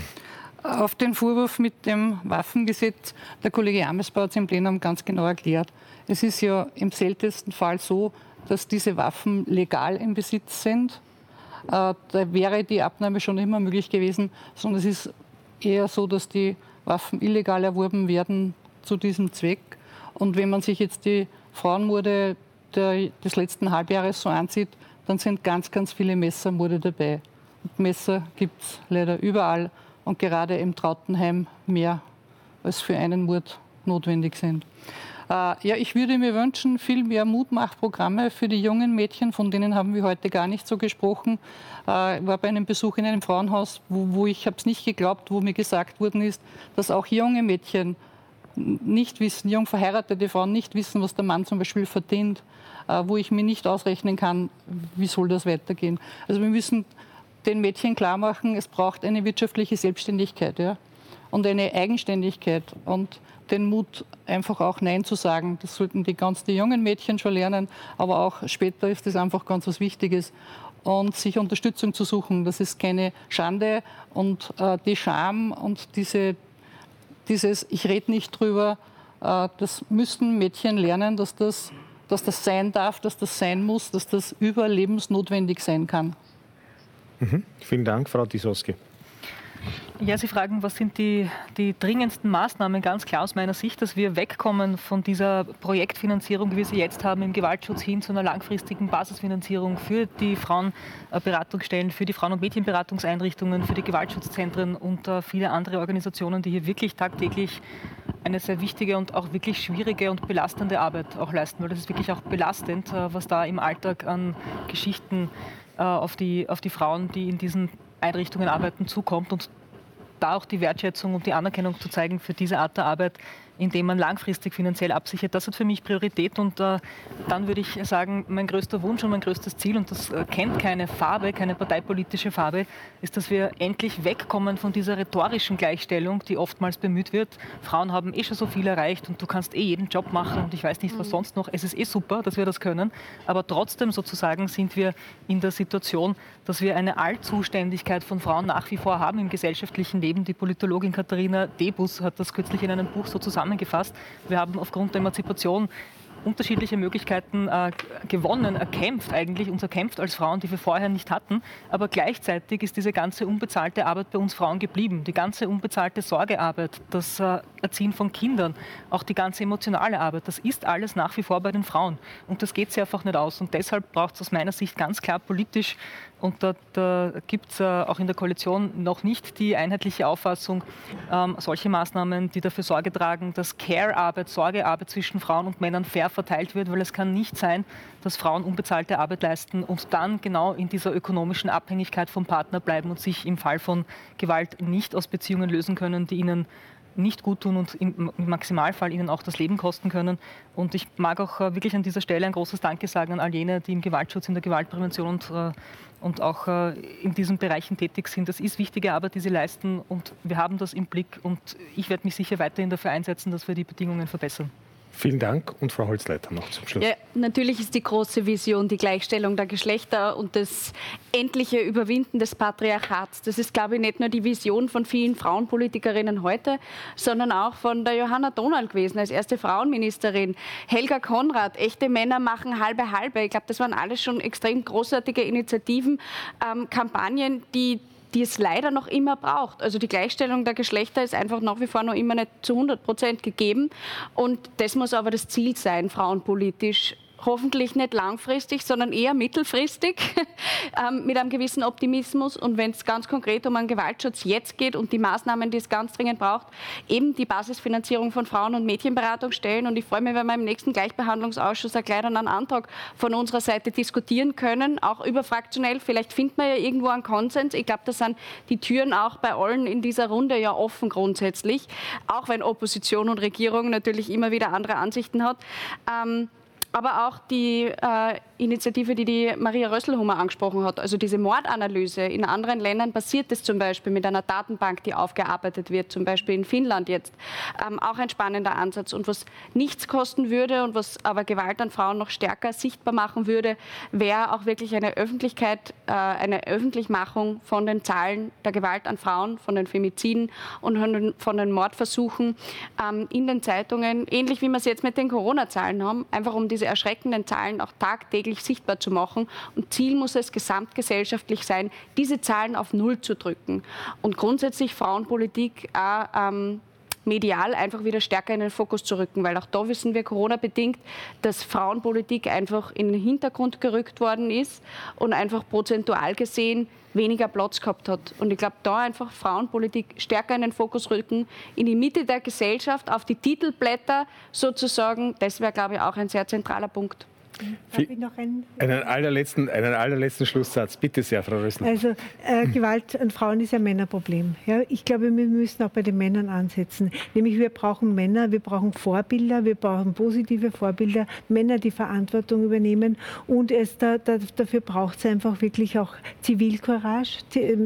Auf den Vorwurf mit dem Waffengesetz, der Kollege Amesbau hat es im Plenum ganz genau erklärt. Es ist ja im seltensten Fall so, dass diese Waffen legal im Besitz sind. Äh, da wäre die Abnahme schon immer möglich gewesen, sondern es ist eher so, dass die Waffen illegal erworben werden zu diesem Zweck. Und wenn man sich jetzt die Frauenmorde der, des letzten Halbjahres so ansieht, dann sind ganz, ganz viele Messermorde dabei. Und Messer gibt es leider überall und gerade im Trautenheim mehr als für einen Mord notwendig sind. Äh, ja, ich würde mir wünschen, viel mehr Mutmachprogramme für die jungen Mädchen, von denen haben wir heute gar nicht so gesprochen. Äh, ich war bei einem Besuch in einem Frauenhaus, wo, wo ich es nicht geglaubt, wo mir gesagt worden ist, dass auch junge Mädchen nicht wissen, jung verheiratete Frauen nicht wissen, was der Mann zum Beispiel verdient, äh, wo ich mir nicht ausrechnen kann, wie soll das weitergehen. Also wir müssen den Mädchen klar machen, es braucht eine wirtschaftliche Selbstständigkeit ja? und eine Eigenständigkeit und den Mut, einfach auch Nein zu sagen. Das sollten die ganz die jungen Mädchen schon lernen, aber auch später ist das einfach ganz was Wichtiges. Und sich Unterstützung zu suchen, das ist keine Schande. Und äh, die Scham und diese dieses Ich rede nicht drüber, äh, das müssen Mädchen lernen, dass das, dass das sein darf, dass das sein muss, dass das überlebensnotwendig sein kann. Mhm. Vielen Dank, Frau Tisoski. Ja, Sie fragen, was sind die, die dringendsten Maßnahmen? Ganz klar aus meiner Sicht, dass wir wegkommen von dieser Projektfinanzierung, wie wir sie jetzt haben, im Gewaltschutz hin zu einer langfristigen Basisfinanzierung für die Frauenberatungsstellen, für die Frauen- und Mädchenberatungseinrichtungen, für die Gewaltschutzzentren und äh, viele andere Organisationen, die hier wirklich tagtäglich eine sehr wichtige und auch wirklich schwierige und belastende Arbeit auch leisten, weil das ist wirklich auch belastend, äh, was da im Alltag an Geschichten äh, auf, die, auf die Frauen, die in diesen Einrichtungen arbeiten, zukommt und da auch die Wertschätzung und die Anerkennung zu zeigen für diese Art der Arbeit, indem man langfristig finanziell absichert. Das hat für mich Priorität und äh, dann würde ich sagen, mein größter Wunsch und mein größtes Ziel, und das äh, kennt keine Farbe, keine parteipolitische Farbe, ist, dass wir endlich wegkommen von dieser rhetorischen Gleichstellung, die oftmals bemüht wird. Frauen haben eh schon so viel erreicht und du kannst eh jeden Job machen und ich weiß nicht, was mhm. sonst noch. Es ist eh super, dass wir das können, aber trotzdem sozusagen sind wir in der Situation, dass wir eine Allzuständigkeit von Frauen nach wie vor haben im gesellschaftlichen Leben. Die Politologin Katharina Debus hat das kürzlich in einem Buch so zusammen zusammengefasst. Wir haben aufgrund der Emanzipation unterschiedliche Möglichkeiten äh, gewonnen, erkämpft eigentlich, uns erkämpft als Frauen, die wir vorher nicht hatten. Aber gleichzeitig ist diese ganze unbezahlte Arbeit bei uns Frauen geblieben. Die ganze unbezahlte Sorgearbeit, das äh, Erziehen von Kindern, auch die ganze emotionale Arbeit, das ist alles nach wie vor bei den Frauen. Und das geht sie einfach nicht aus. Und deshalb braucht es aus meiner Sicht ganz klar politisch und da, da gibt es äh, auch in der Koalition noch nicht die einheitliche Auffassung, ähm, solche Maßnahmen, die dafür Sorge tragen, dass Care-Arbeit, Sorgearbeit zwischen Frauen und Männern fair verteilt wird, weil es kann nicht sein, dass Frauen unbezahlte Arbeit leisten und dann genau in dieser ökonomischen Abhängigkeit vom Partner bleiben und sich im Fall von Gewalt nicht aus Beziehungen lösen können, die ihnen nicht gut tun und im Maximalfall ihnen auch das Leben kosten können. Und ich mag auch äh, wirklich an dieser Stelle ein großes Danke sagen an all jene, die im Gewaltschutz, in der Gewaltprävention und, äh, und auch äh, in diesen Bereichen tätig sind. Das ist wichtige Arbeit, die sie leisten und wir haben das im Blick und ich werde mich sicher weiterhin dafür einsetzen, dass wir die Bedingungen verbessern. Vielen Dank und Frau Holzleiter noch zum Schluss. Ja, natürlich ist die große Vision die Gleichstellung der Geschlechter und das endliche Überwinden des Patriarchats. Das ist, glaube ich, nicht nur die Vision von vielen Frauenpolitikerinnen heute, sondern auch von der Johanna Donald gewesen als erste Frauenministerin. Helga Konrad, echte Männer machen halbe halbe. Ich glaube, das waren alles schon extrem großartige Initiativen, ähm, Kampagnen, die die es leider noch immer braucht. Also die Gleichstellung der Geschlechter ist einfach nach wie vor noch immer nicht zu 100 Prozent gegeben. Und das muss aber das Ziel sein, frauenpolitisch hoffentlich nicht langfristig, sondern eher mittelfristig ähm, mit einem gewissen Optimismus. Und wenn es ganz konkret um einen Gewaltschutz jetzt geht und die Maßnahmen, die es ganz dringend braucht, eben die Basisfinanzierung von Frauen- und Mädchenberatung stellen. Und ich freue mich, wenn wir im nächsten Gleichbehandlungsausschuss einen Antrag von unserer Seite diskutieren können, auch überfraktionell. Vielleicht findet man ja irgendwo einen Konsens. Ich glaube, da sind die Türen auch bei allen in dieser Runde ja offen grundsätzlich, auch wenn Opposition und Regierung natürlich immer wieder andere Ansichten hat. Ähm, aber auch die äh, Initiative, die die Maria Rösselhummer angesprochen hat, also diese Mordanalyse. In anderen Ländern passiert es zum Beispiel mit einer Datenbank, die aufgearbeitet wird, zum Beispiel in Finnland jetzt. Ähm, auch ein spannender Ansatz. Und was nichts kosten würde und was aber Gewalt an Frauen noch stärker sichtbar machen würde, wäre auch wirklich eine Öffentlichkeit, äh, eine Öffentlichmachung von den Zahlen der Gewalt an Frauen, von den Femiziden und von den, Mordversuchen ähm, in den Zeitungen, ähnlich wie wir es jetzt mit den Corona-Zahlen haben, einfach um diese erschreckenden Zahlen auch tagtäglich sichtbar zu machen. Und Ziel muss es gesamtgesellschaftlich sein, diese Zahlen auf Null zu drücken. Und grundsätzlich Frauenpolitik auch, ähm, medial einfach wieder stärker in den Fokus zu rücken, weil auch da wissen wir Corona-bedingt, dass Frauenpolitik einfach in den Hintergrund gerückt worden ist und einfach prozentual gesehen weniger Platz gehabt hat. Und ich glaube, da einfach Frauenpolitik stärker in den Fokus rücken, in die Mitte der Gesellschaft, auf die Titelblätter sozusagen, das wäre, glaube ich, auch ein sehr zentraler Punkt. Darf ich noch einen, einen, allerletzten, einen allerletzten Schlusssatz. Bitte sehr, Frau Rössner. Also äh, Gewalt an Frauen ist ein Männerproblem. Ja, ich glaube, wir müssen auch bei den Männern ansetzen. Nämlich wir brauchen Männer, wir brauchen Vorbilder, wir brauchen positive Vorbilder, Männer, die Verantwortung übernehmen. Und es da, da, dafür braucht es einfach wirklich auch Zivilcourage,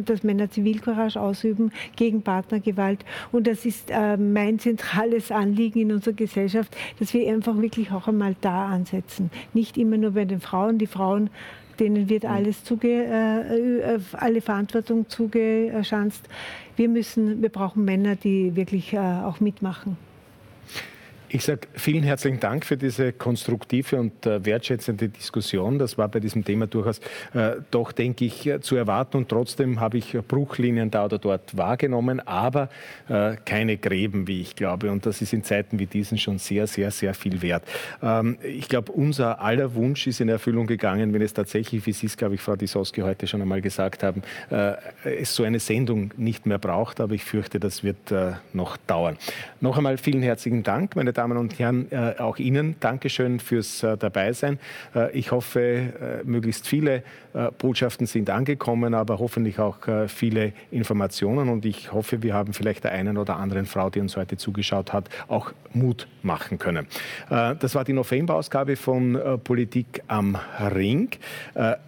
dass Männer Zivilcourage ausüben gegen Partnergewalt. Und das ist äh, mein zentrales Anliegen in unserer Gesellschaft, dass wir einfach wirklich auch einmal da ansetzen. Nicht nicht immer nur bei den Frauen. Die Frauen, denen wird mhm. alles zuge, äh, alle Verantwortung zugeschanzt. Wir müssen, wir brauchen Männer, die wirklich äh, auch mitmachen. Ich sage vielen herzlichen Dank für diese konstruktive und äh, wertschätzende Diskussion. Das war bei diesem Thema durchaus äh, doch, denke ich, äh, zu erwarten. Und trotzdem habe ich Bruchlinien da oder dort wahrgenommen, aber äh, keine Gräben, wie ich glaube. Und das ist in Zeiten wie diesen schon sehr, sehr, sehr viel wert. Ähm, ich glaube, unser aller Wunsch ist in Erfüllung gegangen, wenn es tatsächlich, wie Sie es, glaube ich, Frau Disoski heute schon einmal gesagt haben, äh, es so eine Sendung nicht mehr braucht. Aber ich fürchte, das wird äh, noch dauern. Noch einmal vielen herzlichen Dank, meine Damen Damen und Herren, äh, auch Ihnen Dankeschön fürs äh, Dabeisein. Äh, ich hoffe, möglichst viele Botschaften sind angekommen, aber hoffentlich auch viele Informationen. Und ich hoffe, wir haben vielleicht der einen oder anderen Frau, die uns heute zugeschaut hat, auch Mut machen können. Das war die November-Ausgabe von Politik am Ring.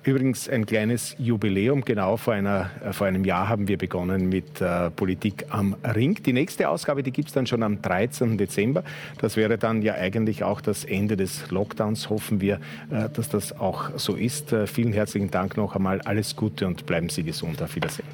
Übrigens ein kleines Jubiläum. Genau vor, einer, vor einem Jahr haben wir begonnen mit Politik am Ring. Die nächste Ausgabe, die gibt es dann schon am 13. Dezember. Das wäre dann ja eigentlich auch das Ende des Lockdowns. Hoffen wir, äh, dass das auch so ist. Äh, vielen herzlichen Dank noch einmal. Alles Gute und bleiben Sie gesund. Auf Wiedersehen.